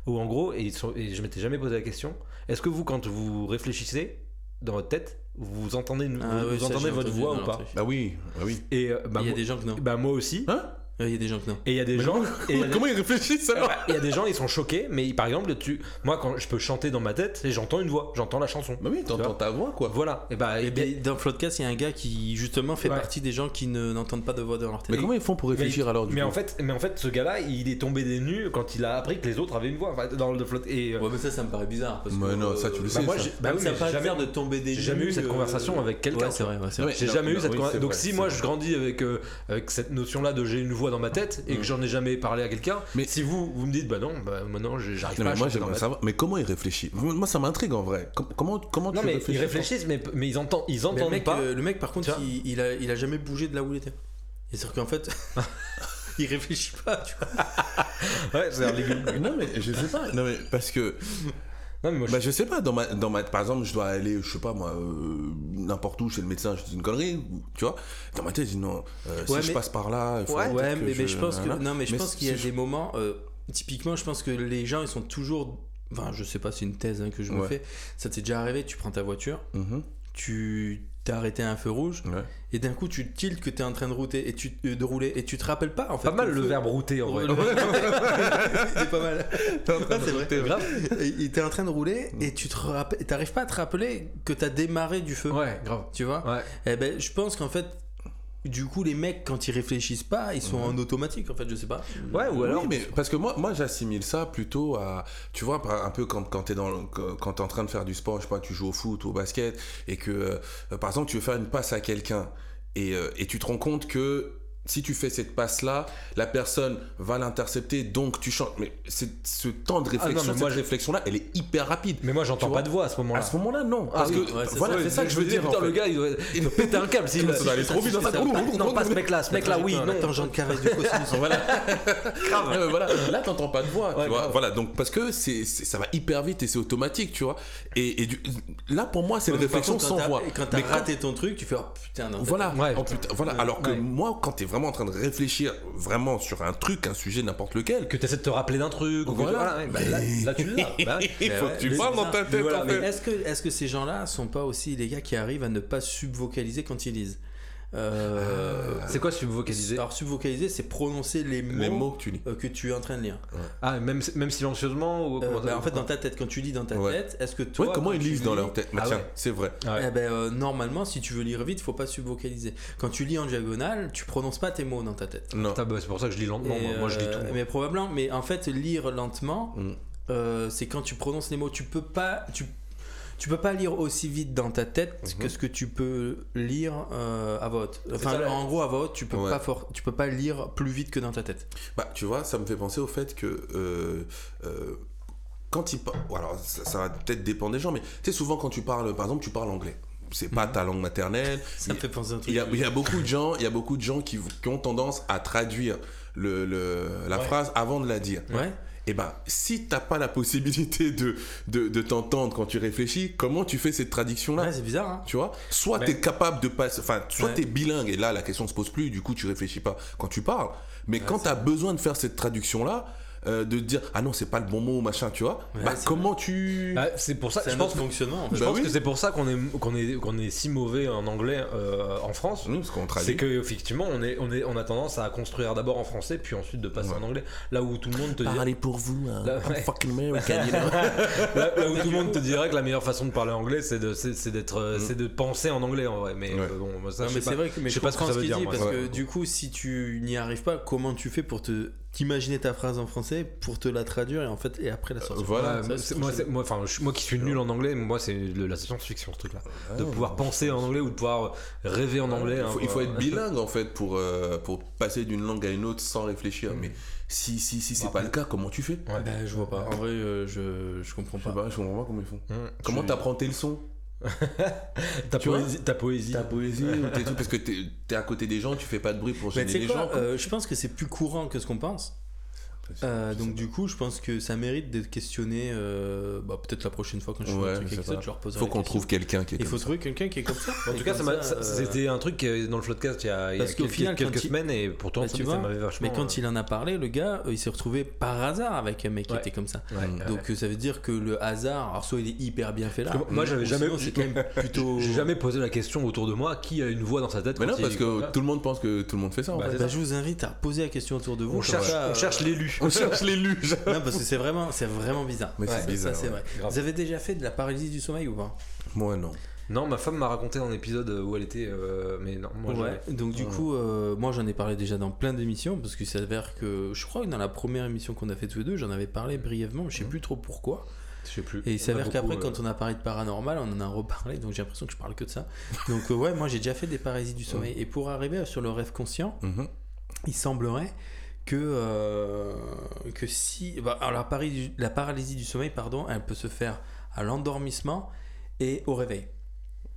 où en gros, et, ils sont- et je m'étais jamais posé la question, est-ce que vous, quand vous réfléchissez dans votre tête, vous entendez, Ah vous, oui, vous ça, entendez votre voix ou pas. Bah oui, bah oui. Et euh, bah, Il y a moi, des gens que non. bah, moi aussi. Hein? Il y a des gens que non. Et il y a des Mais gens. comment- et il y a des- Comment ils réfléchissent alors Il y a des gens, ils sont choqués, mais par exemple, tu, moi, quand je peux chanter dans ma tête, et j'entends une voix, j'entends la chanson. Bah oui, t'entends ta voix quoi. Voilà. Et bah, Et et ben, dans Floodcast, il y a un gars qui justement fait Ouais. partie des gens qui ne- n'entendent pas de voix dans leur tête. Mais comment ils font pour réfléchir mais, alors du mais coup en fait, mais en fait, ce gars-là, il est tombé des nues quand il a appris que les autres avaient une voix enfin, dans le flotte. Et euh, Ouais, mais ça, ça me paraît bizarre. Parce Ouais, que, non, ça, tu le bah, sais, moi, ça. bah oui, ça me jamais, de tomber des j'ai jamais eu nues, cette euh, conversation avec quelqu'un. Ouais, c'est vrai, ouais, J'ai jamais eu cette conversation. Donc si moi je grandis avec, euh, avec cette notion-là de j'ai une voix dans ma tête et que Mm. j'en ai jamais parlé à quelqu'un, Mais- si vous vous me dites bah non, bah maintenant j'arrive pas mais à moi dans ma savoir. Mais comment ils réfléchissent? Moi ça m'intrigue en vrai. Com- Comment comment Non tu mais réfléchis? ils réfléchissent mais, mais ils entendent ils Mais le entendent mec, pas. euh, le mec, par contre, il, il a, il a jamais bougé de là où il était. Et c'est-à-dire qu'en fait, il réfléchit pas, tu vois. Ouais, c'est légume. Non mais je sais pas. Non mais parce que Non mais moi je- bah je sais pas dans ma dans ma par exemple je dois aller je sais pas moi euh, n'importe où chez le médecin je dis une connerie ou- tu vois dans ma tête je dis non euh, Ouais, si je passe par là il faudrait Ouais, mais, mais je pense que non, mais je pense qu'il y a des moments. euh, typiquement, je pense que les gens, ils sont toujours. Enfin, je sais pas, c'est une thèse hein, que je me fais. Ça t'est déjà arrivé Tu prends ta voiture, Mhm. tu t'es arrêté à un feu rouge. Et d'un coup, tu tiltes que t'es en train de router et tu euh, de rouler et tu te rappelles pas en fait. pas mal le verbe router en vrai. Le verbe router. Il est pas mal. T'es en train Ah, de c'est router. Grave. Et et t'es en train de rouler et tu te rappelles, t'arrives pas à te rappeler que t'as démarré du feu. Ouais, grave. Tu vois? Ouais. Eh ben, je pense qu'en fait, du coup, les mecs, quand ils réfléchissent pas, ils sont en automatique, en fait, je sais pas. Ouais, ou alors Oui, mais parce que moi, moi j'assimile ça plutôt à, tu vois, un peu quand, quand t'es quand en train de faire du sport, je sais pas, tu joues au foot ou au basket, et que, euh, par exemple, tu veux faire une passe à quelqu'un, et, euh, et tu te rends compte que si tu fais cette passe-là, la personne va l'intercepter, donc tu chantes. Mais c'est- ce temps de réflexion, Ah mais moi, cette réflexion-là, elle est hyper rapide. mais moi j'entends pas de voix à ce moment-là. À ce moment-là, non. Ah parce oui, que, ouais, voilà, ça. c'est ça que je veux dire. Putain, en le gars, il doit, il doit péter un câble. s'il- Ça doit aller trop vite dans sa tête. Non, pas ce mec-là, ce mec-là, oui, non. tangente carrée du cosinus. voilà. Mais voilà. Là, t'entends pas de voix. Voilà, donc parce que ça va hyper vite et c'est automatique, tu vois. Et, là, pour moi, c'est une réflexion sans voix. Quand t'as raté ton truc, tu fais oh putain, non. Voilà. Oh, putain, voilà. Alors que moi, quand t'es vraiment en train de réfléchir vraiment sur un truc, un sujet, n'importe lequel, Que tu essaies de te rappeler d'un truc. ou que- Voilà. ouais, bah, là, là, tu l'as. Bah il faut ouais, que tu parles dans ta tête. voilà, en Mais fait. est-ce que, est-ce que ces gens-là sont pas aussi les gars qui arrivent à ne pas subvocaliser quand ils lisent? Euh, C'est quoi subvocaliser Alors, subvocaliser, c'est prononcer les mots, Les mots que tu lis. euh, que tu es en train de lire. Ah, même, même silencieusement ou Euh, bah, en fait, dans ta tête, quand tu lis dans ta Ouais. tête, est-ce que toi. Ouais, comment ils lisent dans leur tête Bah, Ah Tiens, ouais. c'est vrai. Ouais. Eh ben, euh, normalement, si tu veux lire vite, faut pas subvocaliser. Quand tu lis en diagonale, tu prononces pas tes mots dans ta tête. Non. Bah, c'est pour ça que je lis lentement. Et, moi. Moi, je lis tout. Mais probablement, mais en fait, lire lentement, Mm. euh, c'est quand tu prononces les mots. Tu peux pas, tu, tu peux pas lire aussi vite dans ta tête Mhm. que ce que tu peux lire euh, à voix haute. Enfin, en gros, à voix haute, tu peux Ouais. pas tu peux pas lire plus vite que dans ta tête. Bah, tu vois, ça me fait penser au fait que euh, euh, quand il parle, alors ça, ça va peut-être dépendre des gens, mais tu sais, souvent quand tu parles, par exemple, tu parles anglais. C'est pas ta langue maternelle. Ça me fait penser à un truc. Il y, a, il y a beaucoup de gens, il y a beaucoup de gens qui, qui ont tendance à traduire le, le- la Ouais. phrase avant de la dire. Ouais. Et ben, si t'as pas la possibilité de, de, de t'entendre quand tu réfléchis, comment tu fais cette traduction-là Ouais, c'est bizarre. Hein tu vois Soit tu es capable de passer. Enfin, soit Ouais. tu es bilingue, et là, la question se pose plus, du coup, tu réfléchis pas quand tu parles. Mais quand tu as besoin de faire cette traduction-là, euh, de te dire, ah non, c'est pas le bon mot, machin, tu vois Ouais, bah, comment tu. Bah, c'est pour ça. Je pense, fonctionnement. En fait. je Bah pense oui. que c'est pour ça qu'on est, qu'on est, qu'on est si mauvais en anglais euh, en France. Oui, parce qu'on C'est que effectivement on est on est on a tendance à construire d'abord en français puis ensuite de passer Ouais. en anglais là où tout le monde te dit Parlez pour vous, hein. Là, I'm ouais. fucking American, you know. là, là où tout le monde te dirait que la meilleure façon de parler anglais c'est de c'est, d'être Mm. c'est de penser en anglais en vrai mais Ouais. euh, bon moi, ça Non, je mais sais c'est pas. vrai que mais je sais pas ce que ça ce veut qu'il dire, dit parce que du coup, si tu n'y arrives pas, comment tu fais pour te t'imaginer ta phrase en français pour te la traduire et en fait et après la sortir. voilà. Ça, c'est moi, c'est- moi, enfin, je- moi qui suis nul en anglais, moi c'est le- la science-fiction ce truc-là, de pouvoir penser en anglais ou de pouvoir rêver en anglais. il, hein, faut, il faut être bilingue en fait pour, euh, pour passer d'une langue à une autre sans réfléchir. Mais si, si, si c'est Bon, pas le cas, comment tu fais? Ouais. Ben, je vois pas. En vrai, euh, je, je comprends Je sais pas. pas, je comprends pas comment ils font. Hum. Comment Je- t'apprends tes leçons? ta Tu vois poésie, ta poésie. Ta poésie ou tes trucs, Parce que t'es es à côté des gens, tu fais pas de bruit pour gêner les quoi gens. euh, Je pense que c'est plus courant que ce qu'on pense. Euh, donc du coup, je pense que ça mérite d'être questionné. euh, bah, peut-être la prochaine fois quand je Ouais, un truc avec ça, je leur poserai Faut qu'on trouve quelqu'un qui est Il comme faut ça. trouver quelqu'un qui est comme ça. En tout cas, euh, c'était un truc dans le podcast il y a, il y a Parce qu'au quelques, final, quelques semaines et pourtant Bah, ça, tu ça vois, m'avait vachement. Mais quand il en a parlé, le gars, euh, il s'est retrouvé par hasard avec un mec qui était comme ça. ouais. Donc ça veut dire que le hasard, alors soit il est hyper bien fait là. Parce que moi, j'avais jamais- sinon, c'est quand même plutôt. J'ai jamais posé la question autour de moi qui a une voix dans sa tête. Mais non, parce que tout le monde pense que tout le monde fait ça. Bah, Bah, je vous invite à poser la question autour de vous. on cherche, ça, on euh, cherche cherche l'élu. Non, parce que c'est vraiment, c'est vraiment bizarre. Mais Ouais, c'est bizarre. Ça, c'est ouais. vrai. Grave. Vous avez déjà fait de la paralysie du sommeil ou pas? Moi, non. Non, ma femme m'a raconté un épisode où elle était. euh, mais non, moi Ouais. Donc du Ouais. coup, euh, moi j'en ai parlé déjà dans plein d'émissions parce qu'il s'avère que je crois que dans la première émission qu'on a fait tous les deux, j'en avais parlé brièvement, mais je sais Mhm. plus trop pourquoi. je sais plus. Et il s'avère qu'après, euh, quand on a parlé de paranormal, on en a reparlé, donc j'ai l'impression que je parle que de ça. Donc euh, ouais, moi j'ai déjà fait des paralysies du sommeil. Et pour arriver sur le rêve conscient, Mhm. il semblerait que, euh, que si... bah, alors la, paralysie, la paralysie du sommeil, pardon, elle peut se faire à l'endormissement et au réveil.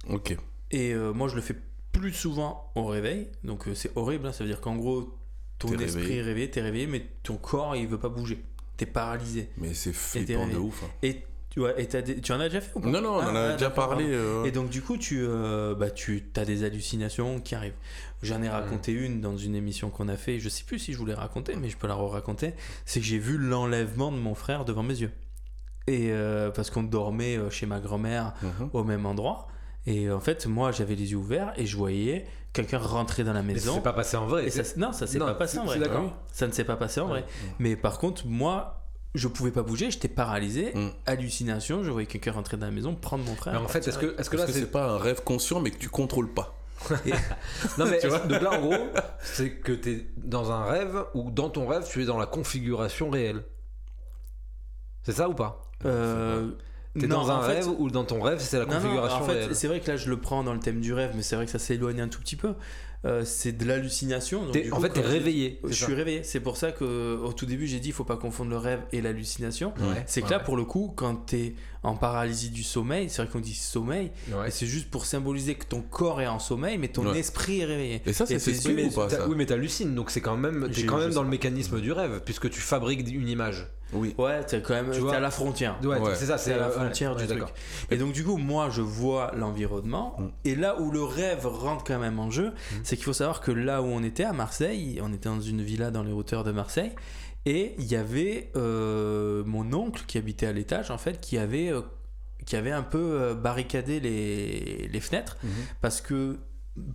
Ok. Et euh, moi, je le fais plus souvent au réveil. Donc, euh, c'est horrible. hein. Ça veut dire qu'en gros, ton esprit réveillé. est réveillé, t'es réveillé, mais ton corps, il veut pas bouger. T'es paralysé. Mais c'est flippant de ouf. hein. Et tu, ouais, et des- tu en as déjà fait ou pas? Non, non, on en Ah, a ah, déjà parlé. euh, Et donc, du coup, tu, euh, bah, tu as des hallucinations qui arrivent. J'en ai raconté une dans une émission qu'on a fait. Je sais plus si je voulais raconter, mais je peux la raconter. C'est que j'ai vu l'enlèvement de mon frère devant mes yeux. Et euh, parce qu'on dormait chez ma grand-mère mhm. au même endroit. Et en fait, moi, j'avais les yeux ouverts et je voyais quelqu'un rentrer dans la Mais ça maison. s'est pas passé en vrai. Et ça, non, ça s'est Non, pas passé en c'est- vrai. Ah. Ça ne s'est pas passé en vrai. Mais par contre, moi, je pouvais pas bouger, j'étais paralysé. Mm. Hallucination, je voyais quelqu'un rentrer dans la maison, prendre mon frère. Mais en fait, est-ce que, est-ce que là, c'est. c'est pas un rêve conscient, mais que tu contrôles pas. Non, mais Tu vois donc là, en gros, c'est que t'es dans un rêve ou dans ton rêve, tu es dans la configuration réelle. C'est ça ou pas? Euh, T'es non, dans un fait- rêve ou dans ton rêve, c'est la Non, non, configuration en fait, réelle c'est vrai que là, je le prends dans le thème du rêve, mais c'est vrai que ça s'éloigne un tout petit peu. Euh, c'est de l'hallucination. T'es- En coup, fait, t'es je- réveillé. Je ça suis réveillé. C'est pour ça que au tout début, j'ai dit il faut pas confondre le rêve et l'hallucination. Ouais, C'est que ouais, là, ouais. pour le coup, quand tu es en paralysie du sommeil, c'est vrai qu'on dit sommeil, Ouais. et c'est juste pour symboliser que ton corps est en sommeil, mais ton Ouais. esprit est réveillé. Et ça, c'est s'explique yeux, ou pas ça Oui, mais t'hallucines, donc c'est quand même, t'es quand même dans le pas. mécanisme du rêve, puisque tu fabriques une image. Oui. Ouais, t'es quand même Tu t'es vois à la frontière. Ouais, Ouais. c'est ça, C'est à la ouais, frontière ouais, du truc. Et donc du coup, moi, je vois l'environnement. Mm. Et là où le rêve rentre quand même en jeu, Mm. c'est qu'il faut savoir que là où on était à Marseille, on était dans une villa dans les hauteurs de Marseille, et il y avait euh, mon oncle qui habitait à l'étage, en fait, qui avait, euh, qui avait un peu euh, barricadé les, les fenêtres, Mhm. parce que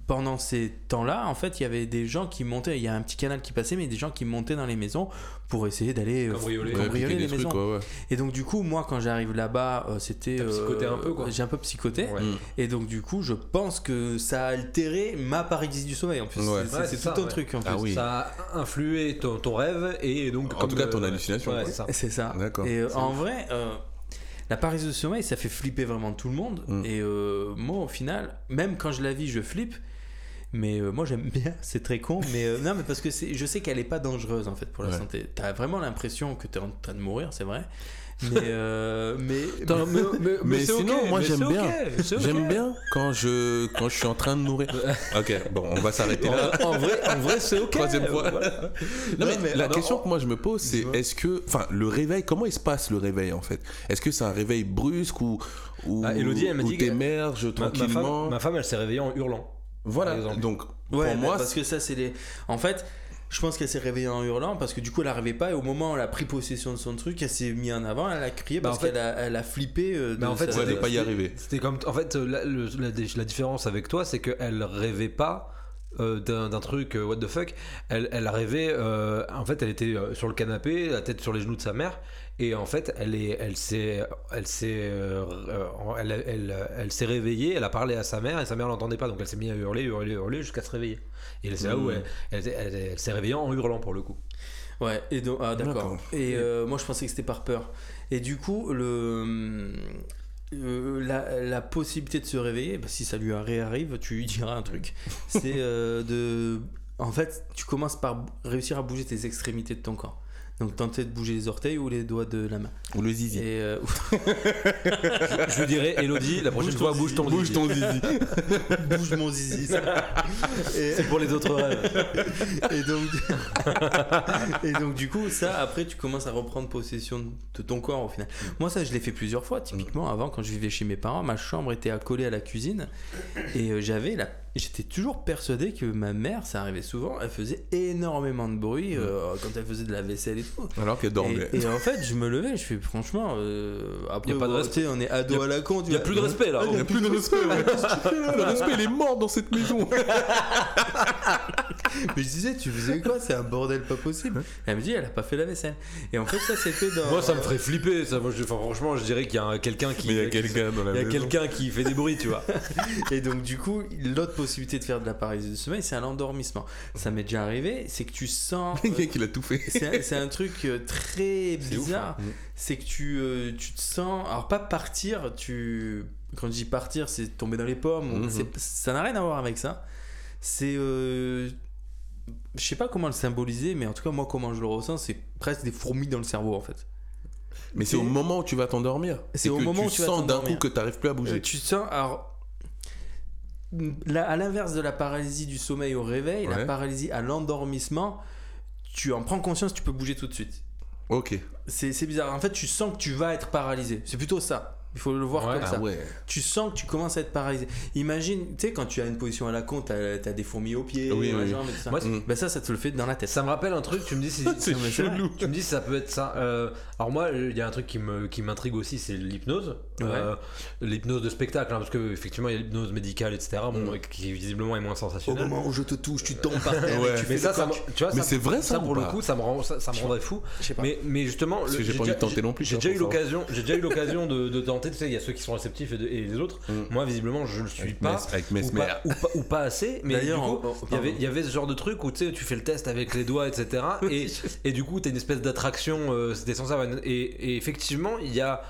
pendant ces temps-là, en fait, il y avait des gens qui montaient, il y a un petit canal qui passait, mais des gens qui montaient dans les maisons pour essayer d'aller euh, Cambrioler. Ouais, les maisons. trucs, ouais, ouais. Et donc du coup, moi quand j'arrive là-bas, euh, c'était... T'as psychoté un peu, quoi. J'ai un peu psychoté. Ouais. Mm. Et donc du coup, je pense que ça a altéré ma paralysie du sommeil en plus. Ouais. C'est- Ouais, C'est c'est tout ça, un ouais. truc en plus. Ah oui. Ça a influé ton, ton rêve et donc. En tout cas, ton euh, hallucination, c'est ça. C'est ça. D'accord. Et euh, C'est en ouf. vrai, euh, la paralysie du sommeil, ça fait flipper vraiment tout le monde. Mm. Et euh, moi, au final, même quand je la vis, je flippe. Mais euh, moi j'aime bien, c'est très con, mais euh, non, mais parce que je sais qu'elle est pas dangereuse en fait pour la Ouais. santé. T'as vraiment l'impression que t'es en train de mourir, c'est vrai. Mais, euh, mais, Attends, mais, mais- sinon, moi, j'aime c'est bien. ok, c'est ok. J'aime bien quand je, quand je suis en train de mourir. Ok, bon, on va s'arrêter là. En, vrai, en vrai c'est ok. Troisième fois. Voilà. Non, Non, mais mais la non, question que moi je me pose, c'est est-ce que, enfin, le réveil, comment il se passe le réveil en fait? Est-ce que c'est un réveil brusque ou, ou Bah, Elodie, elle m'a ou dit t'émerges ma tranquillement femme, ma femme, elle s'est réveillée en hurlant. par Voilà. exemple. Donc Ouais, pour moi, parce que ça, c'est les. En fait, je pense qu'elle s'est réveillée en hurlant parce que du coup, elle n'arrivait pas et au moment où elle a pris possession de son truc, elle s'est mise en avant, elle a crié Bah, parce qu'elle a, elle a flippé. euh, de Bah, en fait, sa- de c'était- pas y arriver. C'était comme. En fait, la, le- la, la différence avec toi, c'est qu'elle rêvait pas. euh, d'un truc euh, what the fuck elle, elle euh, en fait elle était euh, sur le canapé la tête sur les genoux de sa mère et en fait elle est elle s'est elle s'est euh, elle, elle, elle s'est réveillée elle a parlé à sa mère et sa mère l'entendait pas donc elle s'est mise à hurler hurler hurler jusqu'à se réveiller et c'est là où Mm. elle, elle, elle- elle s'est réveillée en hurlant pour le coup Ouais, et donc, ah, d'accord. D'accord. Et euh, moi, je pensais que c'était par peur. Et du coup, le. euh, la, la possibilité de se réveiller, bah, si ça lui réarrive, tu lui diras un truc. C'est euh, de. En fait, tu commences par réussir à bouger tes extrémités de ton corps. Donc tenter de bouger les orteils ou les doigts de la main. Ou le zizi. Et euh, Je vous dirais, Elodie, la prochaine Bouge fois, ton bouge ton Bouge zizi. ton zizi. Bouge mon zizi. ça. Et, C'est pour les autres rêves. et donc, et donc du coup, ça, après, tu commences à reprendre possession de ton corps au final. Moi, ça, je l'ai fait plusieurs fois. Typiquement, avant, quand je vivais chez mes parents, ma chambre était accolée à la cuisine et euh, j'avais la. J'étais toujours persuadé que ma mère, ça arrivait souvent, elle faisait énormément de bruit euh, quand elle faisait de la vaisselle et tout. Alors qu'elle dormait. Et, et en fait, je me levais, je fais franchement, euh, après, Y a pas de bon, respect. on est ado à la con. Il y a plus de respect là. Il n'y a plus de respect. que Le respect, il est mort dans cette maison. Mais je disais, tu faisais quoi? C'est un bordel pas possible. Elle me dit, elle a pas fait la vaisselle. Et en fait, ça, c'était dans. Moi, ça me ferait flipper. Ça, moi, je- enfin, franchement, je dirais qu'il y a quelqu'un qui. Mais il y a quelqu'un dans la Il y a maison. quelqu'un qui fait des bruits, tu vois. Et donc, du coup, l'autre possibilité de faire de la paralysie du sommeil, c'est un endormissement. Ça m'est déjà arrivé, c'est que tu sens. Le mec, il a tout fait. C'est un, truc euh, très ouf, bizarre. hein. C'est que tu, euh, tu te sens. Alors, pas partir, tu. Quand je dis partir, c'est tomber dans les pommes. Mhm. c'est- Ça n'a rien à voir avec ça. C'est. euh, Je sais pas comment le symboliser, mais en tout cas, moi, comment je le ressens, c'est presque des fourmis dans le cerveau, en fait. Mais c'est au moment où tu vas t'endormir. C'est au moment tu où tu sens d'un coup que tu n'arrives plus à Euh, bouger. tu sens. Alors. À l'inverse de la paralysie du sommeil au réveil, la paralysie à l'endormissement, tu en prends conscience, tu peux bouger tout de suite. Ok. C'est c'est bizarre. En fait, tu sens que tu vas être paralysé. C'est plutôt ça. Il faut le voir Ouais. comme Ah ça. ouais. Tu sens que tu commences à être paralysé. Imagine, tu sais, quand tu as une position à la con, t'as as des fourmis aux pieds, Oui, oui. et tout ça. Moi. Ben ça, ça te le fait dans la tête. Ça me rappelle un truc, tu me dis si. C'est chelou. Tu me dis ça peut être ça. Euh, alors moi, il y a un truc qui me qui m'intrigue aussi, c'est l'hypnose, Euh, l'hypnose de spectacle, hein, parce que effectivement il y a l'hypnose médicale, etc. Bon, Mm. qui visiblement est moins Au sensationnelle. moment où je te touche, tu tombes par terre. Ouais. et tu Mais fais ça, le ça, tu vois, Mais ça- c'est vrai, ça, pour ou le coup, ça me rend, ça, ça me rendrait fou. Je sais pas. Mais, mais justement, Parce le- que j'ai pas envie de déjà- tenter non plus, J'ai ça, déjà eu pour l'occasion, j'ai déjà eu l'occasion de, de tenter. Tu sais, il y a ceux qui sont réceptifs et, de- et les autres. Mm. Moi, visiblement, je le suis Avec pas. Mes- Ou pas, ou, pas, ou pas assez, mais du D'ailleurs, il y avait- ce genre de truc où tu sais, tu fais le test avec les doigts, etc. Et, du coup, tu as une espèce d'attraction, euh, c'était censé et effectivement, il y a.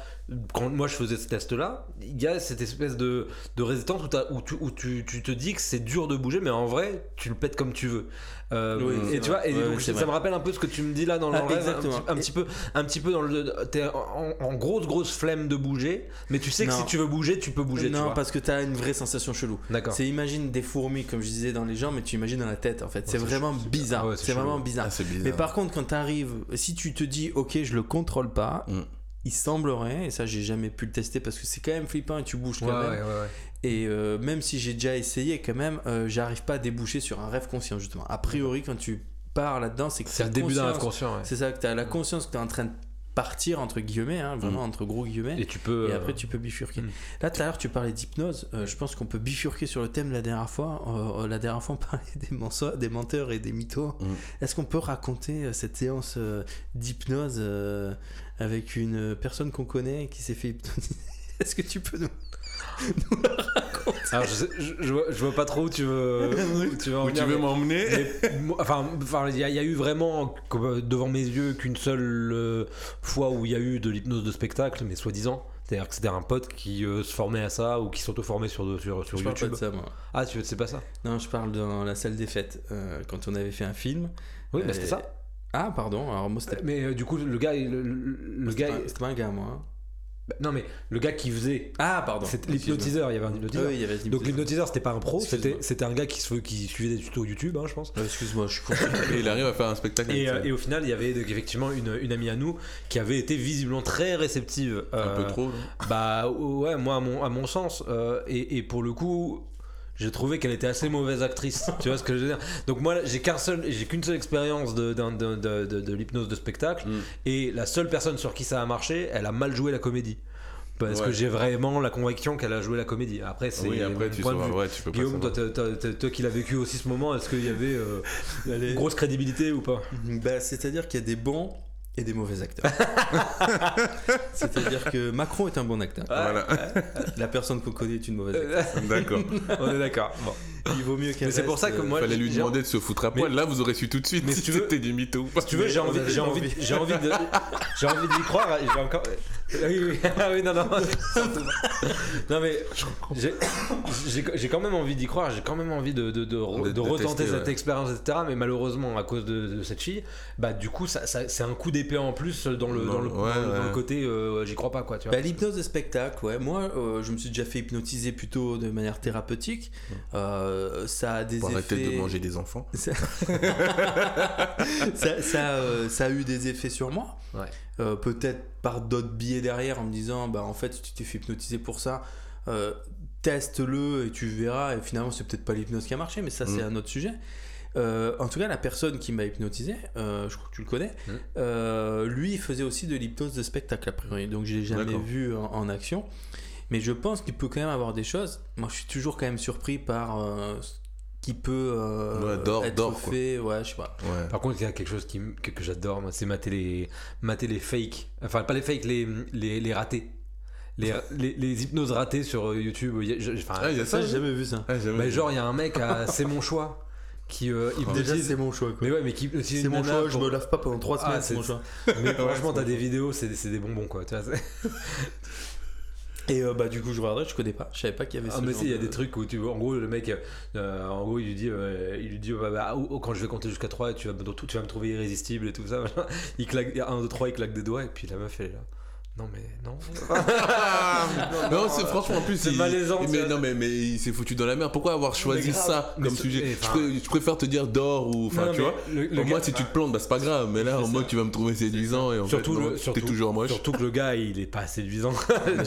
Quand moi je faisais ce test-là, il y a cette espèce de, de résistance où, t'as- où, tu, où tu, tu te dis que c'est dur de bouger, mais en vrai, tu le pètes comme tu veux. Euh, Oui, et tu vois, et donc, ça vrai. me rappelle un peu ce que tu me dis là dans le Ah, rêve, un exactement. petit- un, petit peu, un petit peu dans le. T'es en, en grosse, grosse flemme de bouger, mais tu sais que Non. si tu veux bouger, tu peux bouger. tu non, vois. parce que tu as une vraie sensation chelou. D'accord. C'est imagine des fourmis, comme je disais, dans les jambes, mais tu imagines dans la tête, en fait. c'est c'est vraiment bizarre. Ouais, c'est vraiment bizarre. Ah. Mais par contre, quand tu arrives, si tu te dis, ok, je le contrôle pas, Mm. Il semblerait, et ça j'ai jamais pu le tester parce que c'est quand même flippant et tu bouges quand Ouais, même. ouais, ouais, ouais. Et euh, même si j'ai déjà essayé, quand même, euh, j'arrive pas à déboucher sur un rêve conscient, justement. A priori, quand tu pars là-dedans, c'est que C'est le début d'un rêve conscient. C'est ça, que tu as la conscience que tu es en train de partir, entre guillemets, hein, vraiment entre gros guillemets. Et tu peux. Et euh, après, tu peux bifurquer. Mm. Là, tout à l'heure, tu parlais d'hypnose. Euh, je pense qu'on peut bifurquer sur le thème la dernière fois. Euh, la dernière fois, on parlait des, des menteurs et des mythos. Mm. Est-ce qu'on peut raconter cette séance euh, d'hypnose avec une personne qu'on connaît qui s'est fait hypnotiser Est-ce que tu peux nous. Alors, je, sais- je, je vois, je vois pas trop où tu veux, où tu veux Où tu m'emmener enfin, enfin, il y, a- il y a eu vraiment euh, devant mes yeux qu'une seule euh, fois où il y a eu de l'hypnose de spectacle, mais soi-disant. C'est-à-dire que c'était un pote qui euh, se formait à ça ou qui s'auto-formait sur, sur, sur Je parle pas YouTube. de ça, moi. Ah, tu c'est pas ça? Non, je parle dans la salle des fêtes. euh, quand on avait fait un film. Oui, bah c'était ça. Ah, pardon. Alors, moi, c'était. Mais euh, du coup, le gars, le, gars, pas- c'était pas un gars, moi. hein. bah, non mais le gars qui faisait, Ah, pardon. c'était l'hypnotiseur. Il y avait un Ah hypnotiseur. oui, il y avait Donc l'hypnotiseur. c'était pas un pro, c'était c'était un gars qui, se, qui suivait des tutos YouTube, hein, je pense. Euh, Excuse-moi, je suis. Et il arrive à faire un spectacle. Et, euh, et au final, il y avait donc, effectivement une, une amie à nous qui avait été visiblement très réceptive. Un euh, peu trop. non? Bah ouais, moi à mon, à mon sens. euh, et, et pour le coup, j'ai trouvé qu'elle était assez mauvaise actrice. tu vois ce que je veux dire Donc moi, j'ai qu'un seul, j'ai qu'une seule expérience de, de, de, de- de l'hypnose de spectacle. Mm. Et la seule personne sur qui ça a marché, elle a mal joué la comédie. Parce Ouais. que j'ai vraiment la conviction qu'elle a joué la comédie. Après, c'est Oui, après, tu point de sauras. vue. Ouais, tu peux pas Guillaume, toi, t'as- t'as- toi qui l'as vécu aussi ce moment, est-ce qu'il y avait euh, une grosse crédibilité ou pas? Bah, c'est-à-dire qu'il y a des bons et des mauvais acteurs. C'est-à-dire que Macron est un bon acteur. Voilà. La personne qu'on connaît est une mauvaise actrice. D'accord. On est d'accord. Bon. Il vaut mieux qu'elle Mais c'est pour ça que euh, moi, Fallait lui demander de se foutre à poil. Là, vous aurez su tout de suite Mais si tu veux- du mytho. Si tu veux, j'ai envie, j'ai envie, j'ai envie de, j'ai envie d'y croire. J'ai encore, oui, oui, ah oui, non, non. non, mais j'ai- j'ai j'ai quand même envie d'y croire, j'ai quand même envie de, de, de, re- De- de de retenter tester, cette ouais. expérience, etc. Mais malheureusement, à cause de, de cette fille, bah du coup, ça, ça- c'est un coup d'épée en plus dans le, Non, dans le, ouais, dans le- dans le ouais. côté euh, j'y crois pas, quoi, tu vois. Bah, l'hypnose de spectacle, ouais. Moi, euh, je me suis déjà fait hypnotiser plutôt de manière thérapeutique. Euh, ça a des Pour effets. arrêter de manger des enfants. Ça, ça, ça, euh, ça a eu des effets sur moi. Ouais. Euh, Peut-être par d'autres biais derrière en me disant bah en fait si tu t'es fait hypnotiser pour ça, euh, teste-le et tu verras. Et finalement, c'est peut-être pas l'hypnose qui a marché, mais ça, c'est Mm. un autre sujet. Euh, en tout cas, la personne qui m'a hypnotisé, euh, je crois que tu le connais, Mm. euh, lui, il faisait aussi de l'hypnose de spectacle, a priori. Donc, je l'ai jamais vu en, en action. Mais je pense qu'il peut quand même avoir des choses. Moi, je suis toujours quand même surpris par euh, ce qui peut euh, Ouais, être quoi. fait. Ouais, je sais pas. Ouais. Par contre, il y a quelque chose qui, que, que j'adore, moi, c'est mater les, mater les fakes. Enfin, pas les fakes, les, les, les ratés. Les, les, les hypnoses ratées sur euh, YouTube. Enfin, Ah, il y a Ça, j'ai jamais vu ça. Ah, jamais bah, vu. genre, il y a un mec à C'est mon choix qui euh, Déjà, c'est mon choix. quoi. mais ouais, mais qui C'est mon choix, je me lave pas pendant 3 Ah, semaines, c'est- c'est mon choix. Mais franchement, t'as des vidéos, c'est c'est des bonbons, quoi. Tu vois, c'est- Et euh, bah, du coup, je regarderai, je connais pas. Je savais pas qu'il y avait Ah ce mais si, il y a de- des trucs où tu vois, en gros le mec, euh, en gros il lui dit, euh, il lui dit bah, bah, oh, oh, quand je vais compter jusqu'à 3 tu vas, me- tu vas me trouver irrésistible et tout ça. Il claque, 1, 2, 3, il claque des doigts et puis la meuf elle est là. Non mais non. non, c'est franchement en plus. c'est il- malaisant, Mais non, mais, mais il s'est foutu dans la mer. Pourquoi avoir choisi ça comme sujet? et je, préfère te dire d'or ou. Enfin, Non, tu vois. le- le Au moins, si tu te plantes, bah, c'est pas grave. Mais là, mode, ça. tu vas me trouver séduisant et en Surtout fait, non, le- surtout- t'es toujours moche. Surtout que le gars il est pas séduisant. Bah,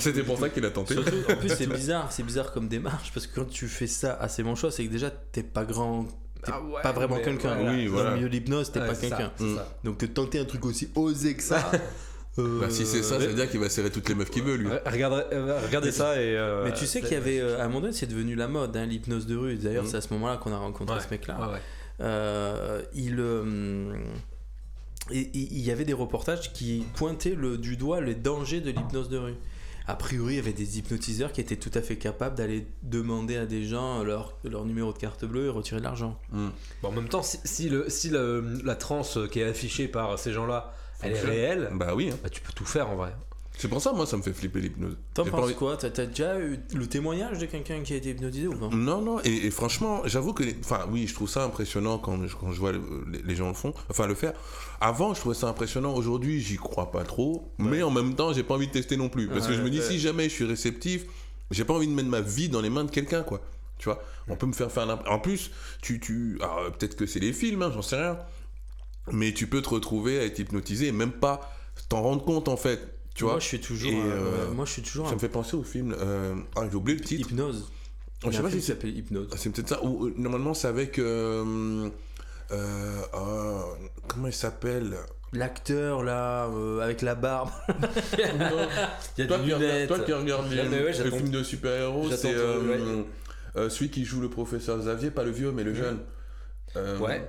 C'était pour ça qu'il a tenté. Surtout, en plus, c'est bizarre, c'est bizarre comme démarche parce que quand tu fais ça à C'est mon choix, c'est que déjà t'es pas grand, t'es Ah ouais, pas vraiment quelqu'un. voilà. Oui, Dans voilà. le milieu de l'hypnose, t'es Ouais, pas quelqu'un. Donc de tenter un truc aussi osé que ça. Euh, Bah, si c'est ça, ça veut dire qu'il va serrer toutes les meufs qu'il veut, lui. Regardez, euh, regardez ça et. euh, Mais tu sais qu'il y avait, euh, à un moment donné, c'est devenu la mode, hein, l'hypnose de rue. D'ailleurs, Mhm. c'est à ce moment-là qu'on a rencontré Ouais. ce mec-là. Ouais, ouais. Euh, il, euh, il y avait des reportages qui pointaient le, du doigt les dangers de l'hypnose de rue. A priori, il y avait des hypnotiseurs qui étaient tout à fait capables d'aller demander à des gens leur, leur numéro de carte bleue et retirer de l'argent. Mm. Bon, en même temps, si, si, le, si le- la transe qui est affichée par ces gens-là, elle est réelle, Bah oui. hein. bah, tu peux tout faire en vrai. C'est pour ça, moi, ça me fait flipper l'hypnose. T'en J'ai pas penses envie- quoi? T'as t'as déjà eu le témoignage de quelqu'un qui a été hypnotisé ou pas? Non, non, et, et franchement, j'avoue que, enfin, oui, je trouve ça impressionnant quand je, quand je vois le- les, les gens le font, enfin le faire. Avant, je trouvais ça impressionnant. Aujourd'hui, j'y crois pas trop, mais en même temps, j'ai pas envie de tester non plus, parce que je me dis, ouais. si jamais je suis réceptif, j'ai pas envie de mettre ma vie dans les mains de quelqu'un, quoi. Tu vois, on peut me faire faire n'importe. En plus, tu, tu, alors, euh, peut-être que c'est les films, hein, j'en sais rien, mais tu peux te retrouver à être hypnotisé et même pas t'en rendre compte en fait. Tu vois, Moi, je suis toujours. Et, euh, moi, je suis toujours ça un me fait penser au film. euh, Ah, j'ai oublié le titre. hypnose. Je sais pas film si qui s'appelle Hypnose. c'est peut-être ça. Ou euh, normalement, c'est avec. euh, comment il s'appelle? L'acteur là, avec la barbe. Il y a toi, des qui toi qui regardes les, Ouais, les j'attends- films de super-héros, c'est ouais. celui qui joue le professeur Xavier, pas le vieux, mais le jeune. Euh, Ouais.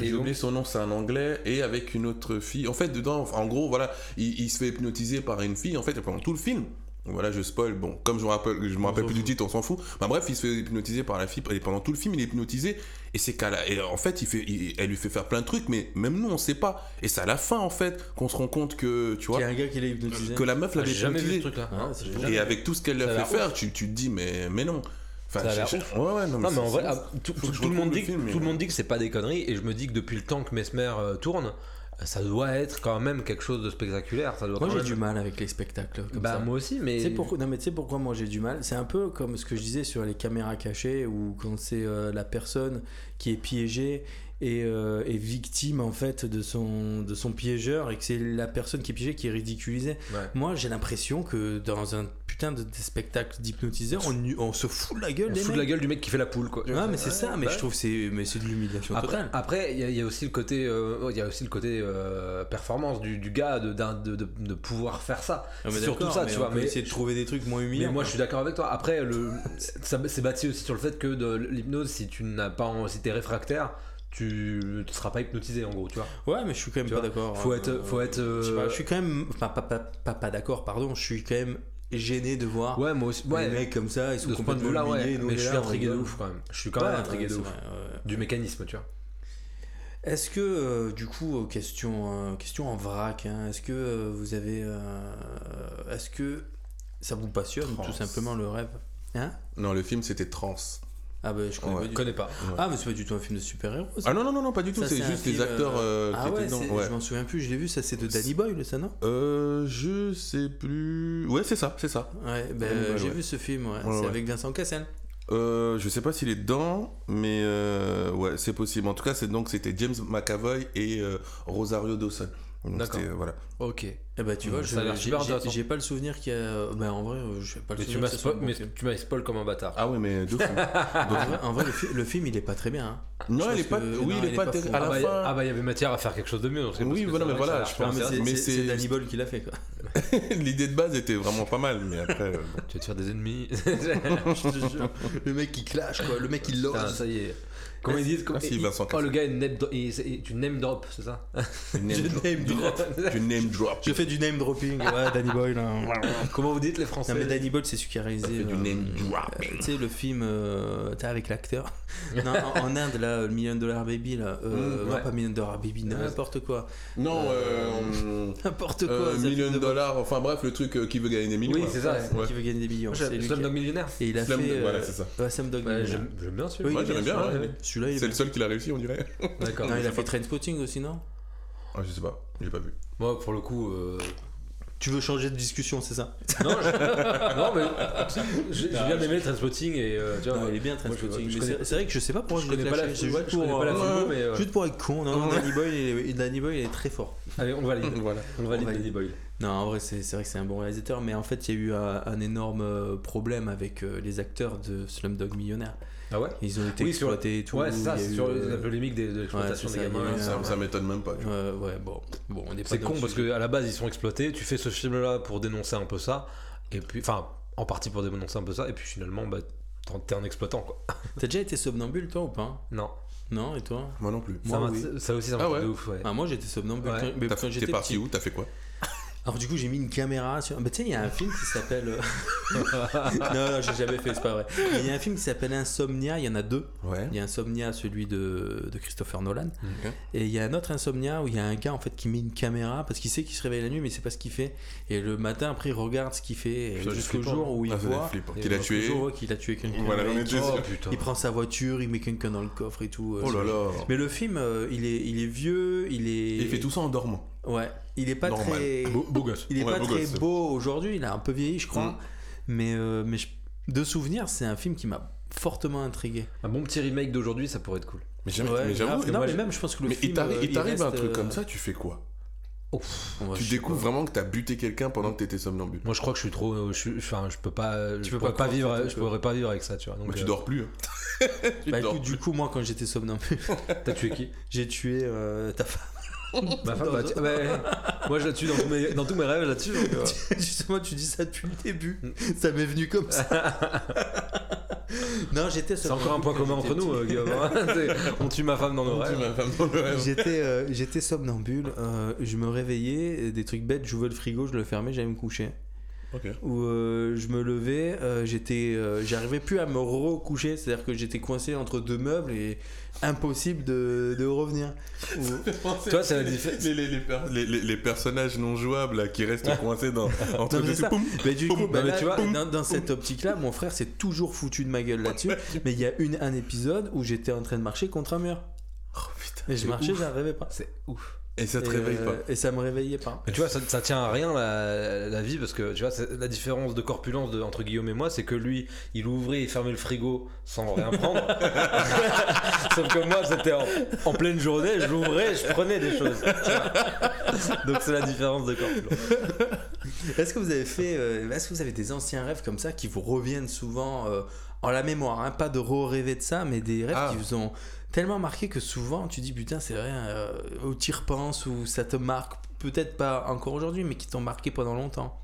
Et J'ai oublié son nom, c'est un anglais, et avec une autre fille. En fait, dedans, en gros, voilà, il, il se fait hypnotiser par une fille, en fait, pendant tout le film. Voilà, je spoil. Bon, comme je me rappelle, je me rappelle plus du titre, on s'en fout. Bah, bref, il se fait hypnotiser par la fille, et pendant tout le film, il est hypnotisé. Et c'est qu'à la- et en fait, il fait, il- elle lui fait faire plein de trucs, mais même nous, on sait pas. Et c'est à la fin, en fait, qu'on se rend compte que, tu Il y vois, a un gars qui l'a hypnotisé. que la meuf l'avait j'ai jamais vu ce hypnotisé. truc là. Ah, c'est génial. Et avec tout ce qu'elle lui a fait faire, tu, tu te dis, mais, mais non. Enfin, Ça a l'air. Ouais, ouais, non, Non mais en vrai, ah, tout, le monde dit, le film, tout le monde dit que c'est pas des conneries et je me dis que depuis le temps que Mesmer euh, tourne, ça doit être quand même quelque chose de spectaculaire. Ça doit Moi j'ai même- du mal avec les spectacles comme Bah ça. moi aussi, mais Tu sais pourquoi, non, mais tu sais pourquoi moi j'ai du mal? C'est un peu comme ce que je disais sur les caméras cachées ou quand c'est euh, la personne qui est piégée et euh, est victime en fait de son, de son piégeur et que c'est la personne qui est piégée qui est ridiculisée. Ouais. Moi j'ai l'impression que dans un putain de des spectacles d'hypnotiseurs on, on se fout de la gueule on des se fout de la gueule du mec qui fait la poule quoi. Ouais, mais c'est ça, mais je trouve que c'est mais c'est de l'humiliation Après, totale. après, il y, a- il y a aussi le côté, euh, il y a aussi le côté euh, performance du, du gars de, de, de, pouvoir faire ça. Ah, mais surtout ça, mais tu on vois. Mais, essayer de trouver des trucs moins mais humiliants. moi, quoi. je suis d'accord avec toi. Après, le, c'est bâti aussi sur le fait que de l'hypnose, si tu n'as pas, si t'es réfractaire, tu ne seras pas hypnotisé en gros, tu vois. Ouais, mais je suis quand même Tu pas d'accord. faut hein. être- faut être, Je, sais pas, euh, je suis quand même. Enfin, pas, pas, pas, pas d'accord, pardon. Je suis quand même gêné de voir Ouais, moi aussi. les Ouais, mecs comme ça. Ils sont de ce point de complètement ouais. on Mais je suis là, intrigué de ouf quand même. Je suis quand Ouais, même intrigué ouais, de ouf vrai, ouais. du mécanisme, tu vois. Est-ce que, euh, du coup, euh, question, euh, question en vrac, hein, est-ce que euh, vous avez. euh, est-ce que ça vous passionne, Trans. tout simplement, le rêve Hein? Non, le film c'était Trans. Ah, bah, je connais Ouais. pas du connais pas. Ah, mais c'est pas du tout un film de super-héros. Ah non, non, non, non, pas du tout, c'est juste les acteurs euh, ah qui ouais, étaient dedans. Ouais. je m'en souviens plus, je l'ai vu, ça c'est de Danny Boyle, ça non? Euh, je sais plus. Ouais, c'est ça, c'est ça. Ouais, ben, Boyle, j'ai ouais. vu ce film, ouais. Ouais, c'est ouais. avec Vincent Cassel. Euh, je sais pas s'il est dedans, mais euh, ouais, c'est possible. En tout cas, c'est donc c'était James McAvoy et euh, Rosario Dawson. Donc, D'accord. voilà. Ok. Eh ben, tu vois, j'ai- pas le souvenir qu'il y a. Ben, en vrai, euh, je sais pas le Mais souvenir spoil, mais tu m'as spoil comme un bâtard. Ah ouais, mais de fou. En vrai, en vrai, le, fi- le film il est pas très bien. hein. non, il est pas. que- Oui, non, il est pas. Ah À la bah, y- fin. ah bah il y avait matière à faire quelque chose de mieux. donc Oui, voilà, c'est mais voilà, je pense mais c'est- Danny Boyle qui l'a fait quoi. L'idée de base était vraiment pas mal, mais après. euh. Tu vas te faire des ennemis. Je te jure. le mec il clash quoi, le mec il Putain, lose. ça y est. Comment ils disent Ah, Vincent Oh, le gars, il name dro- il- il- tu name drop, c'est ça? Du name drop. name drop. Du name drop. Je fais du name dropping, ouais, Danny Boyle. hein. Comment vous dites les Français? Non mais Danny Boyle c'est celui qui a réalisé du euh, name drop. euh, tu sais le film euh, t'as avec l'acteur non en, en Inde là le Million Dollar Baby là euh, Mm, ouais. pas Million Dollar Baby n'importe quoi Non, euh, n'importe quoi euh, million de- dollars, enfin bref, le truc euh, qui veut gagner des millions. Oui, c'est ça. Ouais. qui veut gagner des millions c'est lui qui- Slumdog Millionnaire et il a Slam- fait voilà, c'est ça. Slumdog Bah, Millionaire. J'aime bien celui-là. Est j'aime bien, celui-là, il C'est le seul qui l'a réussi, on dirait. D'accord. non il a fait Trainspotting aussi non? Ah, je sais pas, j'ai pas vu. Moi, pour le coup. euh, tu veux changer de discussion c'est ça? Non, je- non, mais j'ai j'ai bien aimé Trainspotting et euh, tu vois. non, il est bien moi, je- Trainspotting je mais connais- c'est c'est vrai que je sais pas pourquoi je je l'ai connais pas la clashé, c'est ouais, juste je connais pour pas la euh, filmo, mais. ouais. juste pour être con non, non Danny Boyle il est- Danny Boyle il est très fort Allez, on valide. Voilà. On valide On valide. Danny Boyle. Non, en vrai, c'est c'est vrai que c'est un bon réalisateur, mais en fait, il y a eu un, un énorme euh, problème avec euh, les acteurs de Slumdog Millionnaire. Ah ouais Ils ont été Oui, sur- exploités et tout. Ouais, c'est ça, c'est sur euh, la polémique de l'exploitation ouais, des gamins. Ça, m'étonne même pas. ouais, bon, bon, on est pas C'est con parce qu'à la base ils sont exploités, tu fais ce film là pour dénoncer un peu ça, et puis, enfin, en partie pour dénoncer un peu ça, et puis finalement, bah, t'es un exploitant quoi. T'as déjà été somnambule, toi, ou pas? Non, Non, et toi? Moi non plus. Moi, ça, oui. ça aussi ça m'a Ah fait ouais? de ouf, ouais. Ah, moi, j'étais somnambule. Ouais. T'es j'étais parti petit. où? T'as fait quoi? Alors, du coup, j'ai mis une caméra sur. Bah, tu sais, il y a un film qui s'appelle. euh, non, non, j'ai jamais fait, c'est pas vrai. Il y a un film qui s'appelle Insomnia, il y en a deux. Ouais. Il y a Insomnia, celui de, de Christopher Nolan. Et il y a un autre Insomnia où il y a un gars en fait qui met une caméra parce qu'il sait qu'il se réveille la nuit mais il sait pas ce qu'il fait. Et le matin après il regarde ce qu'il fait jusqu'au jour où il Ah, voit. Qu'il a tué. jour où il a tué quelqu'un. Voilà. Oh il prend sa voiture, il met quelqu'un dans le coffre et tout. euh, Oh là là. Mais le film, euh, il, est, il est vieux, il est. Il fait tout ça en dormant. Ouais, il est pas Normal. très. Beau, beau gosse. Il est Ouais, pas beau très gosse. beau aujourd'hui, il a un peu vieilli, je crois. Mm. Mais, euh, mais je- de souvenir, c'est un film qui m'a fortement intrigué. Un bon petit remake d'aujourd'hui, ça pourrait être cool. Mais j'avoue, Ouais, mais non, moi, mais même, je pense que le mais film. il t'arrive euh, il t'arrive un truc euh, comme ça, tu fais quoi? Ouais, Tu je découvres pas. vraiment que t'as buté quelqu'un pendant que t'étais somnambule. Moi je crois que je suis trop. euh, Je, suis- enfin, je peux pas. Tu je peux pas pas vivre. Je tu pourrais pas vivre avec ça, tu vois. Donc, Mais tu euh, dors plus. hein. Tu Bah dors écoute, du coup, moi, quand j'étais somnambule, T'as tué qui? j'ai tué euh, ta femme. Ma femme, bah, tu- moi je la tue dans tous mes, dans tous mes rêves là-dessus. donc, euh, Justement, tu dis ça depuis le début. Mm. Ça m'est venu comme ça. non, j'étais C'est encore un point commun entre nous, euh, Guillaume. hein. C'est- On tue ma femme dans nos rêves. J'étais euh, j'étais somnambule, euh, je me réveillais, des trucs bêtes, j'ouvrais le frigo, je le fermais, j'allais me coucher. Ok. Ou euh, je me levais, euh, j'étais, euh, j'arrivais plus à me recoucher, c'est-à-dire que j'étais coincé entre deux meubles et impossible de, de revenir. Ou- Toi, c'est la différence. Les, les, les, per- les- les- les personnages non jouables là, qui restent coincés dans, entre deux ça. Mais du coup, bah là, tu vois- dans, dans cette optique-là, mon frère s'est toujours foutu de ma gueule là-dessus. Mais il y a une, un épisode où j'étais en train de marcher contre un mur. Oh putain. Et je marchais, j'arrivais pas. C'est ouf. Et ça te Et, réveille euh, pas. Et ça me réveillait pas. Mais tu vois, ça, ça tient à rien la, la vie parce que tu vois, la différence de corpulence de, entre Guillaume et moi, c'est que lui, il ouvrait et fermait le frigo sans rien prendre. Sauf que moi, c'était en, en pleine journée, je l'ouvrais, je prenais des choses. Donc c'est la différence de corpulence. Est-ce que vous avez fait, euh, est-ce que vous avez des anciens rêves comme ça qui vous reviennent souvent euh, en la mémoire, hein, pas de re-rêver de ça, mais des rêves Ah. qui vous ont tellement marqué que souvent tu dis putain c'est vrai, euh, où tu repenses ou ça te marque, peut-être pas encore aujourd'hui, mais qui t'ont marqué pendant longtemps.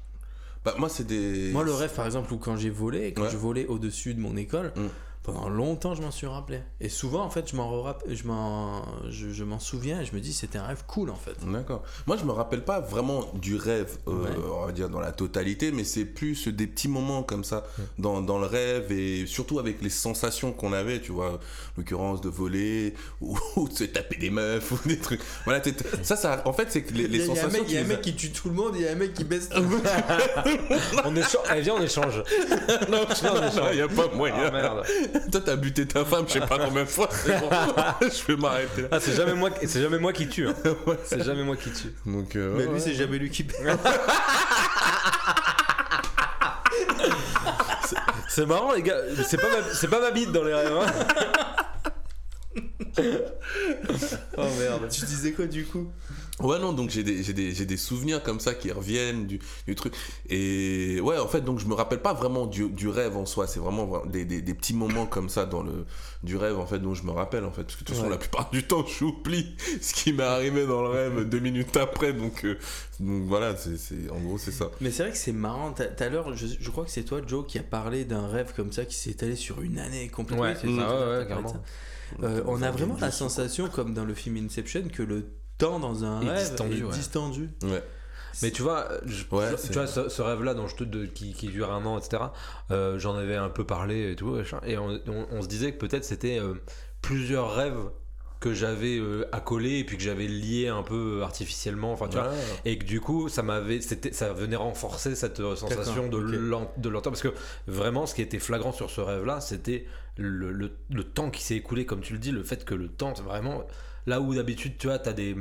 Bah, moi, c'est des. Moi le rêve par exemple où quand j'ai volé, quand Ouais. je volais au-dessus de mon école, Mm. Pendant longtemps, je m'en suis rappelé. Et souvent, en fait, je m'en je m'en, je, je m'en souviens et je me dis, c'était un rêve cool, en fait. D'accord. Moi, je me rappelle pas vraiment du rêve, euh, Ouais. on va dire dans la totalité, mais c'est plus des petits moments comme ça dans, dans le rêve et surtout avec les sensations qu'on avait, tu vois, en l'occurrence de voler ou, ou de se taper des meufs ou des trucs. Voilà, ça, ça, en fait, c'est que les, les Il y a- il y a un sensations. mec, il y a un mec qui tue tout le monde, il y a un mec qui baisse tout le monde. On échange. Allez, viens, on échange. as- non, non, il y a pas moyen. Ah merde. Toi, t'as buté ta femme, je sais pas combien de fois. bon. je vais m'arrêter là. Ah, c'est jamais moi, qui- c'est jamais moi qui tue. hein. C'est jamais moi qui tue. Donc, euh, Mais ouais, lui, ouais. c'est jamais lui qui C'est marrant les gars. C'est pas ma, c'est pas ma bite dans les rêves. hein. oh merde. Tu disais quoi du coup? Ouais, non, donc j'ai des, j'ai des, j'ai des souvenirs comme ça qui reviennent du, du truc. Et ouais, en fait, donc je me rappelle pas vraiment du, du rêve en soi. C'est vraiment vra- des, des, des petits moments comme ça dans le, du rêve, en fait, dont je me rappelle, en fait. Parce que de toute façon, la plupart du temps, j'oublie ce qui m'est arrivé dans le rêve deux minutes après. Donc, euh, donc voilà, c'est, c'est, en gros, c'est ça. Mais c'est vrai que c'est marrant. Tout à l'heure, je, je crois que c'est toi, Joe, qui a parlé d'un rêve comme ça qui s'est étalé sur une année complètement. Ouais, C'est ça, ah ouais, ouais, de carrément. ça. Euh, on a vraiment la sensation, comme dans le film Inception, que le temps dans un Est rêve distendu, est ouais. distendu. Ouais. Mais tu vois, je- Ouais, tu vois ce, ce rêve-là dont je te, de- qui, qui dure un an, etc. euh, J'en avais un peu parlé et tout, et on, on- on se disait que peut-être c'était euh, plusieurs rêves que j'avais euh, accolés et puis que j'avais liés un peu artificiellement. Enfin, tu vois, et que du coup ça m'avait c'était ça venait renforcer cette euh, sensation de D'accord, ok. lent- de lenteur parce que vraiment ce qui était flagrant sur ce rêve là c'était le, le- le temps qui s'est écoulé comme tu le dis le fait que le temps vraiment là où d'habitude tu vois t'as des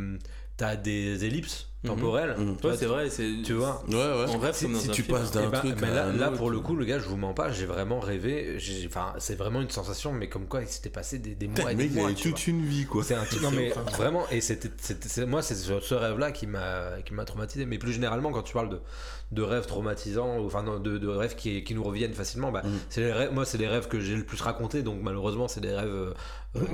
t'as des ellipses Mhm. temporelles Mhm. Ouais, c'est vrai. c'est- tu vois Ouais, ouais. On rêve si si tu film, passes hein. d'un Eh ben, truc mais à là, un là, autre, pour le coup, le gars, je vous mens pas, j'ai vraiment rêvé. Enfin, c'est vraiment une sensation, mais comme quoi il s'était passé des, mois et des mec, il avait vois. toute une vie, quoi. C'est un truc, non mais vraiment, et c'était, moi c'est ce, ce rêve-là qui m'a, qui m'a traumatisé. Mais plus généralement, quand tu parles de, de rêves traumatisants, enfin de, de rêves qui, qui nous reviennent facilement, bah, Mm. c'est les rêves, moi c'est les rêves que j'ai le plus racontés, donc malheureusement c'est des rêves euh,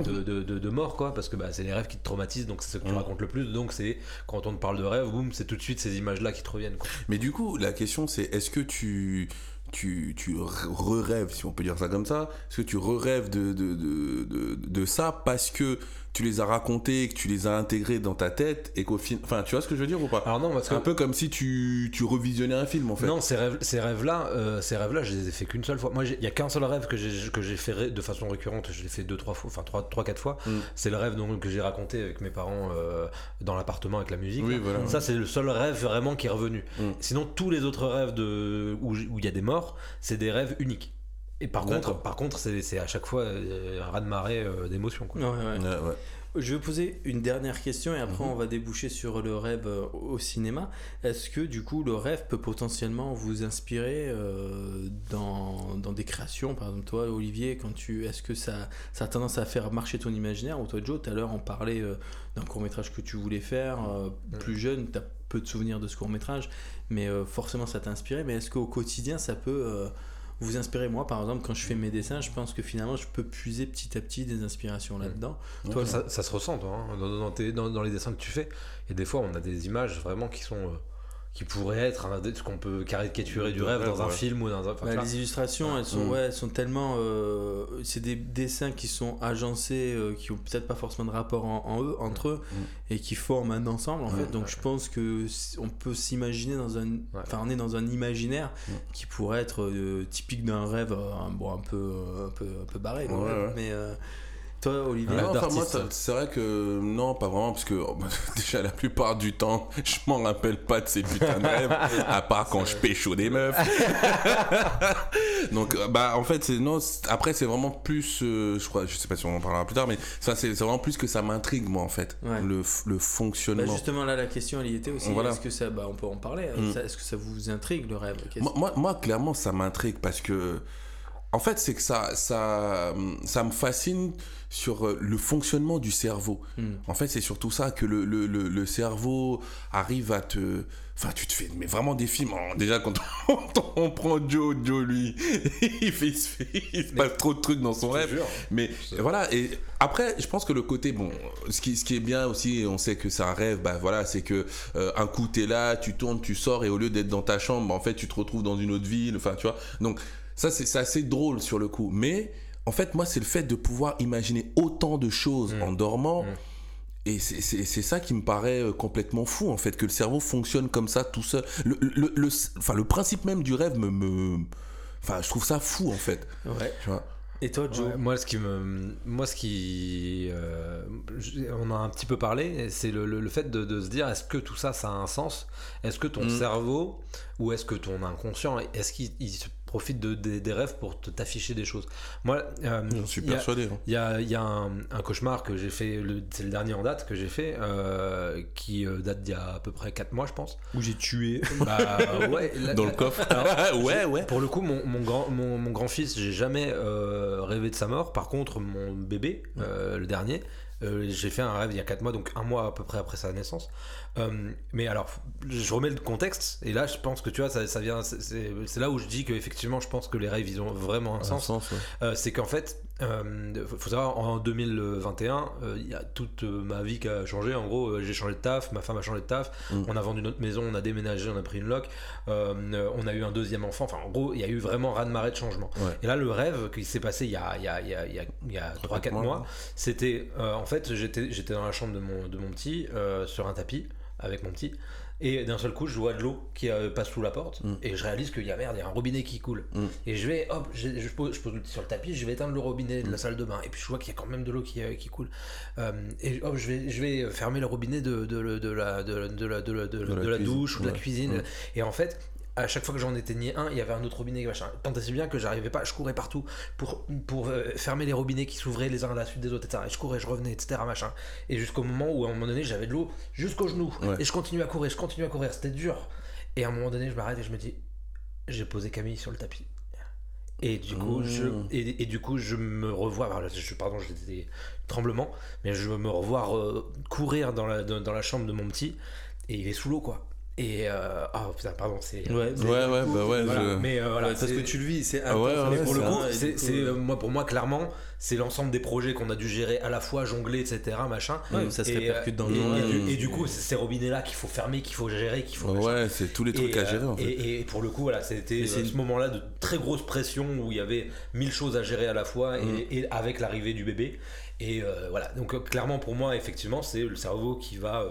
de, de, de- de mort, quoi, parce que bah, c'est les rêves qui te traumatisent, donc c'est ce que tu Mm. racontes le plus. Donc c'est quand on te parle de rêve, boum, c'est tout de suite ces images-là qui te reviennent. Quoi. Mais du coup, la question c'est est-ce que tu tu, tu re-rêves, si on peut dire ça comme ça, est-ce que tu re-rêves de, de, de, de, de ça parce que tu les as racontés, que tu les as intégrés dans ta tête et qu'au final. Enfin, tu vois ce que je veux dire ou pas? Alors non, parce C'est que un peu comme si tu, tu revisionnais un film en fait. Non, ces rêves, ces rêves-là, euh, ces rêves-là, je les ai fait qu'une seule fois. Moi, il y a qu'un seul rêve que j'ai fait de façon récurrente. Je l'ai fait deux, trois fois, enfin trois, trois, quatre fois. Mm. C'est le rêve donc, que j'ai raconté avec mes parents euh, dans l'appartement avec la musique. Oui, là. voilà. Ça, c'est le seul rêve vraiment qui est revenu. Mm. Sinon, tous les autres rêves de où il y a des morts, c'est des rêves uniques. Et par contre, par contre, c'est à chaque fois un raz de marée d'émotions. quoi. Ouais, ouais. Ouais, ouais. Je vais poser une dernière question et après Mhm. on va déboucher sur le rêve euh, au cinéma. Est-ce que du coup le rêve peut potentiellement vous inspirer euh, dans, dans des créations? Par exemple toi Olivier, quand tu, est-ce que ça, ça a tendance à faire marcher ton imaginaire? Ou toi Joe, tout à l'heure on parlait euh, d'un court métrage que tu voulais faire, euh, plus jeune, tu as peu de souvenirs de ce court métrage, mais euh, forcément ça t'a inspiré. Mais est-ce qu'au quotidien ça peut... euh, vous inspirer moi par exemple quand je fais mes dessins je pense que finalement je peux puiser petit à petit des inspirations là-dedans Toi, ça, ça se ressent, toi, hein, dans, dans tes- dans- dans les dessins que tu fais. Et des fois, on a des images vraiment qui sont. Qui pourraient être un- ce qu'on peut caricaturer du rêve rêve, dans un ouais. film ou dans un. enfin, Bah, les illustrations, elles sont, Mm. ouais, elles sont tellement. euh, c'est des dessins qui sont agencés, euh, qui ont peut-être pas forcément de rapport en, en eux, entre eux, et qui forment un ensemble en Mm. fait. Donc je pense que si- on peut s'imaginer dans un. Enfin, on est dans un imaginaire Mm. qui pourrait être euh, typique d'un rêve, euh, un- bon, un peu, euh, un peu, un peu barré, Ouais, ouais. Mais euh, toi, Olivier. Enfin, moi, c'est vrai que non, pas vraiment, parce que oh, bah, déjà la plupart du temps, je m'en rappelle pas de ces putains de rêves, à part quand je pécho des meufs. Donc, euh, bah, en fait, c'est non. Après, c'est vraiment plus, euh, je crois, je sais pas si on en parlera plus tard, mais ça, c'est vraiment plus que ça m'intrigue, moi, en fait, Ouais. le, le Bah, fonctionnement. justement, là, la question, elle y était aussi. Voilà. Est-ce que ça, bah, on peut en parler. hein, Mm. Est-ce que ça vous intrigue le rêve? Moi, moi, moi, clairement, ça m'intrigue parce que, en fait, c'est que ça, ça, ça me fascine sur euh, le fonctionnement du cerveau. Mm. En fait, c'est surtout ça que le, le, le, le cerveau arrive à te. Enfin, tu te fais mais vraiment des films. Alors, déjà, quand on, prend Joe, Joe, lui, il, fait, il se, fait- il se passe trop de trucs dans son rêve. jure. Mais voilà, et après, je pense que le côté, bon, ce qui, ce qui est bien aussi, on sait que c'est un rêve, bah voilà, c'est que euh, un coup t'es là, tu tournes, tu sors, et au lieu d'être dans ta chambre, bah, en fait, tu te retrouves dans une autre ville, enfin, tu vois. Donc, ça, c'est c'est assez drôle sur le coup. Mais en fait, moi, c'est le fait de pouvoir imaginer autant de choses Mm. en dormant. Mm. Et c'est- ça qui me paraît euh, complètement fou, en fait, que le cerveau fonctionne comme ça tout seul. Le, le, le- enfin, le principe même du rêve me, me- Enfin, je trouve ça fou, en fait. Ouais. Tu vois? Et toi, Joe? Ouais, moi, ce qui me, moi, ce qui, euh, on a un petit peu parlé, c'est le, le- le fait de, de se dire, est-ce que tout ça, ça a un sens? Est-ce que ton Mm. cerveau ou est-ce que ton inconscient, est-ce qu'il il se profite de, des- des rêves pour t'afficher des choses Moi, euh, J'en suis il y a- persuadé. hein. il y a, y un, un cauchemar que j'ai fait, c'est le dernier en date que j'ai fait, euh, qui euh, date d'il y a à peu près 4 mois, je pense. Où j'ai tué. Bah ouais, la- Dans le coffre. Alors, ouais, ouais. pour le coup, mon, mon grand, mon, mon grand-fils, j'ai jamais euh, rêvé de sa mort. Par contre, mon bébé, euh, le dernier, euh, j'ai fait un rêve il y a 4 mois, donc un mois à peu près après sa naissance. Euh, mais alors, je remets le contexte, et là, je pense que tu vois, ça, ça vient. c'est- là où je dis que effectivement, je pense que les rêves, ils ont vraiment un Un sens. sens, ouais. Euh, c'est qu'en fait, euh, faut savoir, en 2021, euh, il y a toute ma vie qui a changé. En gros, j'ai changé de taf, ma femme a changé de taf, Mm. on a vendu notre maison, on a déménagé, on a pris une loc, on a eu un deuxième enfant. Enfin, en gros, il y a eu vraiment raz de marée de changement. Ouais. Et là, le rêve qui s'est passé il y a, il y a, il y a, il y a, il y a 3-4 mois, c'était en fait, j'étais dans la chambre de mon, de mon petit, sur un tapis, avec mon petit. Et d'un seul coup, je vois de l'eau qui euh, passe sous la porte Mm. et je réalise qu'il y a merde, il y a un robinet qui coule. Mm. Et je vais, hop, je, je pose, je pose le petit sur le tapis, je vais éteindre le robinet de la salle de bain. Et puis je vois qu'il y a quand même de l'eau qui, euh, qui coule. Euh, et hop, je vais, je vais fermer le robinet de, de, de, de la, de, la, de de, douche ou de la cuisine. Mm. Et en fait, à chaque fois que j'en éteignais un, il y avait un autre robinet machin. Tant et si bien que j'arrivais pas, je courais partout pour, pour euh, fermer les robinets qui s'ouvraient les uns à la suite des autres, etc. Et je courais, je revenais, etc. Machin. Et jusqu'au moment où à un moment donné, j'avais de l'eau jusqu'aux genoux. Ouais. Et je continue à courir, je continue à courir. C'était dur. Et à un moment donné, je m'arrête et je me dis, j'ai posé Camille sur le tapis. Et du coup, Mmh. je, et, et du coup, je me revois. je, pardon, j'ai des tremblements, mais je me revois euh, courir dans la, dans, dans la chambre de mon petit, et il est sous l'eau, quoi. Et euh, oh putain, pardon, c'est. Ouais, Ouais, ouais, bah ouais. Voilà, je- mais euh, voilà, Ouais, parce que tu le vis, c'est Ah ouais, ouais, mais pour le coup, c'est, euh, euh, moi, pour moi, clairement, c'est l'ensemble des projets qu'on a dû gérer à la fois, jongler, etc., machin. ouais, ça se Et, répercute dans le et, monde. et du, et du coup, c'est ces robinets-là qu'il faut fermer, qu'il faut gérer, qu'il faut. Ouais, c'est tous les trucs Et, à gérer, euh, en fait. et, et pour le coup, voilà, c'était c'est euh, ce moment-là de très grosse pression où il y avait mille choses à gérer à la fois et, Mm. et avec l'arrivée du bébé. Et euh, voilà, donc euh, clairement pour moi, effectivement, c'est le cerveau qui va euh,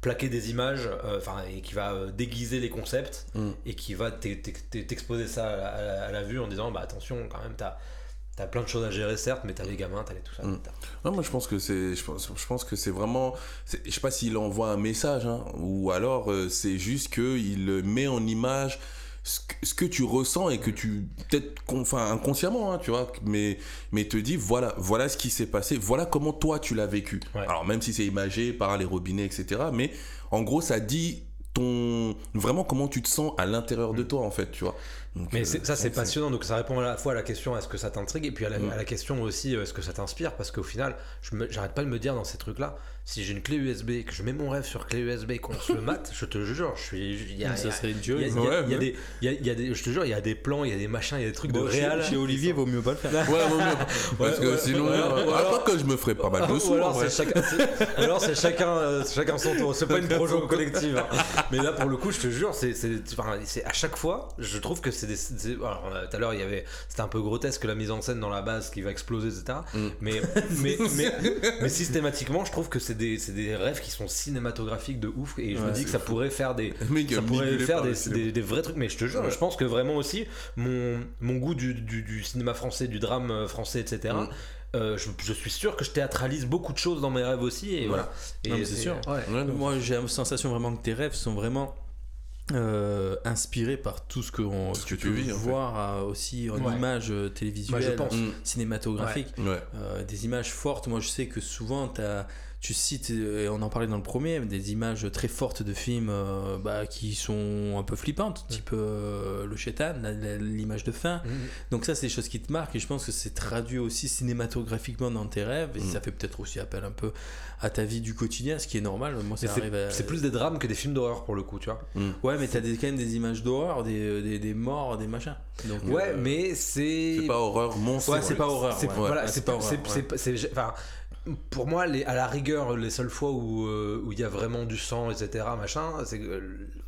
plaquer des images, euh, enfin, et qui va euh, déguiser les concepts Mm. et qui va t'ex- t'ex- t'exposer ça à la, à la- à la vue en disant, bah attention, quand même, t'as as plein de choses à gérer, certes, mais t'as les gamins, t'as les tout ça. Mm. t'as- Ouais, moi je pense que c'est je pense, je pense que c'est vraiment je sais pas s'il envoie un message hein, ou alors euh, c'est juste que il met en image ce que, ce que tu ressens et que tu peut-être enfin inconsciemment hein, tu vois mais mais te dit voilà voilà ce qui s'est passé voilà comment toi tu l'as vécu. Ouais. alors même si c'est imagé par les robinets etc mais en gros ça dit ton vraiment comment tu te sens à l'intérieur de toi en fait tu vois Donc, Mais euh, ça, c'est passionnant. Donc, ça répond à la fois à la question est-ce que ça t'intrigue et puis à la, Mm. à la question aussi euh, est-ce que ça t'inspire Parce qu'au final, j'arrête pas de me dire dans ces trucs-là si j'ai une clé USB, que je mets mon rêve sur clé USB, qu'on se le mate, je te jure, je suis. y a- ça serait des- je te jure, il y a des plans, il y a des machins, il y a des trucs de Bon, chez- Olivier, vaut mieux pas le faire. ouais, vaut mieux. parce que ouais, sinon ouais, euh, ouais, alors que je me ferais pas mal de Ou sous alors c'est chacun, chacun, euh, chacun son tour. C'est pas une projet collective. hein. Mais là, pour le coup, je te jure, c'est à chaque fois, je trouve que c'est des. alors, euh, tout à l'heure, il y avait, c'était un peu grotesque la mise en scène dans la base qui va exploser, etc. Mm. Mais, mais, mais, mais systématiquement, je trouve que c'est des, c'est des rêves qui sont cinématographiques de ouf. Et je me dis que ça pourrait faire des, ça pourrait faire des, cinéma. des- des vrais trucs, mais je te jure, Ouais. je pense que vraiment aussi mon, mon goût du, du- du cinéma français, du drame euh, français, etc. Mm. euh, je, je suis sûr que je théâtralise beaucoup de choses dans mes rêves aussi, et Ouais. voilà. Et Non, mais c'est sûr. ouais. Ouais, non. Moi, j'ai la sensation vraiment que tes rêves sont vraiment euh, inspirés par tout ce que, on, Ce que tu tu peux vis, en fait. voir euh, aussi en Ouais. images euh, télévisuelles. Mm. cinématographiques. Ouais. Euh, des images fortes. Moi, je sais que souvent, t'as- tu cites, euh, et on en parlait dans le premier, des images très fortes de films euh, bah, qui sont un peu flippantes, type euh, Le Chétan, l'image de fin. Mhm. Donc ça, c'est des choses qui te marquent et je pense que c'est traduit aussi cinématographiquement dans tes rêves et Mm. ça fait peut-être aussi appel un peu à ta vie du quotidien, ce qui est normal. Moi, ça c'est, à- c'est plus des drames que des films d'horreur pour le coup, tu vois. Mm. Ouais, mais t'as des, quand même des images d'horreur, des, des, des morts, des machins. Donc, Ouais, euh, mais c'est. C'est pas horreur monstre. Ouais, c'est pas horreur. C'est ouais. voilà, Ouais, c'est pas pas horreur, c'est ouais. c'est- c'est- enfin, pour moi, les, à la rigueur, les seules fois où euh, où il y a vraiment du sang, etc., machin, c'est que, euh,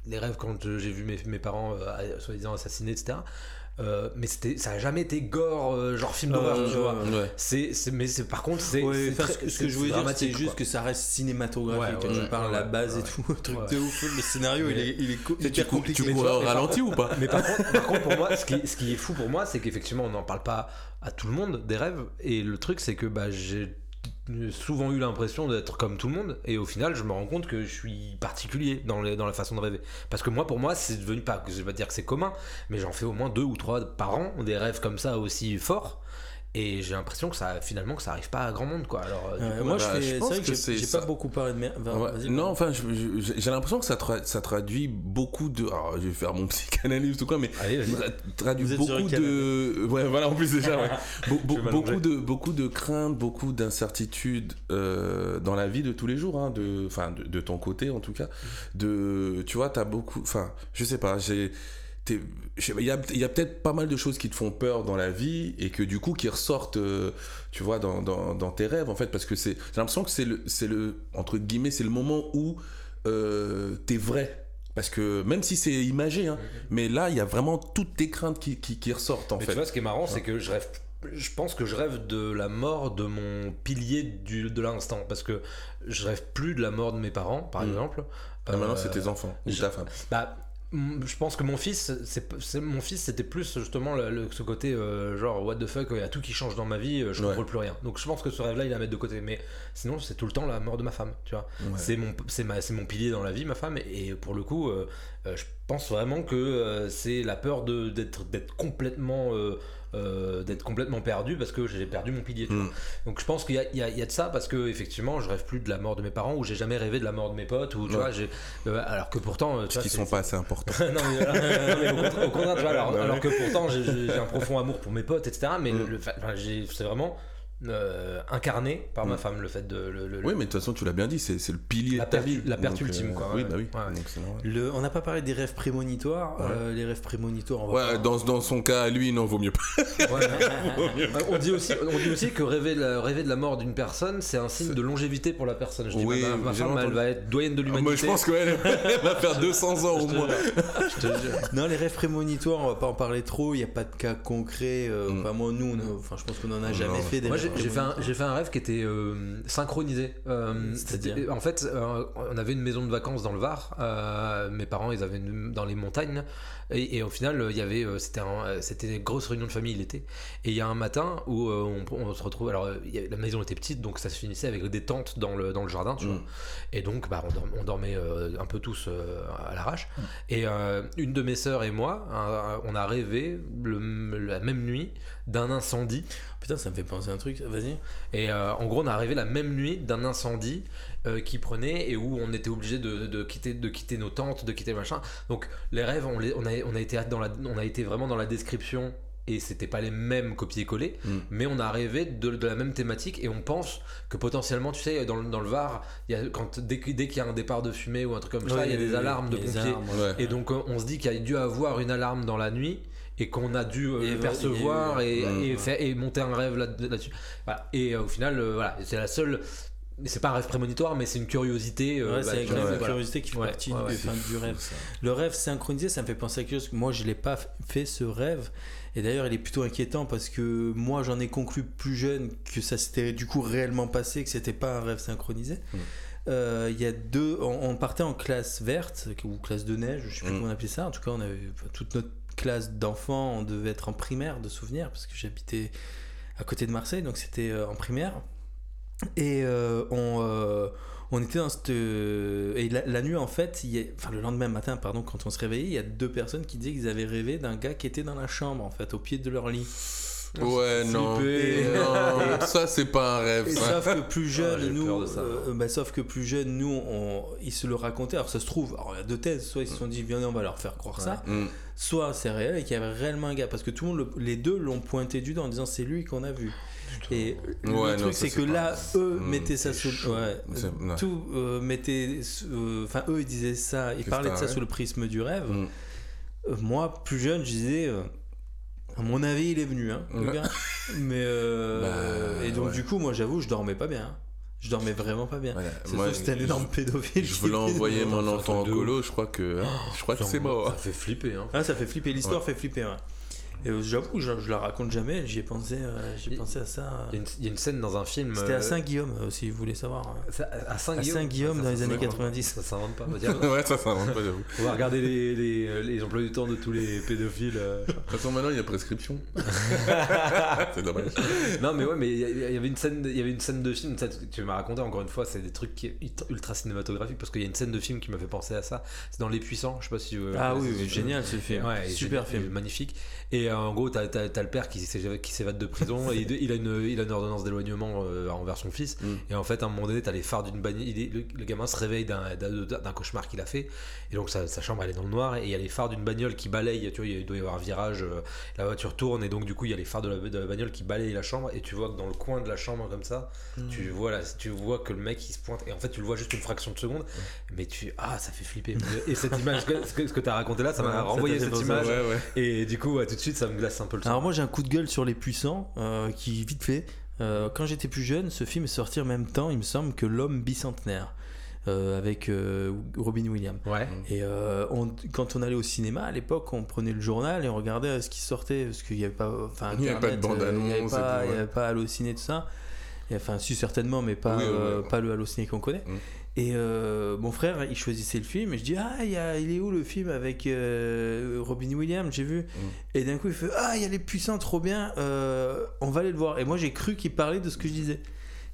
les rêves quand j'ai vu mes, mes parents euh, soi-disant assassinés, etc. euh, mais c'était, ça a jamais été gore, euh, genre film d'horreur, Euh, tu vois. Ouais. C'est, c'est- mais c'est par contre, c'est, Ouais, c'est enfin, très- ce que- ce c'est que je voulais dire, c'est dramatique, juste quoi. que ça reste cinématographique. Ouais, Quand ouais, tu parles ouais, la base ouais. et tout, truc Ouais. de ouf. Le scénario, il est, il est co- Tu, hyper compliqué. tu toi, au ralenti ou pas? Mais par contre, par contre, pour moi, ce qui, ce qui est fou pour moi, c'est qu'effectivement, on n'en parle pas à tout le monde des rêves. Et le truc, c'est que bah, j'ai souvent eu l'impression d'être comme tout le monde. Et au final, je me rends compte que je suis particulier dans, la façon de rêver. Parce que moi, pour moi, c'est devenu pas, je vais pas dire que c'est commun, mais j'en fais au moins deux ou trois par an, des rêves comme ça aussi forts. Et j'ai l'impression que ça, finalement, que ça arrive pas à grand monde, quoi. Alors, euh, du Ouais, coup, moi, bah, je fais. je C'est pense vrai que que j'ai c'est j'ai ça. pas beaucoup parlé de merde. Ouais. Non, enfin, je- je- j'ai l'impression que ça, tra- ça traduit beaucoup de. Alors, je vais faire mon psychanalyse ou quoi, mais Allez, vas-y. ça traduit beaucoup de. Ouais, voilà, en plus déjà, ouais. Be- be- beaucoup, de, beaucoup de craintes, beaucoup d'incertitudes euh, dans la vie de tous les jours, hein, de, enfin, de, de ton côté en tout cas. De, tu vois, t'as beaucoup. Enfin, je sais pas, j'ai. Il y a, peut-être pas mal de choses qui te font peur dans la vie et que du coup qui ressortent, euh, tu vois, dans, dans, dans tes rêves en fait, parce que c'est, j'ai l'impression que c'est le, c'est le, entre guillemets, c'est le moment où euh, t'es vrai. Parce que même si c'est imagé, hein, mais là il y a vraiment toutes tes craintes qui, qui, qui ressortent en Mais fait. tu vois, ce qui est marrant, c'est que je rêve. Je pense que je rêve de la mort de mon pilier du, de l'instant. Parce que je rêve plus de la mort de mes parents, par Mm. exemple. Ah, maintenant Euh, c'est tes enfants ou je- ta femme. Bah, je pense que mon fils, c'est, mon fils, c'était plus justement le, le- ce côté euh, genre what the fuck, il y a tout qui change dans ma vie, euh, je Ouais. contrôle plus rien. Donc je pense que ce rêve-là, il est à mettre de côté. Mais sinon, c'est tout le temps la mort de ma femme, tu vois. Ouais. C'est mon, c'est ma, c'est mon pilier dans la vie, ma femme. Et pour le coup, euh, euh, je pense vraiment que euh, c'est la peur de, d'être, d'être complètement, euh, euh, d'être complètement perdu parce que j'ai perdu mon pilier. tu vois. Mm. Donc je pense qu'il y y y a de ça parce que effectivement, je rêve plus de la mort de mes parents ou j'ai jamais rêvé de la mort de mes potes ou tu Ouais. vois, alors que pourtant, tu Parce vois, qu'ils sont pas assez importants. non, mais, non, mais au, contraire, au contraire, tu vois, alors, Bah alors que pourtant j'ai- un profond amour pour mes potes, etc. Mais Mm. j'ai- c'est vraiment euh, incarné par ma Mm. femme le fait de. Le, le- Oui, mais de toute façon tu l'as bien dit, c'est, c'est le pilier La de ta perte- vie. la perte Donc, ultime, quoi, Oui, ouais. bah oui. Ouais. Donc, c'est normal. Le- on n'a pas parlé des rêves prémonitoires. Ouais. Euh, les rêves prémonitoires, on va Ouais, pas- dans, dans son cas, lui, non, vaut mieux pas. Ouais. Euh, on, dit aussi, on dit aussi que rêver, la- rêver de la mort d'une personne, c'est un signe de longévité pour la personne. Je dis, Oui, ma, ma j'ai femme, elle va être doyenne de Moi, l'humanité. je pense qu'elle elle va faire 200 ans au moins. Non, les rêves prémonitoires, on va pas en parler trop. Il n'y a pas de cas concret. euh, Mm. Enfin, moi, nous, enfin, je pense qu'on en a jamais fait des j'ai fait, un, fait rêve qui était euh, synchronisé. Euh, C'est-à-dire En fait, euh, on avait une maison de vacances dans le Var. mes parents, ils avaient une, dans les montagnes. Et, et au final, il y avait, c'était, un- c'était une grosse réunion de famille l'été. Et il y a un matin où on, on se retrouve. Alors, y la maison était petite, donc ça se finissait avec des tentes dans le, dans le jardin, tu Mm. vois. Et donc, bah, on, dorm- on dormait un peu tous à l'arrache. Et euh, une de mes sœurs et moi, on a rêvé le- la même nuit d'un incendie. Putain, ça me fait penser à un truc. Vas-y. Et euh, en gros, on est arrivé la même nuit d'un incendie euh, qui prenait et où on était obligé de, de quitter, de quitter nos tentes, de quitter machin. Donc les rêves, on, les- on, a, on, a été dans la, on a été vraiment dans la description et c'était pas les mêmes copier-coller, Mm. mais on a rêvé de, de la même thématique et on pense que potentiellement, tu sais, dans, le- dans le Var, il y a, quand, dès, qu'il y a un départ de fumée ou un truc comme ça, il y a des alarmes de pompiers. Ouais. Et donc euh, on se dit qu'il y a dû avoir une alarme dans la nuit et qu'on a dû euh, Et percevoir a et, eu- et, faire- et monter un rêve là- là-dessus. Voilà. Et euh, au final, euh, voilà, c'est la seule. C'est pas un rêve prémonitoire, mais c'est une curiosité. euh, Ouais, bah, c'est voilà. curiosité qui fait Ouais, partie ouais, du, ouais. enfin, du rêve. Le rêve synchronisé, ça me fait penser à quelque chose. que Moi, je l'ai pas fait ce rêve. Et d'ailleurs, il est plutôt inquiétant parce que moi, j'en ai conclu plus jeune que ça s'était du coup réellement passé, que c'était pas un rêve synchronisé. Mm. Euh, Il y a deux, on, on partait en classe verte ou classe de neige, je sais plus Mm. comment on appelait ça. En tout cas, on avait toute notre classe d'enfants, on devait être en primaire de souvenirs parce que j'habitais à côté de Marseille, donc c'était euh, en primaire. Et euh, on, euh, on était dans cette. et la, la nuit, en fait, il y a- enfin le lendemain matin, pardon, quand on se réveillait, il y a deux personnes qui disaient qu'ils avaient rêvé d'un gars qui était dans la chambre, en fait, au pied de leur lit. Ouais, non. Ça, c'est pas un rêve. Ça. sauf que plus jeune, j'ai nous, ça. euh, bah, sauf que plus jeune, nous, on, ils se le racontaient. Alors ça se trouve, alors il y a deux thèses. Soit ils se sont dit, viens, on va leur faire croire ça. Mm. Soit c'est réel et qu'il y avait réellement un gars. Parce que tout le monde, le- les deux l'ont pointé du doigt en disant, c'est lui qu'on a vu. Et le Ouais, truc, c'est que pas- là, eux Hmm, mettaient ça sous. Ouais, ouais. tout euh, mettait. euh, Enfin, eux, ils disaient ça, ils parlaient de ça sous le prisme du rêve. Mm. Euh, moi, plus jeune, je disais. euh, à mon avis, il est venu, hein, le Ouais. gars. Mais euh, Bah, et donc ouais. du coup, moi, j'avoue, je dormais pas bien. Je dormais vraiment pas bien. Voilà. C'est sûr que c'était un je- énorme pédophile. Je voulais envoyer mon enfant en colo, je crois que, je crois que c'est mort. Ça fait flipper. Hein. Ah, ça fait flipper, l'histoire fait flipper, ouais. Et j'avoue, je, je la raconte jamais, j'y ai pensé, euh, j'ai Il- pensé à ça. euh. Il y, a une, il y a une scène dans un film. C'était à euh, Saint-Guillaume, euh, si vous voulez savoir. à Saint-Guillaume? Ça, dans ça les années s'invente 90. pas. Ça s'invente pas. on va dire. ouais, ça, ça invente pas, j'avoue. On va regarder les, les, les emplois du temps de tous les pédophiles. De toute façon, maintenant, il y a prescription. c'est dommage. non mais ouais mais il y, avait une scène il y avait une scène de film ça, tu m'as raconté encore une fois c'est des trucs qui est ultra cinématographiques parce qu'il y a une scène de film qui m'a fait penser à ça c'est dans les puissants je sais pas si Ah oui, oui, génial ce film. Ouais, Super génial, film. magnifique. Et euh, en gros, t'as as, le père qui, s'évade- qui s'évade de prison et il, il a une, il a une ordonnance d'éloignement euh, envers son fils. Mm. Et en fait, à un moment donné, t'as les phares d'une bagnole. Le, le gamin se réveille d'un d'un- d'un cauchemar qu'il a fait. Et donc, sa, sa chambre, elle est dans le noir. Et il y a les phares d'une bagnole qui balaye. Tu vois, il doit y avoir un virage. euh, la voiture tourne. Et donc, du coup, il y a les phares de la, de la bagnole qui balayent la chambre. Et tu vois que dans le coin de la chambre, comme ça, tu, vois là, tu vois que le mec il se pointe. Et en fait, tu le vois juste une fraction de seconde. Mais tu. Ah, ça fait flipper. Et cette image, ce que, ce que t'as raconté là, ça m'a renvoyé cette image. Ouais, ouais. Et du coup, tout de suite, ça me glace un peu le sang. Alors moi j'ai un coup de gueule sur les puissants, euh, qui vite fait. euh, quand j'étais plus jeune, ce film est sorti en même temps, il me semble, que L'homme bicentenaire, euh, avec euh, Robin Williams. Ouais. Et euh, on- quand on allait au cinéma à l'époque, on prenait le journal et on regardait ce qui sortait parce qu'il n'y avait pas, enfin, Il y avait pas de Internet, euh, il n'y avait pas, ouais. avait pas Allociné tout ça. Et, enfin, si certainement, mais pas, Oui, oui, euh, oui. pas le Allociné qu'on connaît. Mm. Et euh, mon frère, il choisissait le film et je dis ah, il, y a- il est où le film avec euh, Robin Williams J'ai vu. Et d'un coup, il fait ah, il y a les puissants, trop bien. euh, on va aller le voir. Et moi, j'ai cru qu'il parlait de ce que je disais.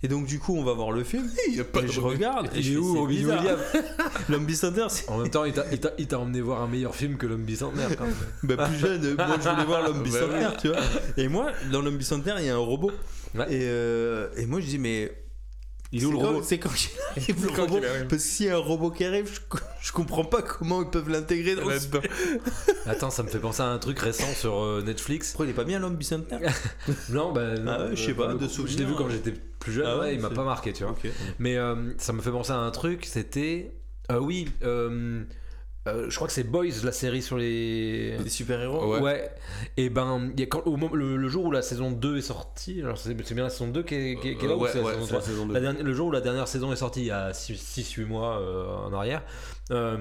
Et donc du coup, on va voir le film. Il y a pas et je Robin- regarde. Et Il je est fais, où, Robin. Williams L'homme bicentenaire, c'est En même temps, il t'a- emmené voir un meilleur film que L'homme bicentenaire. Quand même. Bah, plus jeune, moi je voulais voir l'homme Bah bicentenaire, tu vois. Et moi, dans l'homme bicentenaire, il y a un robot. Ouais. Et, euh, et moi je dis, mais. Il est où le robot C'est quand il arrive le robot. Parce que s'il y a un robot qui arrive, je, je comprends pas comment ils peuvent l'intégrer dans le. Là-dedans. Attends, ça me fait penser à un truc récent sur euh, Netflix. Pourquoi il est pas bien l'homme bicentenaire Non, bah, non, Ah ouais, je sais euh, pas, de Je l'ai vu quand j'étais plus jeune, Ah ouais, ouais, il m'a pas marqué, tu vois. Mais euh, ça me fait penser à un truc, c'était. euh, oui, euh, euh, je crois que c'est Boys, la série sur les. Des super-héros Ouais. Ouais. Et ben, il y a quand, au moment- le, le jour où la saison 2 est sortie, alors c'est c'est bien la saison 2 qui est, qui est- qui est là ou Ouais, c'est la ouais, saison c'est la 3? saison deux. La dernière- le jour où la dernière saison est sortie, il y a 6-8 mois euh, en arrière, euh,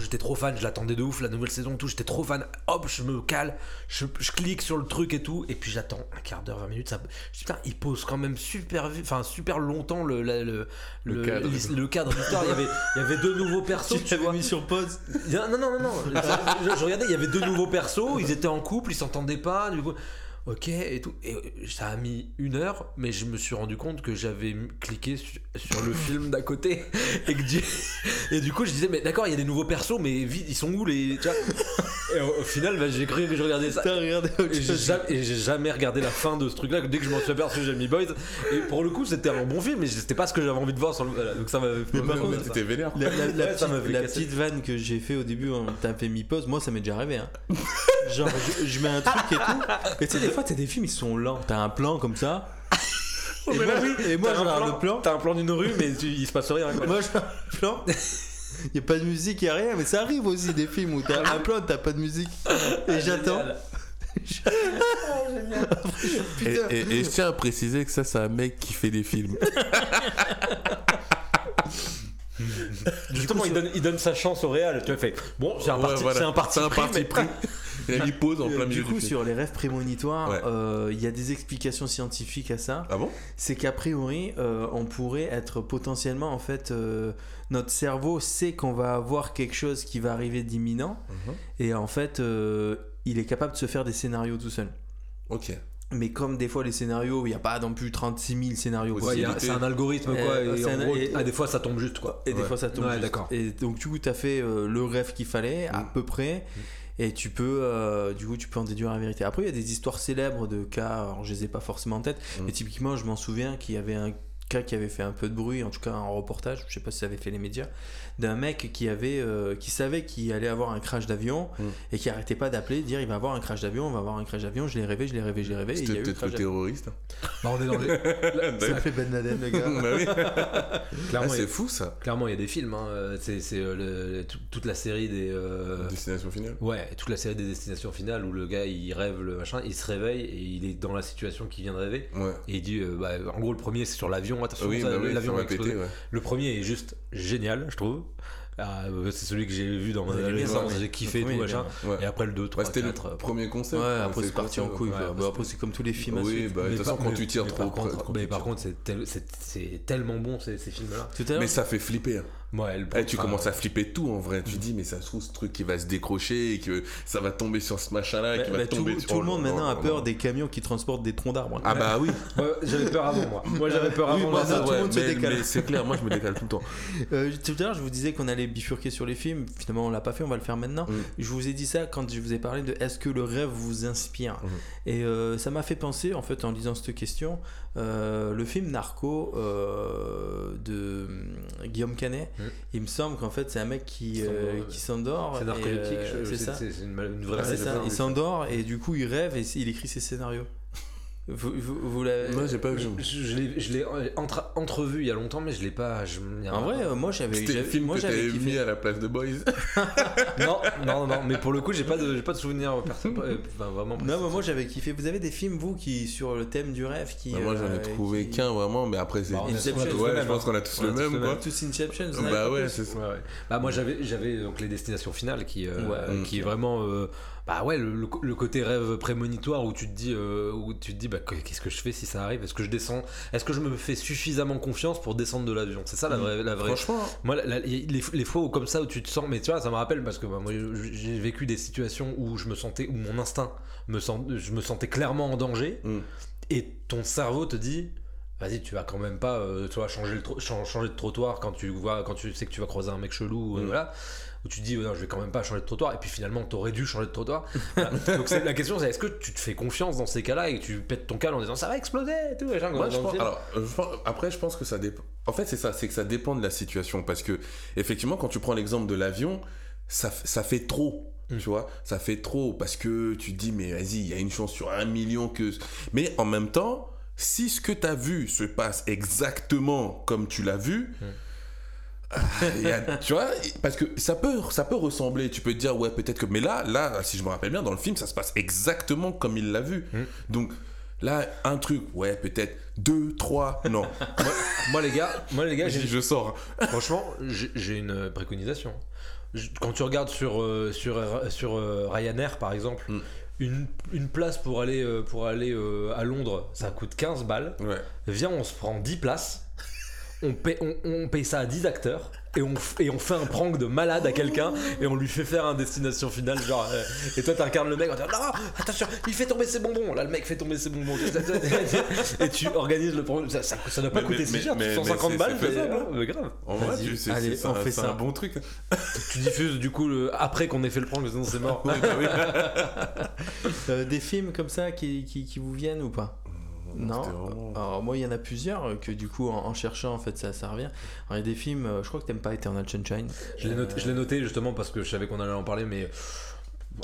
j'étais trop fan, je l'attendais de ouf, la nouvelle saison, tout, j'étais trop fan. Hop, je me cale, je, je clique sur le truc et tout, et puis j'attends un quart d'heure, 20 minutes. Ça, je dis, putain, il pose quand même super, enfin, super longtemps le, le, Le le, cadre. le cadre. Il y avait, il y avait deux nouveaux persos, Tu tu vois. mis sur pause Non, non, non, non. je, je regardais, il y avait deux nouveaux persos, ils étaient en couple, ils s'entendaient pas, du coup. Ok, et tout. Et euh, ça a mis une heure, mais je me suis rendu compte que j'avais cliqué su- sur, le film d'à côté. Et, que du... et du coup, je disais, mais d'accord, il y a des nouveaux persos, mais vite, ils sont où les. Tu vois? Et au, au final, bah, j'ai cru que je regardais ça. T'as regardé Et j'ai jamais, regardé la fin de ce truc-là. Dès que je m'en suis aperçu, j'ai mis Boys. Et pour le coup, c'était un bon film, mais c'était pas ce que j'avais envie de voir sur le. voilà, donc ça m'a. Mais par contre, t'étais vénère. La, la- la Ouais, ça petite, fait la petite vanne que j'ai fait au début, on t'a fait mi-pause, moi ça m'est déjà arrivé. Hein. Genre, je, je mets un truc et tout. Et tu sais, des fois, t'as des films, ils sont lents. T'as un plan comme ça. et, moi, et moi, je un regarde le plan. T'as un plan d'une rue, mais tu- il se passe rien. quoi. Moi, je regarde le plan. Il n'y a pas de musique, il n'y a rien, mais ça arrive aussi des films où t'as un plan, t'as pas de musique. Et j'attends. Et, Putain. et- et je tiens à préciser que ça, c'est un mec qui fait des films. Justement, il, donne, il donne sa chance au Real. Tu as fait. Bon, c'est un Ouais, parti, voilà. c'est un parti, C'est un pris, parti mais- pris. Il a mis pause en plein milieu du coup, du sur les rêves prémonitoires, Ouais. euh, il y a des explications scientifiques à ça. Ah bon? C'est qu'a priori, euh, on pourrait être potentiellement, en fait, euh, notre cerveau sait qu'on va avoir quelque chose qui va arriver d'imminent, Mhm. et en fait, euh, il est capable de se faire des scénarios tout seul. Ok. Mais comme des fois les scénarios, il n'y a pas non plus 36 000 scénarios Ouais, c'est un algorithme, quoi. Euh, et c'est en un- gros, et- ah, des fois, ça tombe juste, quoi. Et des fois ça tombe. Ouais, juste. Et donc du coup, tu as fait euh, le rêve qu'il fallait, à Mm. peu près. Et tu peux, euh, du coup, tu peux en déduire la vérité. Après, il y a des histoires célèbres de cas, alors je les ai pas forcément en tête, Mm. mais typiquement, je m'en souviens qu'il y avait un cas qui avait fait un peu de bruit, en tout cas en reportage, je sais pas si ça avait fait les médias, d'un mec qui avait, euh, qui savait qu'il allait avoir un crash d'avion Mm. et qui arrêtait pas d'appeler, de dire il va avoir un crash d'avion, on va avoir un crash d'avion, je l'ai rêvé, je l'ai rêvé, je l'ai rêvé, et il y C'était a eu un peut-être le terroriste. Bah, on est dans les- Ça fait Ben Laden, le gars. Bah oui. Clairement, Ah, c'est fou ça. Clairement, il y a des films. hein. C'est c'est, euh, toute la série des. euh, Destination finale. Ouais, toute la série des destinations finales où le gars il rêve le machin, il se réveille et il est dans la situation qu'il vient de rêver. Ouais. Et il dit, euh, bah, en gros, le premier c'est sur l'avion l'avion, attention, Oui, ça- bah oui, ça l'avion va a explosé. péter, ouais. Le premier est juste génial, je trouve. Ah, euh, c'est celui que j'ai vu dans mon adolescence, j'ai kiffé tout machin. Et après le 2, 3, Ouais, c'était 4. le premier concept. Ouais, hein, après c'est parti en couille. Bah, après, c'est comme tous les films Oui, bah, de toute façon, quand tu tires trop par contre, quand mais par contre, c'est tel- c'est- c'est tellement bon ces, ces films-là. Mais ça fait flipper. Ouais, le- Eh, tu enfin, commences à flipper tout en vrai. Tu dis, mais ça se trouve, ce truc qui va se décrocher et que ça va tomber sur ce machin-là, bah, qui va bah, tout, tomber tout le monde maintenant a peur non. des camions qui transportent des troncs d'arbres. Ah bah oui. J'avais peur avant moi. Moi j'avais peur Oui, avant. moi, tout le ouais, monde se mais, décale. mais c'est clair, moi je me décale tout le temps. Euh, tout à l'heure, je vous disais qu'on allait bifurquer sur les films. Finalement, on l'a pas fait, on va le faire maintenant. Mm. Je vous ai dit ça quand je vous ai parlé de est-ce que le rêve vous inspire Mm. Et euh, ça m'a fait penser, en fait, en lisant cette question, euh, le film Narco euh, de euh, Guillaume Canet. Il me semble qu'en fait, c'est un mec qui, Qui s'endort. C'est narcoleptique, c'est ça. c'est une, une vraie ça. métaphore. Il s'endort et du coup, il rêve et il écrit ses scénarios. Vous, vous, vous l'avez. Moi j'ai pas vu. Je, je l'ai- je l'ai entre- entrevu il y a longtemps, mais je l'ai pas. Je, il y a En vrai, euh, moi j'avais. C'était le film moi que j'avais t'avais kiffé. mis à la place de Boys. non, non, non, mais pour le coup, j'ai pas de, j'ai pas de souvenir perso- euh, enfin, vraiment. Non, mais moi j'avais kiffé. Vous avez des films, vous, qui sur le thème du rêve qui. Bah, moi j'en euh, ai trouvé qui- qu'un vraiment, mais après c'est. Bah, on Inception, on Ouais, je pense hein. qu'on a tous On le même quoi. Tous Inception, Bah ouais, c'est ça. Bah moi j'avais j'avais donc les destinations finales qui euh, Ouais, qui est vraiment euh, bah ouais le, côté rêve prémonitoire où tu te dis euh, où tu te dis bah qu'est-ce que je fais si ça arrive? Est-ce que je descends? Est-ce que je me fais suffisamment confiance pour descendre de l'avion? C'est ça la vraie la vraie. Franchement, moi la- la- les, les fois où comme ça où tu te sens mais tu vois ça me rappelle parce que bah, moi j'ai vécu des situations où je me sentais où mon instinct me sent je me sentais clairement en danger Mm. et ton cerveau te dit vas-y tu vas quand même pas euh, tu vois, changer, le tro- chan- changer de trottoir quand tu vois quand tu sais que tu vas croiser un mec chelou euh, Mm. voilà où tu te dis non, je vais quand même pas changer de trottoir et puis finalement t'aurais dû changer de trottoir Voilà. donc la question c'est est-ce que tu te fais confiance dans ces cas-là et que tu pètes ton câble en disant ça va exploser et tout je pense- alors, je pense- après, je pense que ça dépend. En fait, c'est ça, c'est que ça dépend de la situation. Parce que, effectivement, quand tu prends l'exemple de l'avion, ça, ça fait trop. Mm. Tu vois, ça fait trop parce que tu te dis, mais vas-y, il y a une chance sur un million que. Mais en même temps, si ce que tu as vu se passe exactement comme tu l'as vu, Mm. a- tu vois, parce que ça peut, ça peut ressembler. Tu peux te dire, ouais, peut-être que. Mais là, là, si je me rappelle bien, dans le film, ça se passe exactement comme il l'a vu. Mm. Donc là, un truc, ouais, peut-être deux, trois, non. moi, moi, les gars moi les gars je, je sors. Franchement, j'ai une préconisation. Quand tu regardes sur, euh, sur, sur euh, Ryanair, par exemple, Mm. une, une place pour aller, euh, pour aller euh, à Londres, ça coûte 15 balles. Ouais. Viens, on se prend 10 places, on paye, on, on paye ça à 10 acteurs. Et on, f- et on fait un prank de malade à quelqu'un et on lui fait faire un destination finale genre euh, et toi tu regardes le mec en disant non attention il fait tomber ses bonbons là le mec fait tomber ses bonbons et tu organises le prank ça, ça, ça doit pas Mais- coûter si cher mais- mais 150 c'est- balles mais- hein. grave En vrai, tu- c'est Allez, on un- fait ça. un bon truc. tu diffuses du coup le- après qu'on ait fait le prank sinon c'est mort bah oui. Euh, des films comme ça qui, qui, qui vous viennent ou pas? Non. Vraiment- Alors moi il y en a plusieurs euh, que du coup en, en cherchant en fait ça, ça revient. Alors il y a des films, euh, je crois que t'aimes pas Eternal Sunshine. Je l'ai noté, je l'ai noté justement parce que je savais qu'on allait en parler, mais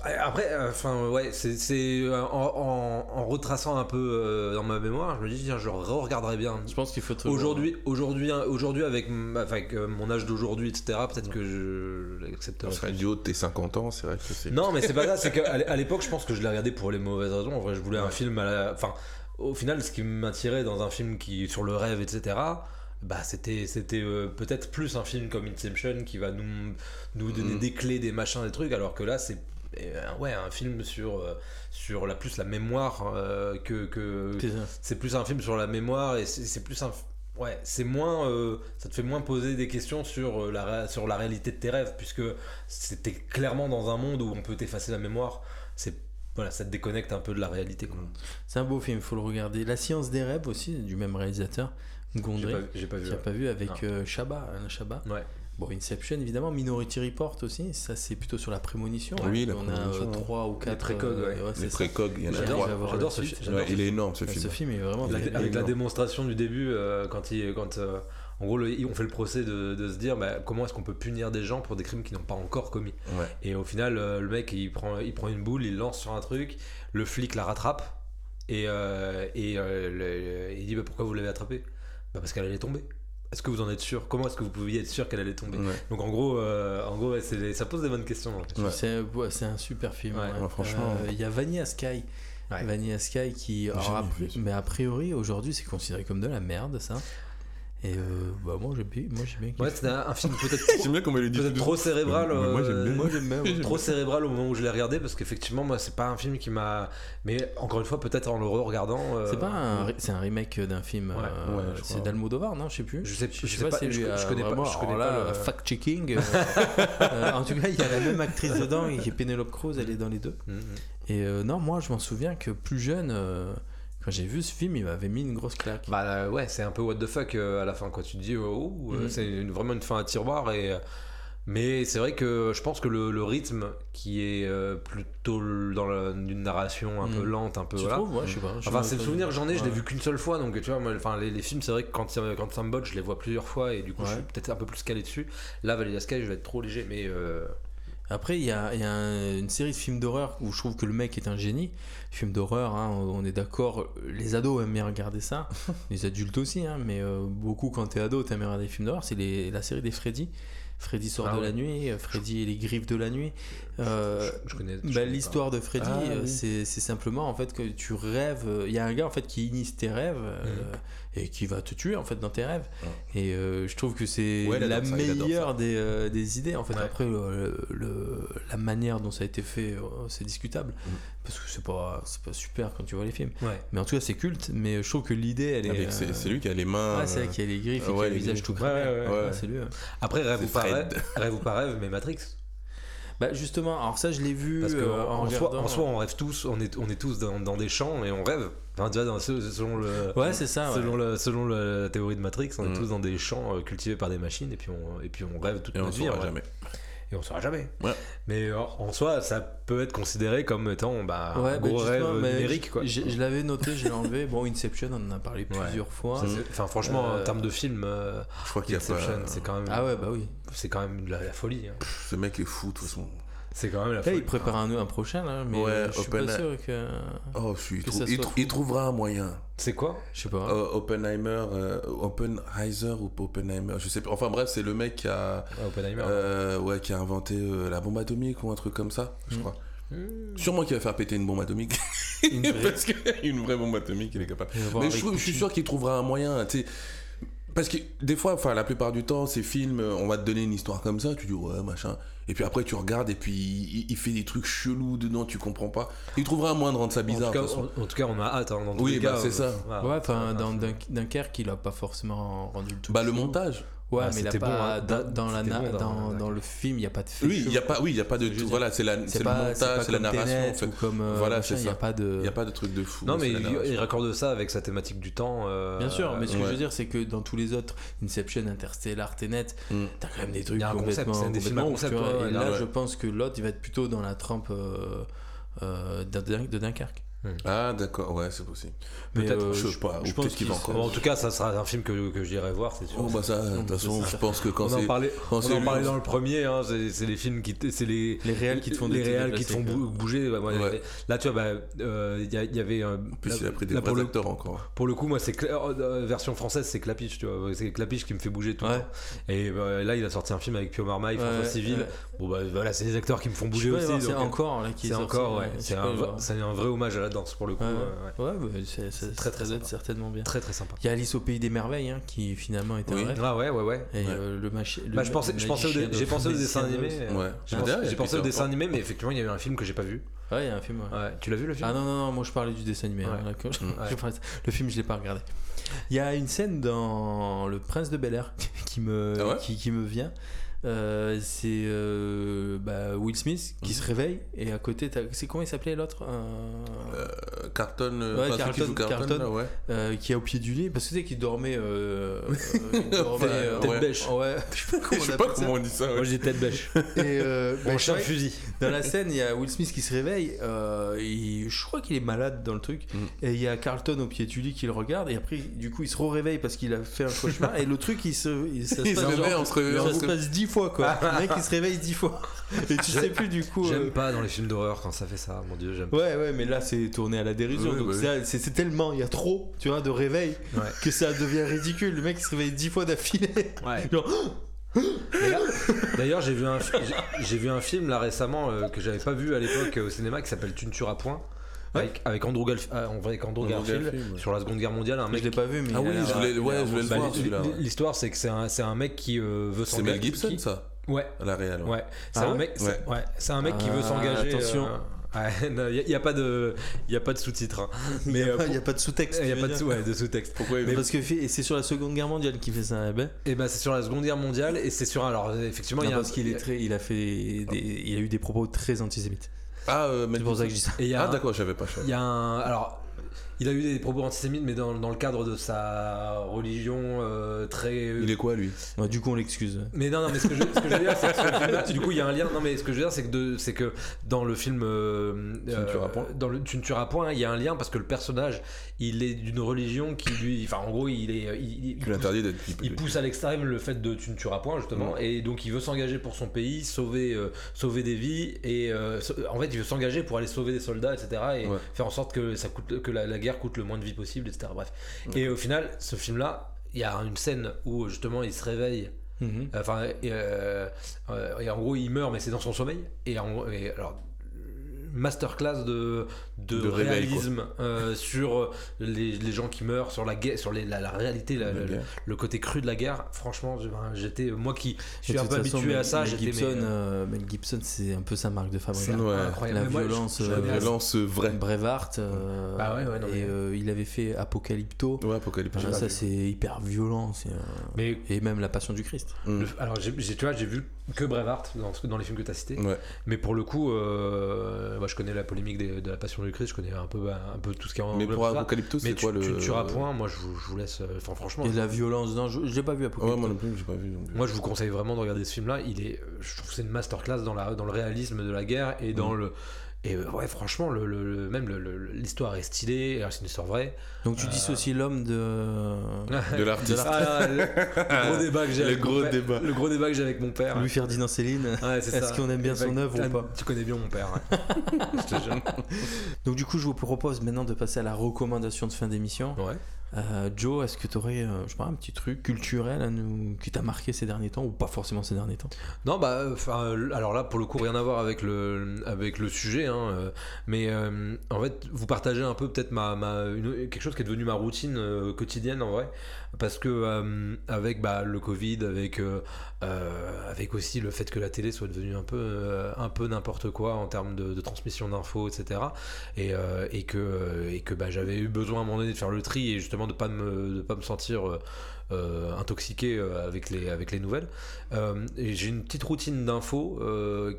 Ouais, après, euh, enfin ouais, c'est euh, en, en- en retraçant un peu euh, dans ma mémoire, je me dis tiens, je re-regarderai bien. Je pense qu'il faut Aujourd'hui, aujourd'hui, hein, aujourd'hui avec, avec euh, mon âge d'aujourd'hui, etc. Peut-être que je l'accepterai. Serait du haut de tes 50 ans, c'est vrai que c'est. Non, mais c'est pas ça. C'est qu'à l'époque, je pense que je l'ai regardé pour les mauvaises raisons. En vrai, je voulais un film à la. Enfin, au final, ce qui m'attirait dans un film qui sur le rêve, etc. Bah, c'était c'était euh, peut-être plus un film comme Inception qui va nous nous donner Mhm. des clés, des machins, des trucs. Alors que là, c'est euh, ouais un film sur euh, sur la plus la mémoire euh, que que C'est plus un film sur la mémoire et c'est plus un ouais c'est moins euh, ça te fait moins poser des questions sur euh, la sur la réalité de tes rêves puisque c'était clairement dans un monde où on peut t'effacer la mémoire c'est voilà ça te déconnecte un peu de la réalité. C'est un beau film, faut le regarder. La science des rêves aussi, du même réalisateur, Gondry. pas, j'ai pas vu Tu n'as ouais. pas vu avec euh, Chabat, Alain Chabat. ouais Bon, Inception évidemment, Minority Report aussi, ça c'est plutôt sur la prémonition. Oui, la On prémonition, a ouais. 3 ou 4 précogs, ouais. c'est Les ça. précogs, il y en a j'adore ce film Ouais, il est énorme ce Ce film. film est vraiment avec, bien. avec la démonstration du début euh, quand il quand euh, en gros le- on fait le procès de, de se dire bah, comment est-ce qu'on peut punir des gens pour des crimes qu'ils n'ont pas encore commis Ouais. Et au final, euh, le mec, il prend, il prend une boule, il lance sur un truc, le flic la rattrape, et, euh, et euh, le- il dit bah, Pourquoi vous l'avez attrapée bah, Parce qu'elle allait tomber. Est-ce que vous en êtes sûr? Comment est-ce que vous pouviez être sûr qu'elle allait tomber? Ouais. Donc en gros, euh, en gros ouais, c'est- ça pose des bonnes questions. C'est ouais, c'est un super film. Ouais, ouais. ouais, franchement. Euh, Il y a Vanilla Sky. Ouais. Vanilla Sky qui. alors, a mais a priori, aujourd'hui, c'est considéré comme de la merde, ça. Et euh, bah, moi, j'aime bien. Moi, j'aime bien. Ouais, c'était un, film peut-être J'aime bien qu'on me le dit. peut-être trop cérébral. Mais moi, j'aime bien. euh, Moi, j'aime bien. ouais. trop cérébral au moment où je l'ai regardé parce qu'effectivement moi c'est pas un film qui m'a mais encore une fois peut-être en le regardant C'est pas un, c'est un remake d'un film. Ouais, euh, ouais, je c'est crois. d'Almodovar, non Je sais plus. je sais Je je sais sais pas, pas si je, lui je a connais pas vraiment- je connais alors pas là, le- fact-checking. euh, euh, en tout cas, il y a la même actrice dedans, qui est Penelope Cruz, elle est dans les deux. Mhm. Et euh, non, moi, je m'en souviens que plus jeune, euh, quand j'ai vu ce film, il m'avait mis une grosse claque. Bah euh, ouais, c'est un peu what the fuck euh, à la fin quoi. Tu te dis oh, oh, euh, Mhm. c'est une- vraiment une fin à tiroir et mais c'est vrai que je pense que le, le rythme qui est euh, plutôt dans la- une narration un peu Mhm. lent, un peu tu voilà. trouves? Ouais, je sais pas. je Enfin, c'est le souvenir que j'en ai, je l'ai Ouais. vu qu'une seule fois, donc tu vois, moi, enfin, les, les films, c'est vrai que quand, quand ça me botte, je les vois plusieurs fois et du coup, je Ouais. suis peut-être un peu plus calé dessus. Là, Vanilla Sky, je vais être trop léger, mais Après, il y a, il y a un- une série de films d'horreur où je trouve que le mec est un génie. Film d'horreur, hein, on est d'accord. Les ados aiment bien regarder ça. les adultes aussi, hein, mais euh, beaucoup quand t'es ado, t'aimes bien regarder des films d'horreur. C'est les- la série des Freddy. Freddy sort Ah de ouais. la nuit, euh, Freddy et les griffes de la nuit. Euh, je, je connais. je bah, L'histoire de Freddy, Ah, euh, oui. c'est simplement en fait que tu rêves. euh, Il y a un gars en fait qui initie tes rêves euh, Mhm. Et qui va te tuer en fait dans tes rêves. Ouais. Et euh, je trouve que c'est Ouais, la ça, meilleure des, euh, des idées en fait. Ouais. Après, le, le- la manière dont ça a été fait, euh, c'est discutable Mhm. parce que c'est pas c'est pas super quand tu vois les films. Mais en tout cas, c'est culte. Mais je trouve que l'idée, elle est. Avec- euh, C'est lui qui a les mains. Ouais, c'est qu'il y a les griffes et y a le visage griffes. tout c'est lui. ouais. Après, rêve ou, pas rêve, rêve ou pas rêve, mais Matrix. Bah justement, alors ça, je l'ai vu Parce que euh, en, en, soi, regardant. en soi, on rêve tous, on est, on est tous dans, dans des champs et on rêve. Enfin, tu vois, dans, selon, le, Ouais, c'est ça. ouais. selon, le- selon le- la théorie de Matrix, on est Mm. tous dans des champs euh, cultivés par des machines et puis on, et puis on rêve toute Et on notre vie. saura jamais. Et on saura jamais. Ouais. Mais euh, en soi, ça peut être considéré comme étant bah, Ouais, un gros rêve justement, mais numérique. Quoi. Je, je l'avais noté, je l'ai enlevé. Bon, Inception, on en a parlé Ouais. plusieurs fois. Enfin, franchement, Euh, en termes de film, euh, Je crois qu'il y a Inception, pas. c'est quand même, Ah ouais, bah oui. c'est quand même de la, la folie. hein. Ce mec est fou, de toute façon. C'est quand même la folie. il prépare un, un prochain, là, mais Ouais, euh, je suis Open- pas sûr que. Oh, je suis. Que trou- ça il, trouvera un moyen. C'est quoi? Je sais pas. Euh, Oppenheimer, euh, Oppenheiser ou Oppenheimer, je sais pas. Enfin bref, c'est le mec qui a, Ouais, Oppenheimer. euh, ouais, qui a inventé euh, la bombe atomique ou un truc comme ça, je Mm. crois. Hmm. Sûrement qu'il va faire péter une bombe atomique. Une vraie. Parce qu'une vraie bombe atomique, il est capable. Mais je, je suis sûr qu'il trouvera un moyen, tu sais. Parce que des fois, enfin la plupart du temps, ces films, euh, on va te donner une histoire comme ça, tu dis ouais machin, et puis après tu regardes et puis il, il fait des trucs chelous dedans, tu comprends pas. Il trouvera un moyen de rendre ça En bizarre. tout, cas, en, en tout cas, on a hâte. hein, dans tous Oui, les bah, c'est euh, ça. voilà. Ouais, enfin, Dunkerque, il a pas forcément rendu le tout. Bah le montage. Ouais, Ah, mais il a c'était pas. bon, hein. dans, dans la C'était na- bon dans- dans, dans- dans le film, il n'y a pas de fait Oui, il y a pas, oui, il y a pas de, voilà, c'est la, c'est le pas- montage, c'est la narration en fait. comme. euh, Voilà, c'est Il n'y a ça. pas de. Il y a pas de truc de fou. Non, mais il, raccorde ça avec sa thématique du temps. euh, Bien sûr, mais ce que je veux dire, c'est que dans tous les autres, Inception, Interstellar, Tenet, Mm. t'as quand même des trucs concept, complètement, c'est des complètement concept, tu ouais, et là, je pense que l'autre, il va être plutôt dans la trempe euh, de, Dun- Dunkerque. Ah d'accord, ouais, c'est possible. Peut-être, euh, je sais pas, je ou pense peut-être qu'il va encore. Bon, en tout cas, ça sera un film que, que j'irai voir, c'est sûr. Oh bah ça, de toute façon, je pense que quand on en parlait, quand on en parlait dans le premier, hein, c'est les films qui, c'est les Les réels qui te font les réels qui te font bouger. bah, moi, Ouais. Là, tu vois, bah, euh, il y, avait. En plus, là- il a pris des là, vrais pour, le, acteurs encore. pour le coup, moi, c'est euh, version française, c'est Clapiche, tu vois. C'est Clapiche qui me fait bouger tout Ouais. Et bah, là, il a sorti un film avec Pio Marmaille, François Civil. Bon bah voilà, c'est des acteurs qui me font Je bouger aussi. C'est encore là qui est c'est sorti, encore, ouais. je sais C'est pas, un, vrai- voir. c'est un vrai hommage à la danse pour le coup. Ouais, ouais, ouais. Ouais, bah, c'est- c'est- très, ça très sympa. certainement bien. Très très sympa. Il y a Alice au pays des merveilles hein, qui finalement Oui. rêve. Ah ouais, ouais, ouais. Et euh, le machi- le Bah, je pensais, je j'ai pensé au magicien dessin de animé. Oz. euh, Ouais. J'ai pensé, j'ai pensé au Peter dessin Pan. animé, mais effectivement, il y a eu un film que j'ai pas vu. Ouais, il y a un film. ouais. Tu l'as vu le film Ah non, non, non, moi je parlais du dessin animé. hein. Mm. Le film, je l'ai pas regardé. Il y a une scène dans Le Prince de Bel Air qui me, Ah qui me vient. Euh, c'est euh, bah, Will Smith qui Mhm. se réveille et à côté, c'est comment il s'appelait l'autre Euh, Carton, euh, Ouais, qui ouais. est au pied du lit parce que tu sais qu'il dormait. Tête ouais. bêche. Ouais, je sais pas comment on pas comment dit ça. Moi j'ai tête bêche. Et bah, Mon c'est chien vrai fusil. Dans la scène, il y a Will Smith qui se réveille. il- je crois qu'il est malade dans le truc. Mm. Et il y a Carlton au pied du lit qui le regarde. Et après, du coup, il se réveille parce qu'il a fait un cauchemar. et le truc, il se, il, ça se passe, réveille, genre- on se réveille, fois, quoi. le mec, il se réveille dix fois. Et tu sais plus, du coup. J'aime euh, pas dans les films d'horreur quand ça fait ça, mon dieu, j'aime pas. Ouais, ouais, mais là, c'est tourné à la dérision. Donc, bah oui. c'est tellement, il y a trop, tu vois, de réveil Ouais. que ça devient ridicule. Le mec, il se réveille dix fois d'affilée. Ouais. Genre, D'ailleurs, j'ai vu un, j'ai- j'ai vu un film là récemment euh, que j'avais pas vu à l'époque euh, au cinéma qui s'appelle Tu ne tueras point. avec, avec Andrew, Garf- euh, avec Andrew Andrew Garfield Garfield, ouais. sur la Seconde Guerre mondiale. Un Je mec l'ai pas vu, mais Ah a oui, je voulais, a ouais, je voulais le Bah, voir l- celui-là. ouais. L'histoire, c'est que c'est un, c'est un mec qui euh, veut C'est s'engager. Mel Gibson, qui- ça, Ouais, la réelle. ouais. ouais. C'est Ah un ouais mec, c'est- Ouais. ouais, c'est un mec qui veut Ah, s'engager. attention. Il n'y a, pas de, y a pas de sous-titres. hein. Mais euh, Il n'y a pas de sous-texte. il y a pas de, ouais, de sous-texte. Pourquoi il Mais parce que fait- et c'est sur la Seconde Guerre mondiale qu'il fait ça. eh ben. Et ben c'est sur la Seconde Guerre mondiale et c'est sur alors effectivement Non, il y a un- parce qu'il est très, il a fait, des- il a eu des propos très antisémites. Ah, euh, C'est pour ça que je dis ça. et il y a Ah, un- d'accord, je savais pas. Il y a un. Alors, il a eu des propos antisémites, mais dans, dans le cadre de sa religion euh, très. pas. Il est quoi, lui? Ouais, du coup, on l'excuse. Mais non, non, mais ce que je, ce que je veux dire, c'est que film-là, du coup, il y a un lien. Non, mais ce que je veux dire, c'est que, de- c'est que dans le film. euh, Tu ne tueras point. Dans le Tu ne tueras point, il y a un lien parce que le personnage, il est d'une religion qui lui. Enfin, en gros, il est. Il, il- l'interdis d'être. il pousse à l'extrême le fait de tu ne tueras point justement et donc il veut s'engager pour son pays sauver euh, sauver des vies et euh, en fait il veut s'engager pour aller sauver des soldats etc et Ouais. faire en sorte que ça coûte que la, la guerre coûte le moins de vie possible etc bref. Et au final ce film là il y a une scène où justement il se réveille. Mhm. enfin et, euh, euh, et en gros il meurt mais c'est dans son sommeil. Et, en, et alors masterclass de, de, De réveil, réalisme euh, sur les, les gens qui meurent sur la guerre sur les- la, la réalité la- La le côté cru de la guerre franchement ben, j'étais moi qui suis un peu façon, habitué à ça Mel Gibson, mais, euh, Mel Gibson, c'est un peu sa marque de fabrique. Ouais. incroyable La moi, violence, je euh, La violence vraie. Euh, Bah ouais, ouais, non, mais- et euh, il avait fait Apocalypto. Ouais, Apocalypse. Ah, ça, c'est hyper violent. euh, mais Et même La Passion du Christ. Mm. le- alors j'ai tu vois j'ai vu que Braveheart dans, dans les films que tu as cités Ouais. mais pour le coup euh, moi, je connais la polémique des- de la passion du Christ je connais un peu bah, un peu tout ce qui est en Mais pour. Apocalypto, mais c'est tu, quoi le. tu ne tueras point moi je vous, je vous laisse euh, enfin franchement Et la violence. Non, je, je l'ai pas vu Ouais, Apocalypto. moi non plus, j'ai pas vu. donc. Moi, je vous conseille vraiment de regarder ce film-là. Il est, je trouve que c'est une masterclass dans, la, dans le réalisme de la guerre et dans Mm. le. Et euh, ouais, franchement, le, le- le- même le- le- l'histoire est stylée. Alors, c'est une histoire vraie. Donc tu dissocies l'homme de. De l'artiste. Ah, le, le gros débat que j'ai Le avec mon gros père- débat. Le gros débat que j'ai avec mon père. Louis Ferdinand Céline. Ouais, Est-ce qu'on aime bien son œuvre ou Ah, pas Tu connais bien mon père. ouais. Je te jure. Donc du coup, je vous propose maintenant de passer à la recommandation de fin d'émission. Ouais. Euh, Joe, est-ce que tu aurais, je sais pas, un petit truc culturel à nous, qui t'a marqué ces derniers temps ou pas forcément ces derniers temps? Non, bah, euh, alors là, pour le coup, rien à voir avec le, avec le sujet, hein, euh, mais euh, en fait, vous partagez un peu peut-être ma, ma, quelque chose qui est devenu ma routine euh, quotidienne en vrai, parce que euh, avec bah, le Covid, avec, euh, euh, avec aussi le fait que la télé soit devenue un peu, un peu n'importe quoi en termes de, de transmission d'infos, etc., et, et que, et que bah, j'avais eu besoin à un moment donné de faire le tri et justement de pas me, de pas me sentir intoxiqué avec les, avec les nouvelles. J'ai une petite routine d'infos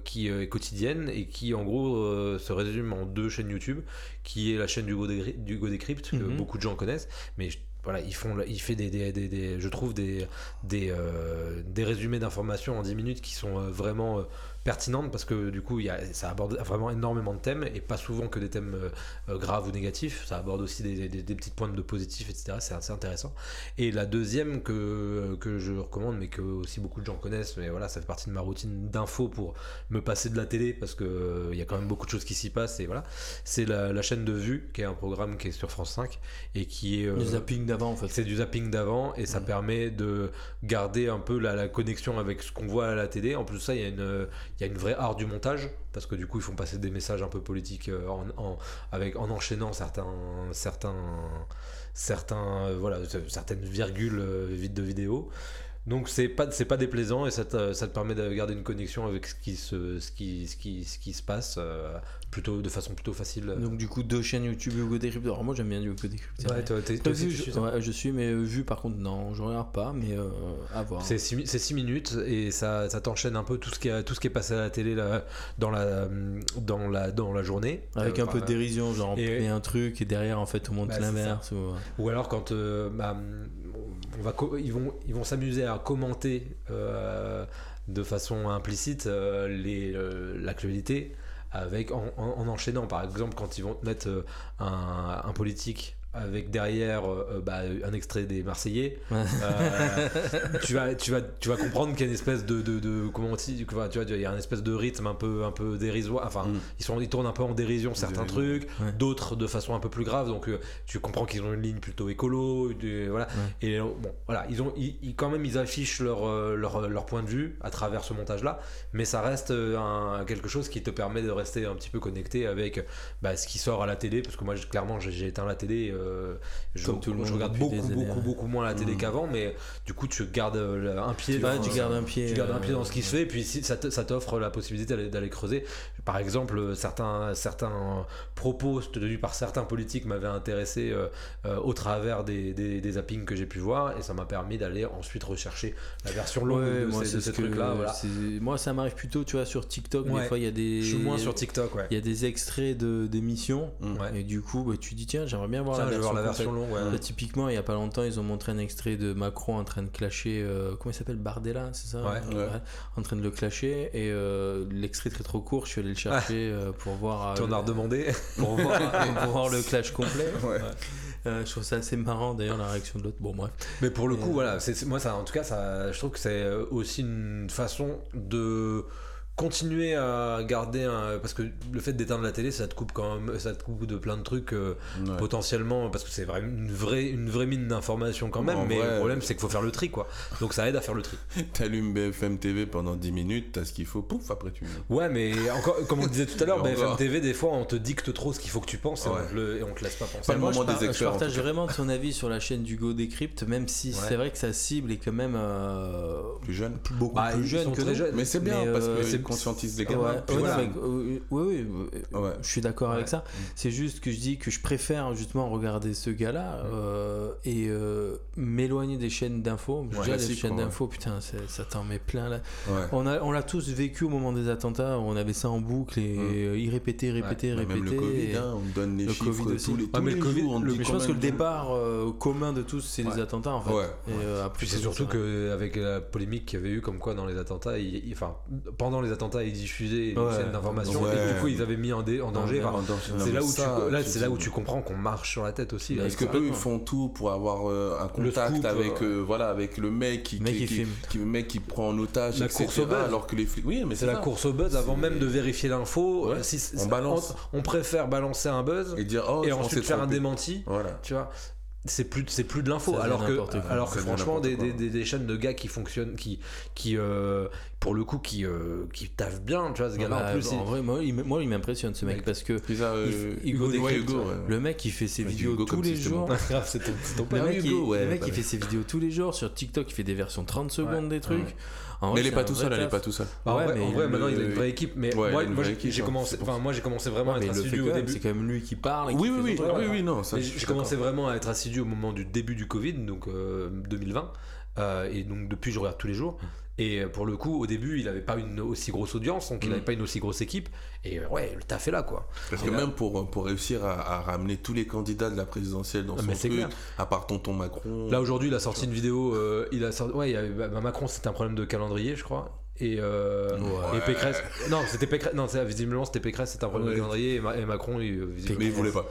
qui est quotidienne et qui en gros se résume en deux chaînes YouTube, qui est la chaîne d'Hugo Décrypte, que Mhm. beaucoup de gens connaissent, mais je- voilà, ils font, il fait des, des, des- je trouve des, des, euh, des résumés d'informations en 10 minutes qui sont euh, vraiment euh, pertinentes parce que du coup y a, ça aborde vraiment énormément de thèmes et pas souvent que des thèmes euh, euh, graves ou négatifs. Ça aborde aussi des, des, des petites pointes de positif etc c'est assez intéressant. Et la deuxième que, que je recommande mais que aussi beaucoup de gens connaissent mais voilà ça fait partie de ma routine d'info pour me passer de la télé parce que euh, il y a quand même beaucoup de choses qui s'y passent et voilà. C'est la, la chaîne de vue qui est un programme qui est sur France 5 et qui est euh, Le zapping d'avant en fait. c'est du zapping d'avant et ça permet de garder un peu la, la connexion avec ce qu'on voit à la télé. En plus ça, il y a une, il y a une vraie art du montage parce que du coup, ils font passer des messages un peu politiques euh, en, avec, en enchaînant euh, certaines virgules euh, vides de vidéo. Donc c'est pas c'est pas déplaisant et ça te, ça te permet de garder une connexion avec ce qui se ce qui ce qui, ce qui se passe euh, plutôt de façon plutôt facile. Donc du coup deux chaînes YouTube Hugo Décrypte. Alors moi j'aime bien Hugo Décrypte. ouais, toi, t'es- toi aussi, vu, je, suis ouais, je suis, mais euh, vu par contre, non, je regarde pas, mais euh, à voir. C'est 6 minutes et ça, ça t'enchaîne un peu tout ce, qui a, tout ce qui est passé à la télé là, dans, la, dans, la, dans la journée. Avec Euh, un peu de dérision, genre on et- met un truc et derrière en fait on monte Bah, c'est l'inverse. ou- Ou alors quand bah, ils vont s'amuser à commenter euh, de façon implicite euh, euh, l'actualité avec en, en- en enchaînant. Par exemple quand ils vont mettre euh, un politique avec derrière euh, euh, bah, un extrait des Marseillais, euh, tu vas, tu vas, tu vas comprendre qu'il y a une espèce de, de, de- comment on dit, tu vois, tu vois, il y a une espèce de rythme un peu, un peu dérisoire. Enfin, Mm. ils sont, ils tournent un peu en dérision certains Dérision. trucs, Ouais. d'autres de façon un peu plus grave. Donc, euh, tu comprends qu'ils ont une ligne plutôt écolo, voilà. Et bon, voilà, ils ont, ils, ils- quand même, ils affichent leur, leur, leur point de vue à travers ce montage-là, mais ça reste un, quelque chose qui te permet de rester un petit peu connecté avec bah, ce qui sort à la télé, parce que moi, clairement, j'ai j'ai éteint la télé. Euh, je, Comme tout le je monde regarde depuis beaucoup, beaucoup, ouais. beaucoup moins la télé Mhm. qu'avant, mais du coup, tu gardes un pied. Dans- tu gardes un pied. tu gardes un pied dans ce qui se fait, et puis si, ça t'offre la possibilité d'aller- creuser. Par exemple, certains, certains propos tenus par certains politiques m'avaient intéressé euh, euh, au travers des, des, des zappings que j'ai pu voir, et ça m'a permis d'aller ensuite rechercher la version longue Ouais, de ces, de ce trucs-là. Voilà. Moi, ça m'arrive plutôt, tu vois, sur TikTok. Ouais. Des fois, il y a des. Je suis moins sur TikTok, ouais. Il y a des extraits de d'émissions. Mm. Ouais. Et du coup, bah, tu dis, tiens, j'aimerais bien voir la je vais voir la version longue, ouais. Là, typiquement, il y a pas longtemps, ils ont montré un extrait de Macron en train de clasher. euh, comment il s'appelle Bardella, c'est ça Ouais. Euh, En train de le clasher. Et euh, l'extrait très trop court, je suis allé le chercher euh, pour voir. euh, Tu en as redemandé pour voir, pour voir le clash complet. Ouais. Euh, je trouve ça assez marrant d'ailleurs la réaction de l'autre. Bon, bref. Mais pour le coup, euh, voilà, c'est moi, ça, en tout cas, ça, je trouve que c'est euh, aussi une façon de continuer à garder un parce que le fait d'éteindre la télé ça te coupe quand même ça te coupe de plein de trucs euh, Ouais. potentiellement parce que c'est vraiment une vraie une vraie mine d'informations quand même En mais vrai, le problème c'est qu'il faut faire le tri quoi donc ça aide à faire le tri T'allumes BFM TV pendant 10 minutes, t'as ce qu'il faut, pouf, après tu. ouais mais encore comme on le disait tout à l'heure BFM. TV des fois on te dicte trop ce qu'il faut que tu penses et, on te le- et on te laisse pas penser Pas le moi, moment je, par- des je experts, en partage vraiment ton avis sur la chaîne d'Hugo Décrypte, même si Ouais. c'est vrai que sa cible est quand même euh, Plus jeune. beaucoup Bah, plus jeune que jeunes. Mais c'est bien Mais, parce euh, que conscientise les gamins. ouais, Puis non, voilà. mais, euh, oui, oui, Ouais. je suis d'accord avec ça. C'est juste que je dis que je préfère justement regarder ce gars-là euh, et euh, m'éloigner des chaînes d'infos. Dis, les chaînes d'infos, putain, ça t'en met plein là. Ouais. On a, on l'a tous vécu au moment des attentats. On avait ça en boucle et y répéter, répéter, Bah, répéter. Même le Covid, hein, on donne les le chiffres Covid aussi. tous les, tous mais les le Covid- jours. on le- dit Mais je pense que le départ euh, commun de tous, c'est les attentats en fait. Et, après, Puis c'est surtout qu'avec la polémique qu'il y avait eu comme quoi dans les attentats, enfin pendant les attentats ils diffusaient une Ouais. chaîne d'information Ouais. et du coup ils avaient mis en, dé- en danger. Enfin, c'est là où ça, tu là c'est là où tu comprends qu'on marche sur la tête aussi. Parce que eux ils font tout pour avoir euh, un contact scoop, avec euh, euh, voilà avec le mec qui, mec qui, qui qui- filme. qui- le mec qui prend en otage La etc., course au buzz. alors que les flics oui mais c'est la course au buzz avant même de vérifier l'info. Ouais. Si- On balance. On, on préfère balancer un buzz et dire oh et ensuite faire un démenti. voilà Tu vois. C'est plus, c'est plus de l'info. Alors que, n'importe quoi. alors que franchement, des, des, des- des chaînes de gars qui fonctionnent, qui, qui euh, pour le coup, qui, euh, qui taffent bien, tu vois, ce gars-là, Bah, en plus, en il- vrai, moi, il, m- moi, il m'impressionne ce mec Mec. parce que ça, euh, il- Hugo ouais, Hugo, ouais. le mec il fait ses vidéos Hugo tous les jours. Grave, c'est ton, ton Le mec, Hugo, il, ouais, le mec, il fait ses vidéos tous les jours sur TikTok, il fait des versions 30 secondes des trucs. En mais il est pas tout seul elle est pas tout seul Bah, en Ouais, vrai, mais en vrai, il maintenant il a une vraie équipe, mais Ouais, moi, j'ai- commencé, enfin moi j'ai commencé vraiment à être assidu au début. c'est quand même lui qui parle. et oui qui oui fait oui truc. oui oui non j'ai commencé vraiment à être assidu au moment du début du Covid, donc euh, 2020, euh, et donc depuis je regarde tous les jours. Et euh, pour le coup, au début, il avait pas une aussi grosse audience, donc il Mm. avait pas une aussi grosse équipe. Et euh, ouais, le taf est là, quoi. parce que là- même pour pour réussir à, à ramener tous les candidats de la présidentielle dans Ah, son mais c'est truc clair. à part tonton Macron Là aujourd'hui, il a sorti une vidéo. euh, il a sorti, ouais, il avait- bah, Macron, c'était un problème de calendrier, je crois. Et, euh, Ouais. et Pécresse. Non, c'était Pécresse. Non, visiblement, c'était Pécresse, c'était un problème Ouais. de calendrier. Et, Ma- et Macron, il, visiblement- mais il voulait pas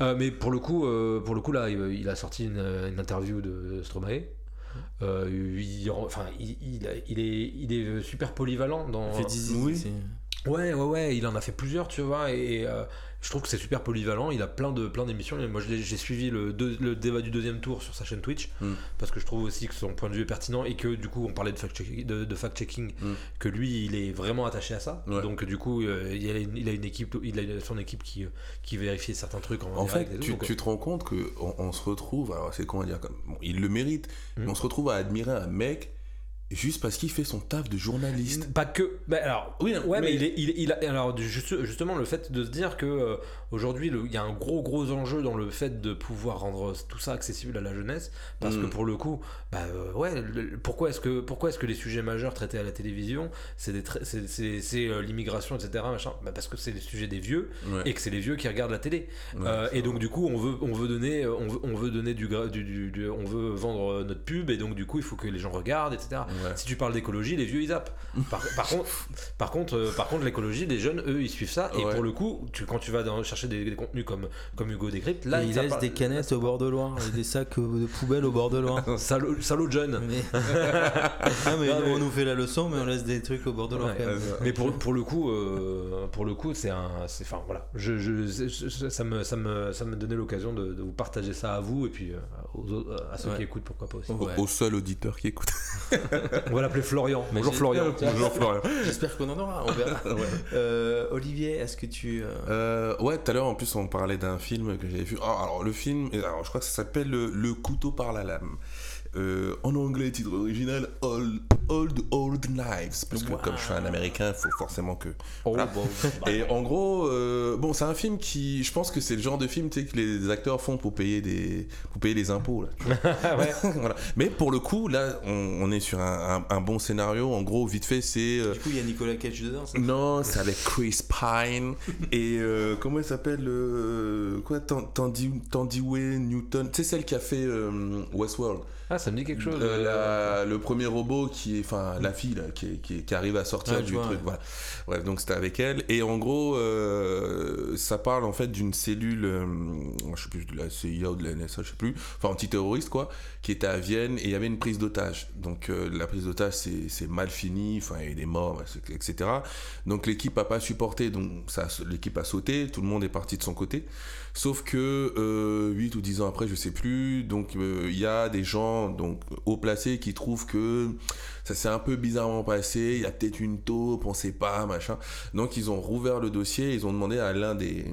Euh, mais pour le coup, euh, pour le coup là, il, il a sorti une, une interview de Stromae. Euh, il, enfin, il, il, il est, il est super polyvalent dans. Il fait 10 Oui. Ouais, ouais, ouais, il en a fait plusieurs, tu vois, et euh, je trouve que c'est super polyvalent. Il a plein de plein d'émissions. Moi, j'ai suivi le, deux- le débat du deuxième tour sur sa chaîne Twitch Mm. parce que je trouve aussi que son point de vue est pertinent et que du coup, on parlait de fact-checking, de, de fact-checking, Mm. que lui, il est vraiment attaché à ça. Ouais. Donc, du coup, euh, il, a une, il a une équipe, il a son équipe qui, euh, qui vérifie certains trucs en, fait, et tout. tu, Donc, tu te rends compte que on, on se retrouve, alors c'est comment dire, comme, bon, il le mérite, Mhm. mais on se retrouve à admirer un mec juste parce qu'il fait son taf de journaliste. Pas que. bah, alors, Oui, ouais, mais, mais- il, est, il, a, alors juste- justement le fait de se dire que euh, aujourd'hui il y a un gros gros enjeu dans le fait de pouvoir rendre tout ça accessible à la jeunesse, parce que Mm. pour le coup, bah euh, ouais, le- pourquoi est-ce que pourquoi est-ce que les sujets majeurs traités à la télévision, c'est euh, l'immigration, etc. Machin, bah, parce que c'est les sujets des vieux Ouais. et que c'est les vieux qui regardent la télé. Ouais, Euh, et donc du coup, on veut on veut donner on veut, on veut donner du, gra- du, du- du- on veut vendre notre pub et donc du coup il faut que les gens regardent, etc. Ouais. Si tu parles d'écologie, les vieux ils zappent. Par, par contre, par contre, par contre, l'écologie, les jeunes, eux, ils suivent ça. Et pour le coup, tu, quand tu vas dans- chercher des, des contenus comme, comme Hugo décrypte, là, il laisse parle- des canettes au bord de Loire et des sacs euh, de poubelle au bord de Loire. Salaud, salaud jeune. Mais... ah, mais Non, mais- on nous fait la leçon, mais on laisse des trucs au bord de Loire Ouais. quand même. Mais pour, pour le coup, euh, pour le coup, c'est un, c'est, enfin voilà, je, je, je- ça me, ça me, ça me donnait l'occasion de, de vous partager ça à vous et puis euh, aux autres- à ceux Ouais. qui écoutent, pourquoi pas aussi. Au- Ouais. Au seul auditeur qui écoute. On va l'appeler Florian. Mais Bonjour Florian. Bonjour Florian. J'espère qu'on en aura, on verra. Euh, Olivier, est-ce que tu. euh, Euh, ouais, à en plus on parlait d'un film que j'avais vu. Ah, alors le film, je crois que ça s'appelle le, Le couteau par la lame. Euh, en anglais, titre original Old Old, Old Knives. Parce que comme je suis un américain, il faut forcément que. Oh, Voilà. bon, Et en gros, euh, bon, c'est un film qui, je pense que c'est le genre de film tu sais, que les acteurs font pour payer des, pour payer les impôts. Là, voilà. Mais pour le coup, là, on, on est sur un, un- un bon scénario. En gros, vite fait, c'est. euh, Du coup, il y a Nicolas Cage dedans. ça? Non, c'est avec Chris Pine et euh, comment il s'appelle euh, quoi Tan- Tandy Tandiway Newton. Tu sais celle qui a fait euh, Westworld. Ah, ça me dit quelque chose. Euh, la- le premier robot qui est, enfin la fille là, qui, est- qui, est- qui arrive à sortir Ah, du vois, truc. ouais. Voilà. Bref, donc c'était avec elle et en gros, euh, ça parle en fait d'une cellule, euh, je sais plus de la CIA ou de la NSA, je sais plus, enfin antiterroriste quoi, qui était à Vienne et il y avait une prise d'otage. Donc euh, la prise d'otage c'est mal fini, enfin il y a des morts, etc. Donc l'équipe a pas supporté, donc l'équipe a sauté, tout le monde est parti de son côté. Sauf que euh, 8 ou 10 ans après, je sais plus, donc euh, il y a des gens donc haut placés qui trouvent que ça s'est un peu bizarrement passé, il y a peut-être une taupe, on sait pas, machin. Donc ils ont rouvert le dossier, ils ont demandé à l'un des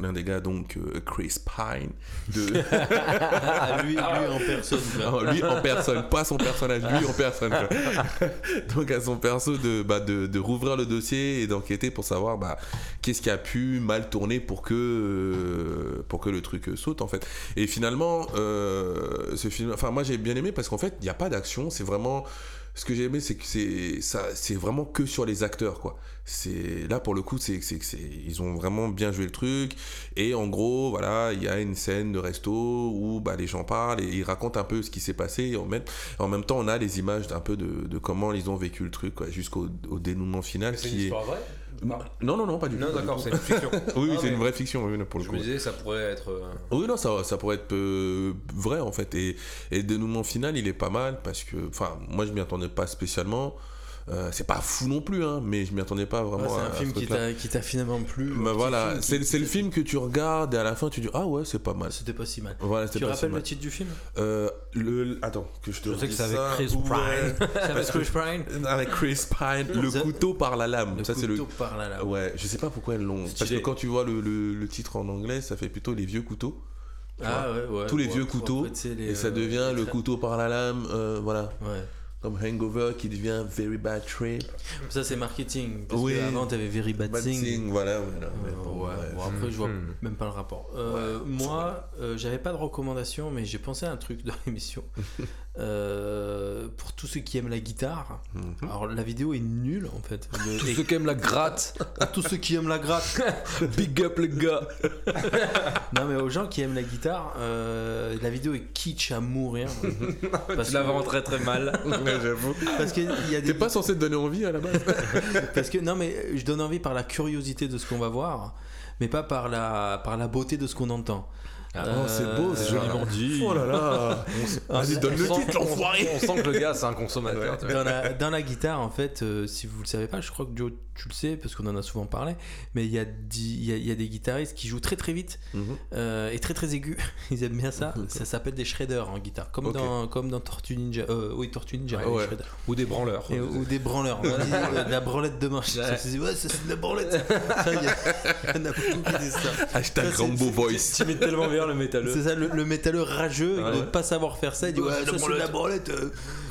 l'un des gars donc euh, Chris Pine de Ah, lui, lui en personne. non, lui en personne, pas son personnage, lui en personne. Donc à son perso de, bah, de, de rouvrir le dossier et d'enquêter pour savoir bah, qu'est-ce qui a pu mal tourner pour que, euh, pour que le truc euh, saute en fait. Et finalement, euh, ce film, enfin moi j'ai bien aimé parce qu'en fait il n'y a pas d'action, c'est vraiment... Ce que j'ai aimé, c'est que c'est ça, c'est vraiment que sur les acteurs, quoi. C'est là pour le coup, c'est c'est ils ont vraiment bien joué le truc. Et en gros, voilà, il y a une scène de resto où bah, les gens parlent et ils racontent un peu ce qui s'est passé. Et en même, en même temps, on a les images un peu de, de comment ils ont vécu le truc, jusqu'au au dénouement final. C'est une qui est... histoire vraie? Non, non, non, pas du tout. Non, d'accord, c'est une fiction. Oui, Ah, c'est mais une vraie fiction, oui, pour le Je coup. me disais, ça pourrait être. euh, Oui, non, ça, ça pourrait être euh, vrai en fait. Et, et le dénouement final, il est pas mal parce que, enfin, moi je m'y attendais pas spécialement. Euh, c'est pas fou non plus, hein, mais je m'y attendais pas Ouais, vraiment. c'est un à film ce qui t'a finalement plu. Bah voilà, c'est c'est le film que tu regardes et à la fin tu dis ah ouais c'est pas mal. C'était pas si mal. Voilà, c'était Tu pas si rappelles mal. le titre du film? Euh, le, attends, que je te Je sais que c'est avec. Chris. Pine. C'est avec Chris Pine Avec Chris Pine, le couteau par la lame. Le ça c'est le. couteau par là là. Ouais, je sais pas pourquoi ils l'ont. Parce que quand tu vois le, le- le titre en anglais, ça fait plutôt les vieux couteaux. Ah ouais, ouais. Tous les ouais, vieux couteaux, après, les, Et ça euh, devient le couteau par la lame, euh, voilà. Ouais. Comme Hangover qui devient Very Bad Trip. Ça c'est marketing. Parce Oui. que avant t'avais Very Bad, Bad Thing. Thing, voilà. voilà. Euh, Mais bon, ouais, bon, après je vois Hmm. même pas le rapport. Euh, moi, euh, j'avais pas de recommandation, mais j'ai pensé à un truc dans l'émission. Euh, pour tous ceux qui aiment la guitare, Mhm. alors la vidéo est nulle en fait. Le- Tous ceux qui aiment la gratte, tous ceux qui aiment la gratte, big up les gars. non mais aux gens qui aiment la guitare, euh, la vidéo est kitsch à mourir. parce, Tu la vends très très mal. J'avoue. parce que a des T'es pas censé te donner envie à la base parce que non mais je donne envie par la curiosité de ce qu'on va voir, mais pas par la par la beauté de ce qu'on entend. Oh, c'est beau, c'est joliment dit. Oh là là Vas-y, donne le On sent- titre, l'enfoiré On sent que le gars c'est un consommateur. dans la, dans la guitare, en fait, euh, si vous le savez pas, je crois que Joe, tu le sais, parce qu'on en a souvent parlé, mais il y, a y, a, y a des guitaristes qui jouent très très vite Mhm. euh, et très très aigus. Ils aiment bien ça. Ça s'appelle des shredders en guitare, comme, Ok. dans, comme dans Tortue Ninja. Euh, oui, Tortue Ninja, Ah ouais. Ou des branleurs. Et- ou des branleurs. Dit, euh, la branlette de manche. Ouais. Ça, c'est- ouais, ça, c'est de la branlette. Il y en a beaucoup qui disent ça. Hashtag Rambo Voice. Tu mets tellement bien le métalleux. C'est ça, le, le métalleux rageux, il Ouais. doit pas savoir faire ça. Il dit Ouais, ça de c'est de la branlette. euh,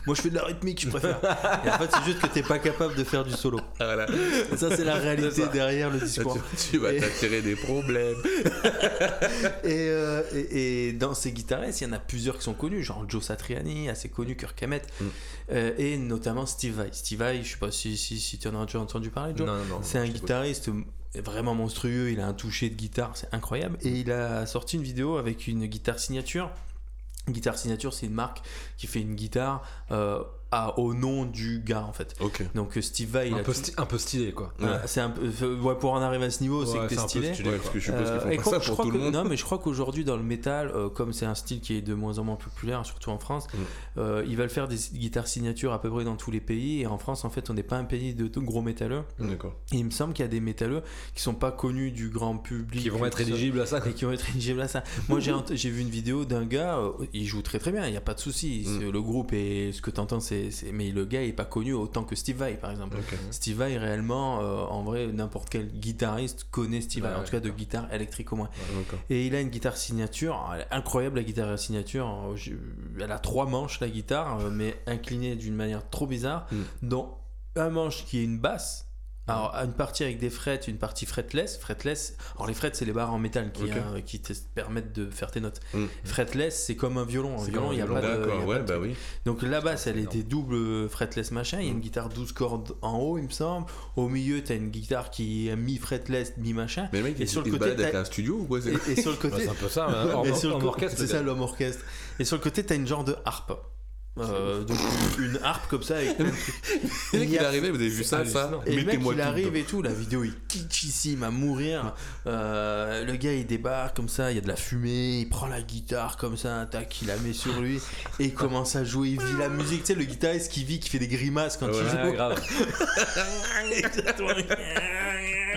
moi je fais de la rythmique, je préfère. Et en fait, c'est juste que t'es pas capable de faire du solo. Voilà. Et ça, c'est la réalité derrière le Là, discours. tu, tu vas Et- t'attirer des problèmes. Et, euh, et, et dans ces guitaristes, il y en a plusieurs qui sont connus, genre Joe Satriani, assez connu, Kirk Hammett, Mm. euh, et notamment Steve Vai. Steve Vai, je sais pas si, si, si tu en as déjà entendu parler, Joe. Non, non, non. C'est un guitariste vraiment monstrueux, il a un toucher de guitare, c'est incroyable. Et il a sorti une vidéo avec une guitare signature. Une guitare signature, c'est une marque qui fait une guitare euh, à- au nom du gars en fait. Ok. Donc euh, Steve Vai, il Un a peu, tout- sti- un peu stylé quoi. Ouais, c'est un peu, euh, ouais, pour en arriver à ce niveau, c'est Ouais, que t'es c'est un peu stylé. Ouais, parce que je suppose Euh, qu'ils font pas ça je pour crois tout que- le monde. Non, mais je crois qu'aujourd'hui dans le métal, euh, comme c'est un style qui est de moins en moins populaire, surtout en France, Mm. euh, ils veulent faire des guitares signatures à peu près dans tous les pays. Et en France, en fait, on n'est pas un pays de, gros métalleux. D'accord. Et il me semble qu'il y a des métalleux qui sont pas connus du grand public, Qui vont être éligibles à ça. quoi. Et qui vont être éligibles à ça. Moi, j'ai vu une vidéo d'un gars, il joue très très bien, il n'y a pas de souci. Mm. Le groupe et ce que tu entends, c'est. C'est- Mais le gars est pas connu autant que Steve Vai, par exemple. Steve Vai, réellement, euh, en vrai, n'importe quel guitariste connaît Steve Vai, Ouais, en tout cas de guitare électrique au moins. Et il a une guitare signature, incroyable la guitare signature. Euh, Elle a trois manches la guitare, euh, mais inclinée d'une manière trop bizarre, Mm. dont un manche qui est une basse. Alors, une partie avec des frettes, une partie fretless. Fretless, alors les frettes, c'est les barres en métal qui, hein, qui te permettent de faire tes notes. Mm. Fretless, c'est comme un violon. Un violon, il y a violon, pas de. il y a D'accord, pas ouais, de bah oui. Donc la basse, elle est des doubles fretless machin. Il y a une guitare 12 cordes en haut, il me semble. Au milieu, tu as une guitare qui est mi-fretless, mi-machin. Mais le mec, Et sur le côté, balade avec t'as- un studio ou quoi c'est- Et, et sur le Ouais, côté, c'est un peu ça, hein, hors- et sur le hors co- orchestre, c'est ça l'homme orchestre. Et sur le côté, t'as une genre de harpe. Euh, donc une harpe comme ça. Avec... Mec, il est arrivé, vous avez vu ça, ça. Et le mec, il arrive et tout. La vidéo est kitschissime à mourir. Euh, le gars, il débarque comme ça. Il y a de la fumée. Il prend la guitare comme ça. Tac, il la met sur lui. Et il commence à jouer. Il vit la musique. Tu sais, le guitariste qui vit, qui fait des grimaces quand il joue. Grave.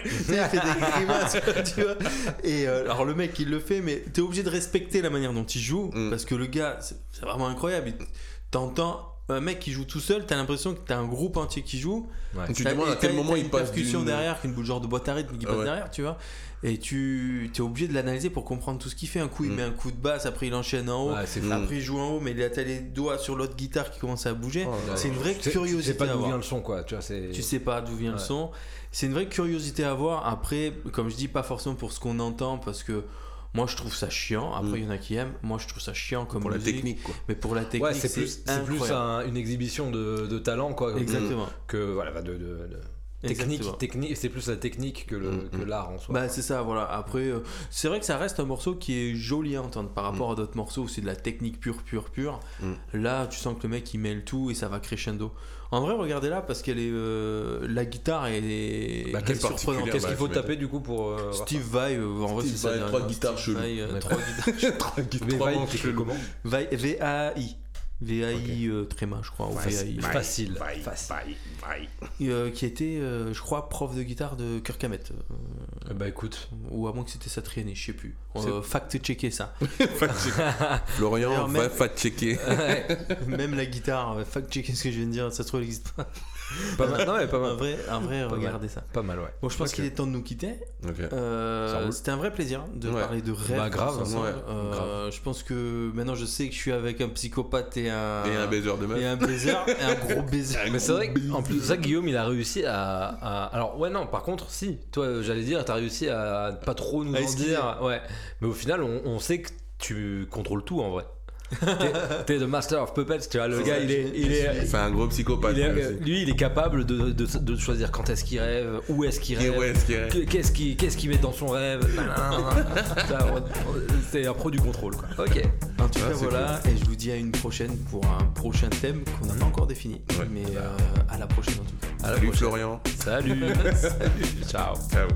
Il fait des grimaces, tu vois. Et euh, alors le mec il le fait, mais t'es obligé de respecter la manière dont il joue Mm. parce que le gars, c'est c'est vraiment incroyable. Il- T'entends un mec qui joue tout seul, t'as l'impression que t'as un groupe entier qui joue. Ouais. Tu te demandes à et quel moment il une passe percussion d'une- derrière, une boule genre de boîte à rythme qui Ah passe ouais. derrière, tu vois. Et tu es obligé de l'analyser pour comprendre tout ce qu'il fait. Un coup il Mm. met un coup de basse, après il enchaîne en haut. Ouais. Après il joue en haut, mais il a t'as les doigts sur l'autre guitare qui commence à bouger. Oh c'est une vraie Tu sais- curiosité. Tu sais pas à d'où avoir. vient le son, quoi. Tu vois. Tu sais pas d'où vient le son. C'est une vraie curiosité à voir. Après, comme je dis, pas forcément pour ce qu'on entend, parce que moi je trouve ça chiant. Après, Mm. il y en a qui aiment. Moi je trouve ça chiant comme Pour la musique. technique, quoi. Mais pour la technique, Ouais, c'est plus, un- une exhibition de, de talent, quoi. Exactement. Que voilà, bah, de, de- de- technique, technique. C'est plus la technique que Mm, mm. l'art en soi. Bah c'est ça, voilà. Après, euh, c'est vrai que ça reste un morceau qui est joli à entendre par rapport Mm. à d'autres morceaux où c'est de la technique pure, pure, pure. Mm. Là, tu sens que le mec il mêle tout et ça va crescendo. En vrai, regardez là parce qu'elle est euh, la guitare est, Bah, est surprenante. Qu'est-ce bah, qu'il faut tu taper du coup pour. euh, Steve Vai, euh, en vrai, c'est ça. Derrière, trois guitares cheloues. Euh, trois guitares Trois Vai, manches t'écris cheloues. Vai- euh, tréma, je crois. ou V-A-I. Facile. Vai, Facile. vai, vai. Euh, qui était, euh, je crois, prof de guitare de Kirk Hammett. euh, Bah écoute. ou à moins que c'était Satriani, je sais plus. Euh, fact-checker ça. Florian D'ailleurs, va même- fact-checker. Même la guitare, fact-checker ce que je viens de dire, ça se trouve, elle existe pas. Pas mal. Non, mais pas Un vrai, un vrai Pas regardez ça. Pas mal, ouais. Bon, je pense qu'il est temps de nous quitter. Ok. Euh. C'était un vrai plaisir de Ouais. parler de rêve. Bah, grave, ouais, Euh, Je pense que maintenant je sais que je suis avec un psychopathe et un, Et un baiser de meuf. et un baiser et un gros baiser. Mais c'est vrai qu'en plus ça, Guillaume, il a réussi à, à- Alors, ouais, non, par contre, si, toi, j'allais dire, t'as réussi à pas trop nous À en dire. Ouais. Mais au final, on, on sait que tu contrôles tout en vrai. T'es- le master of puppets, tu vois. Le gars, ça, il est. Il est C'est un gros psychopathe. il est- lui il est capable de, de, de choisir quand est-ce qu'il rêve, où est-ce qu'il rêve, qu'est-ce qu'il met dans son rêve. C'est un pro du contrôle, quoi. Ok. En tout cas, voilà, et je vous dis à une prochaine pour un prochain thème qu'on n'a pas encore défini. Ouais. Mais euh, à la prochaine en tout cas. À la Salut prochaine. Florian. Salut. Salut. Ciao. Ciao.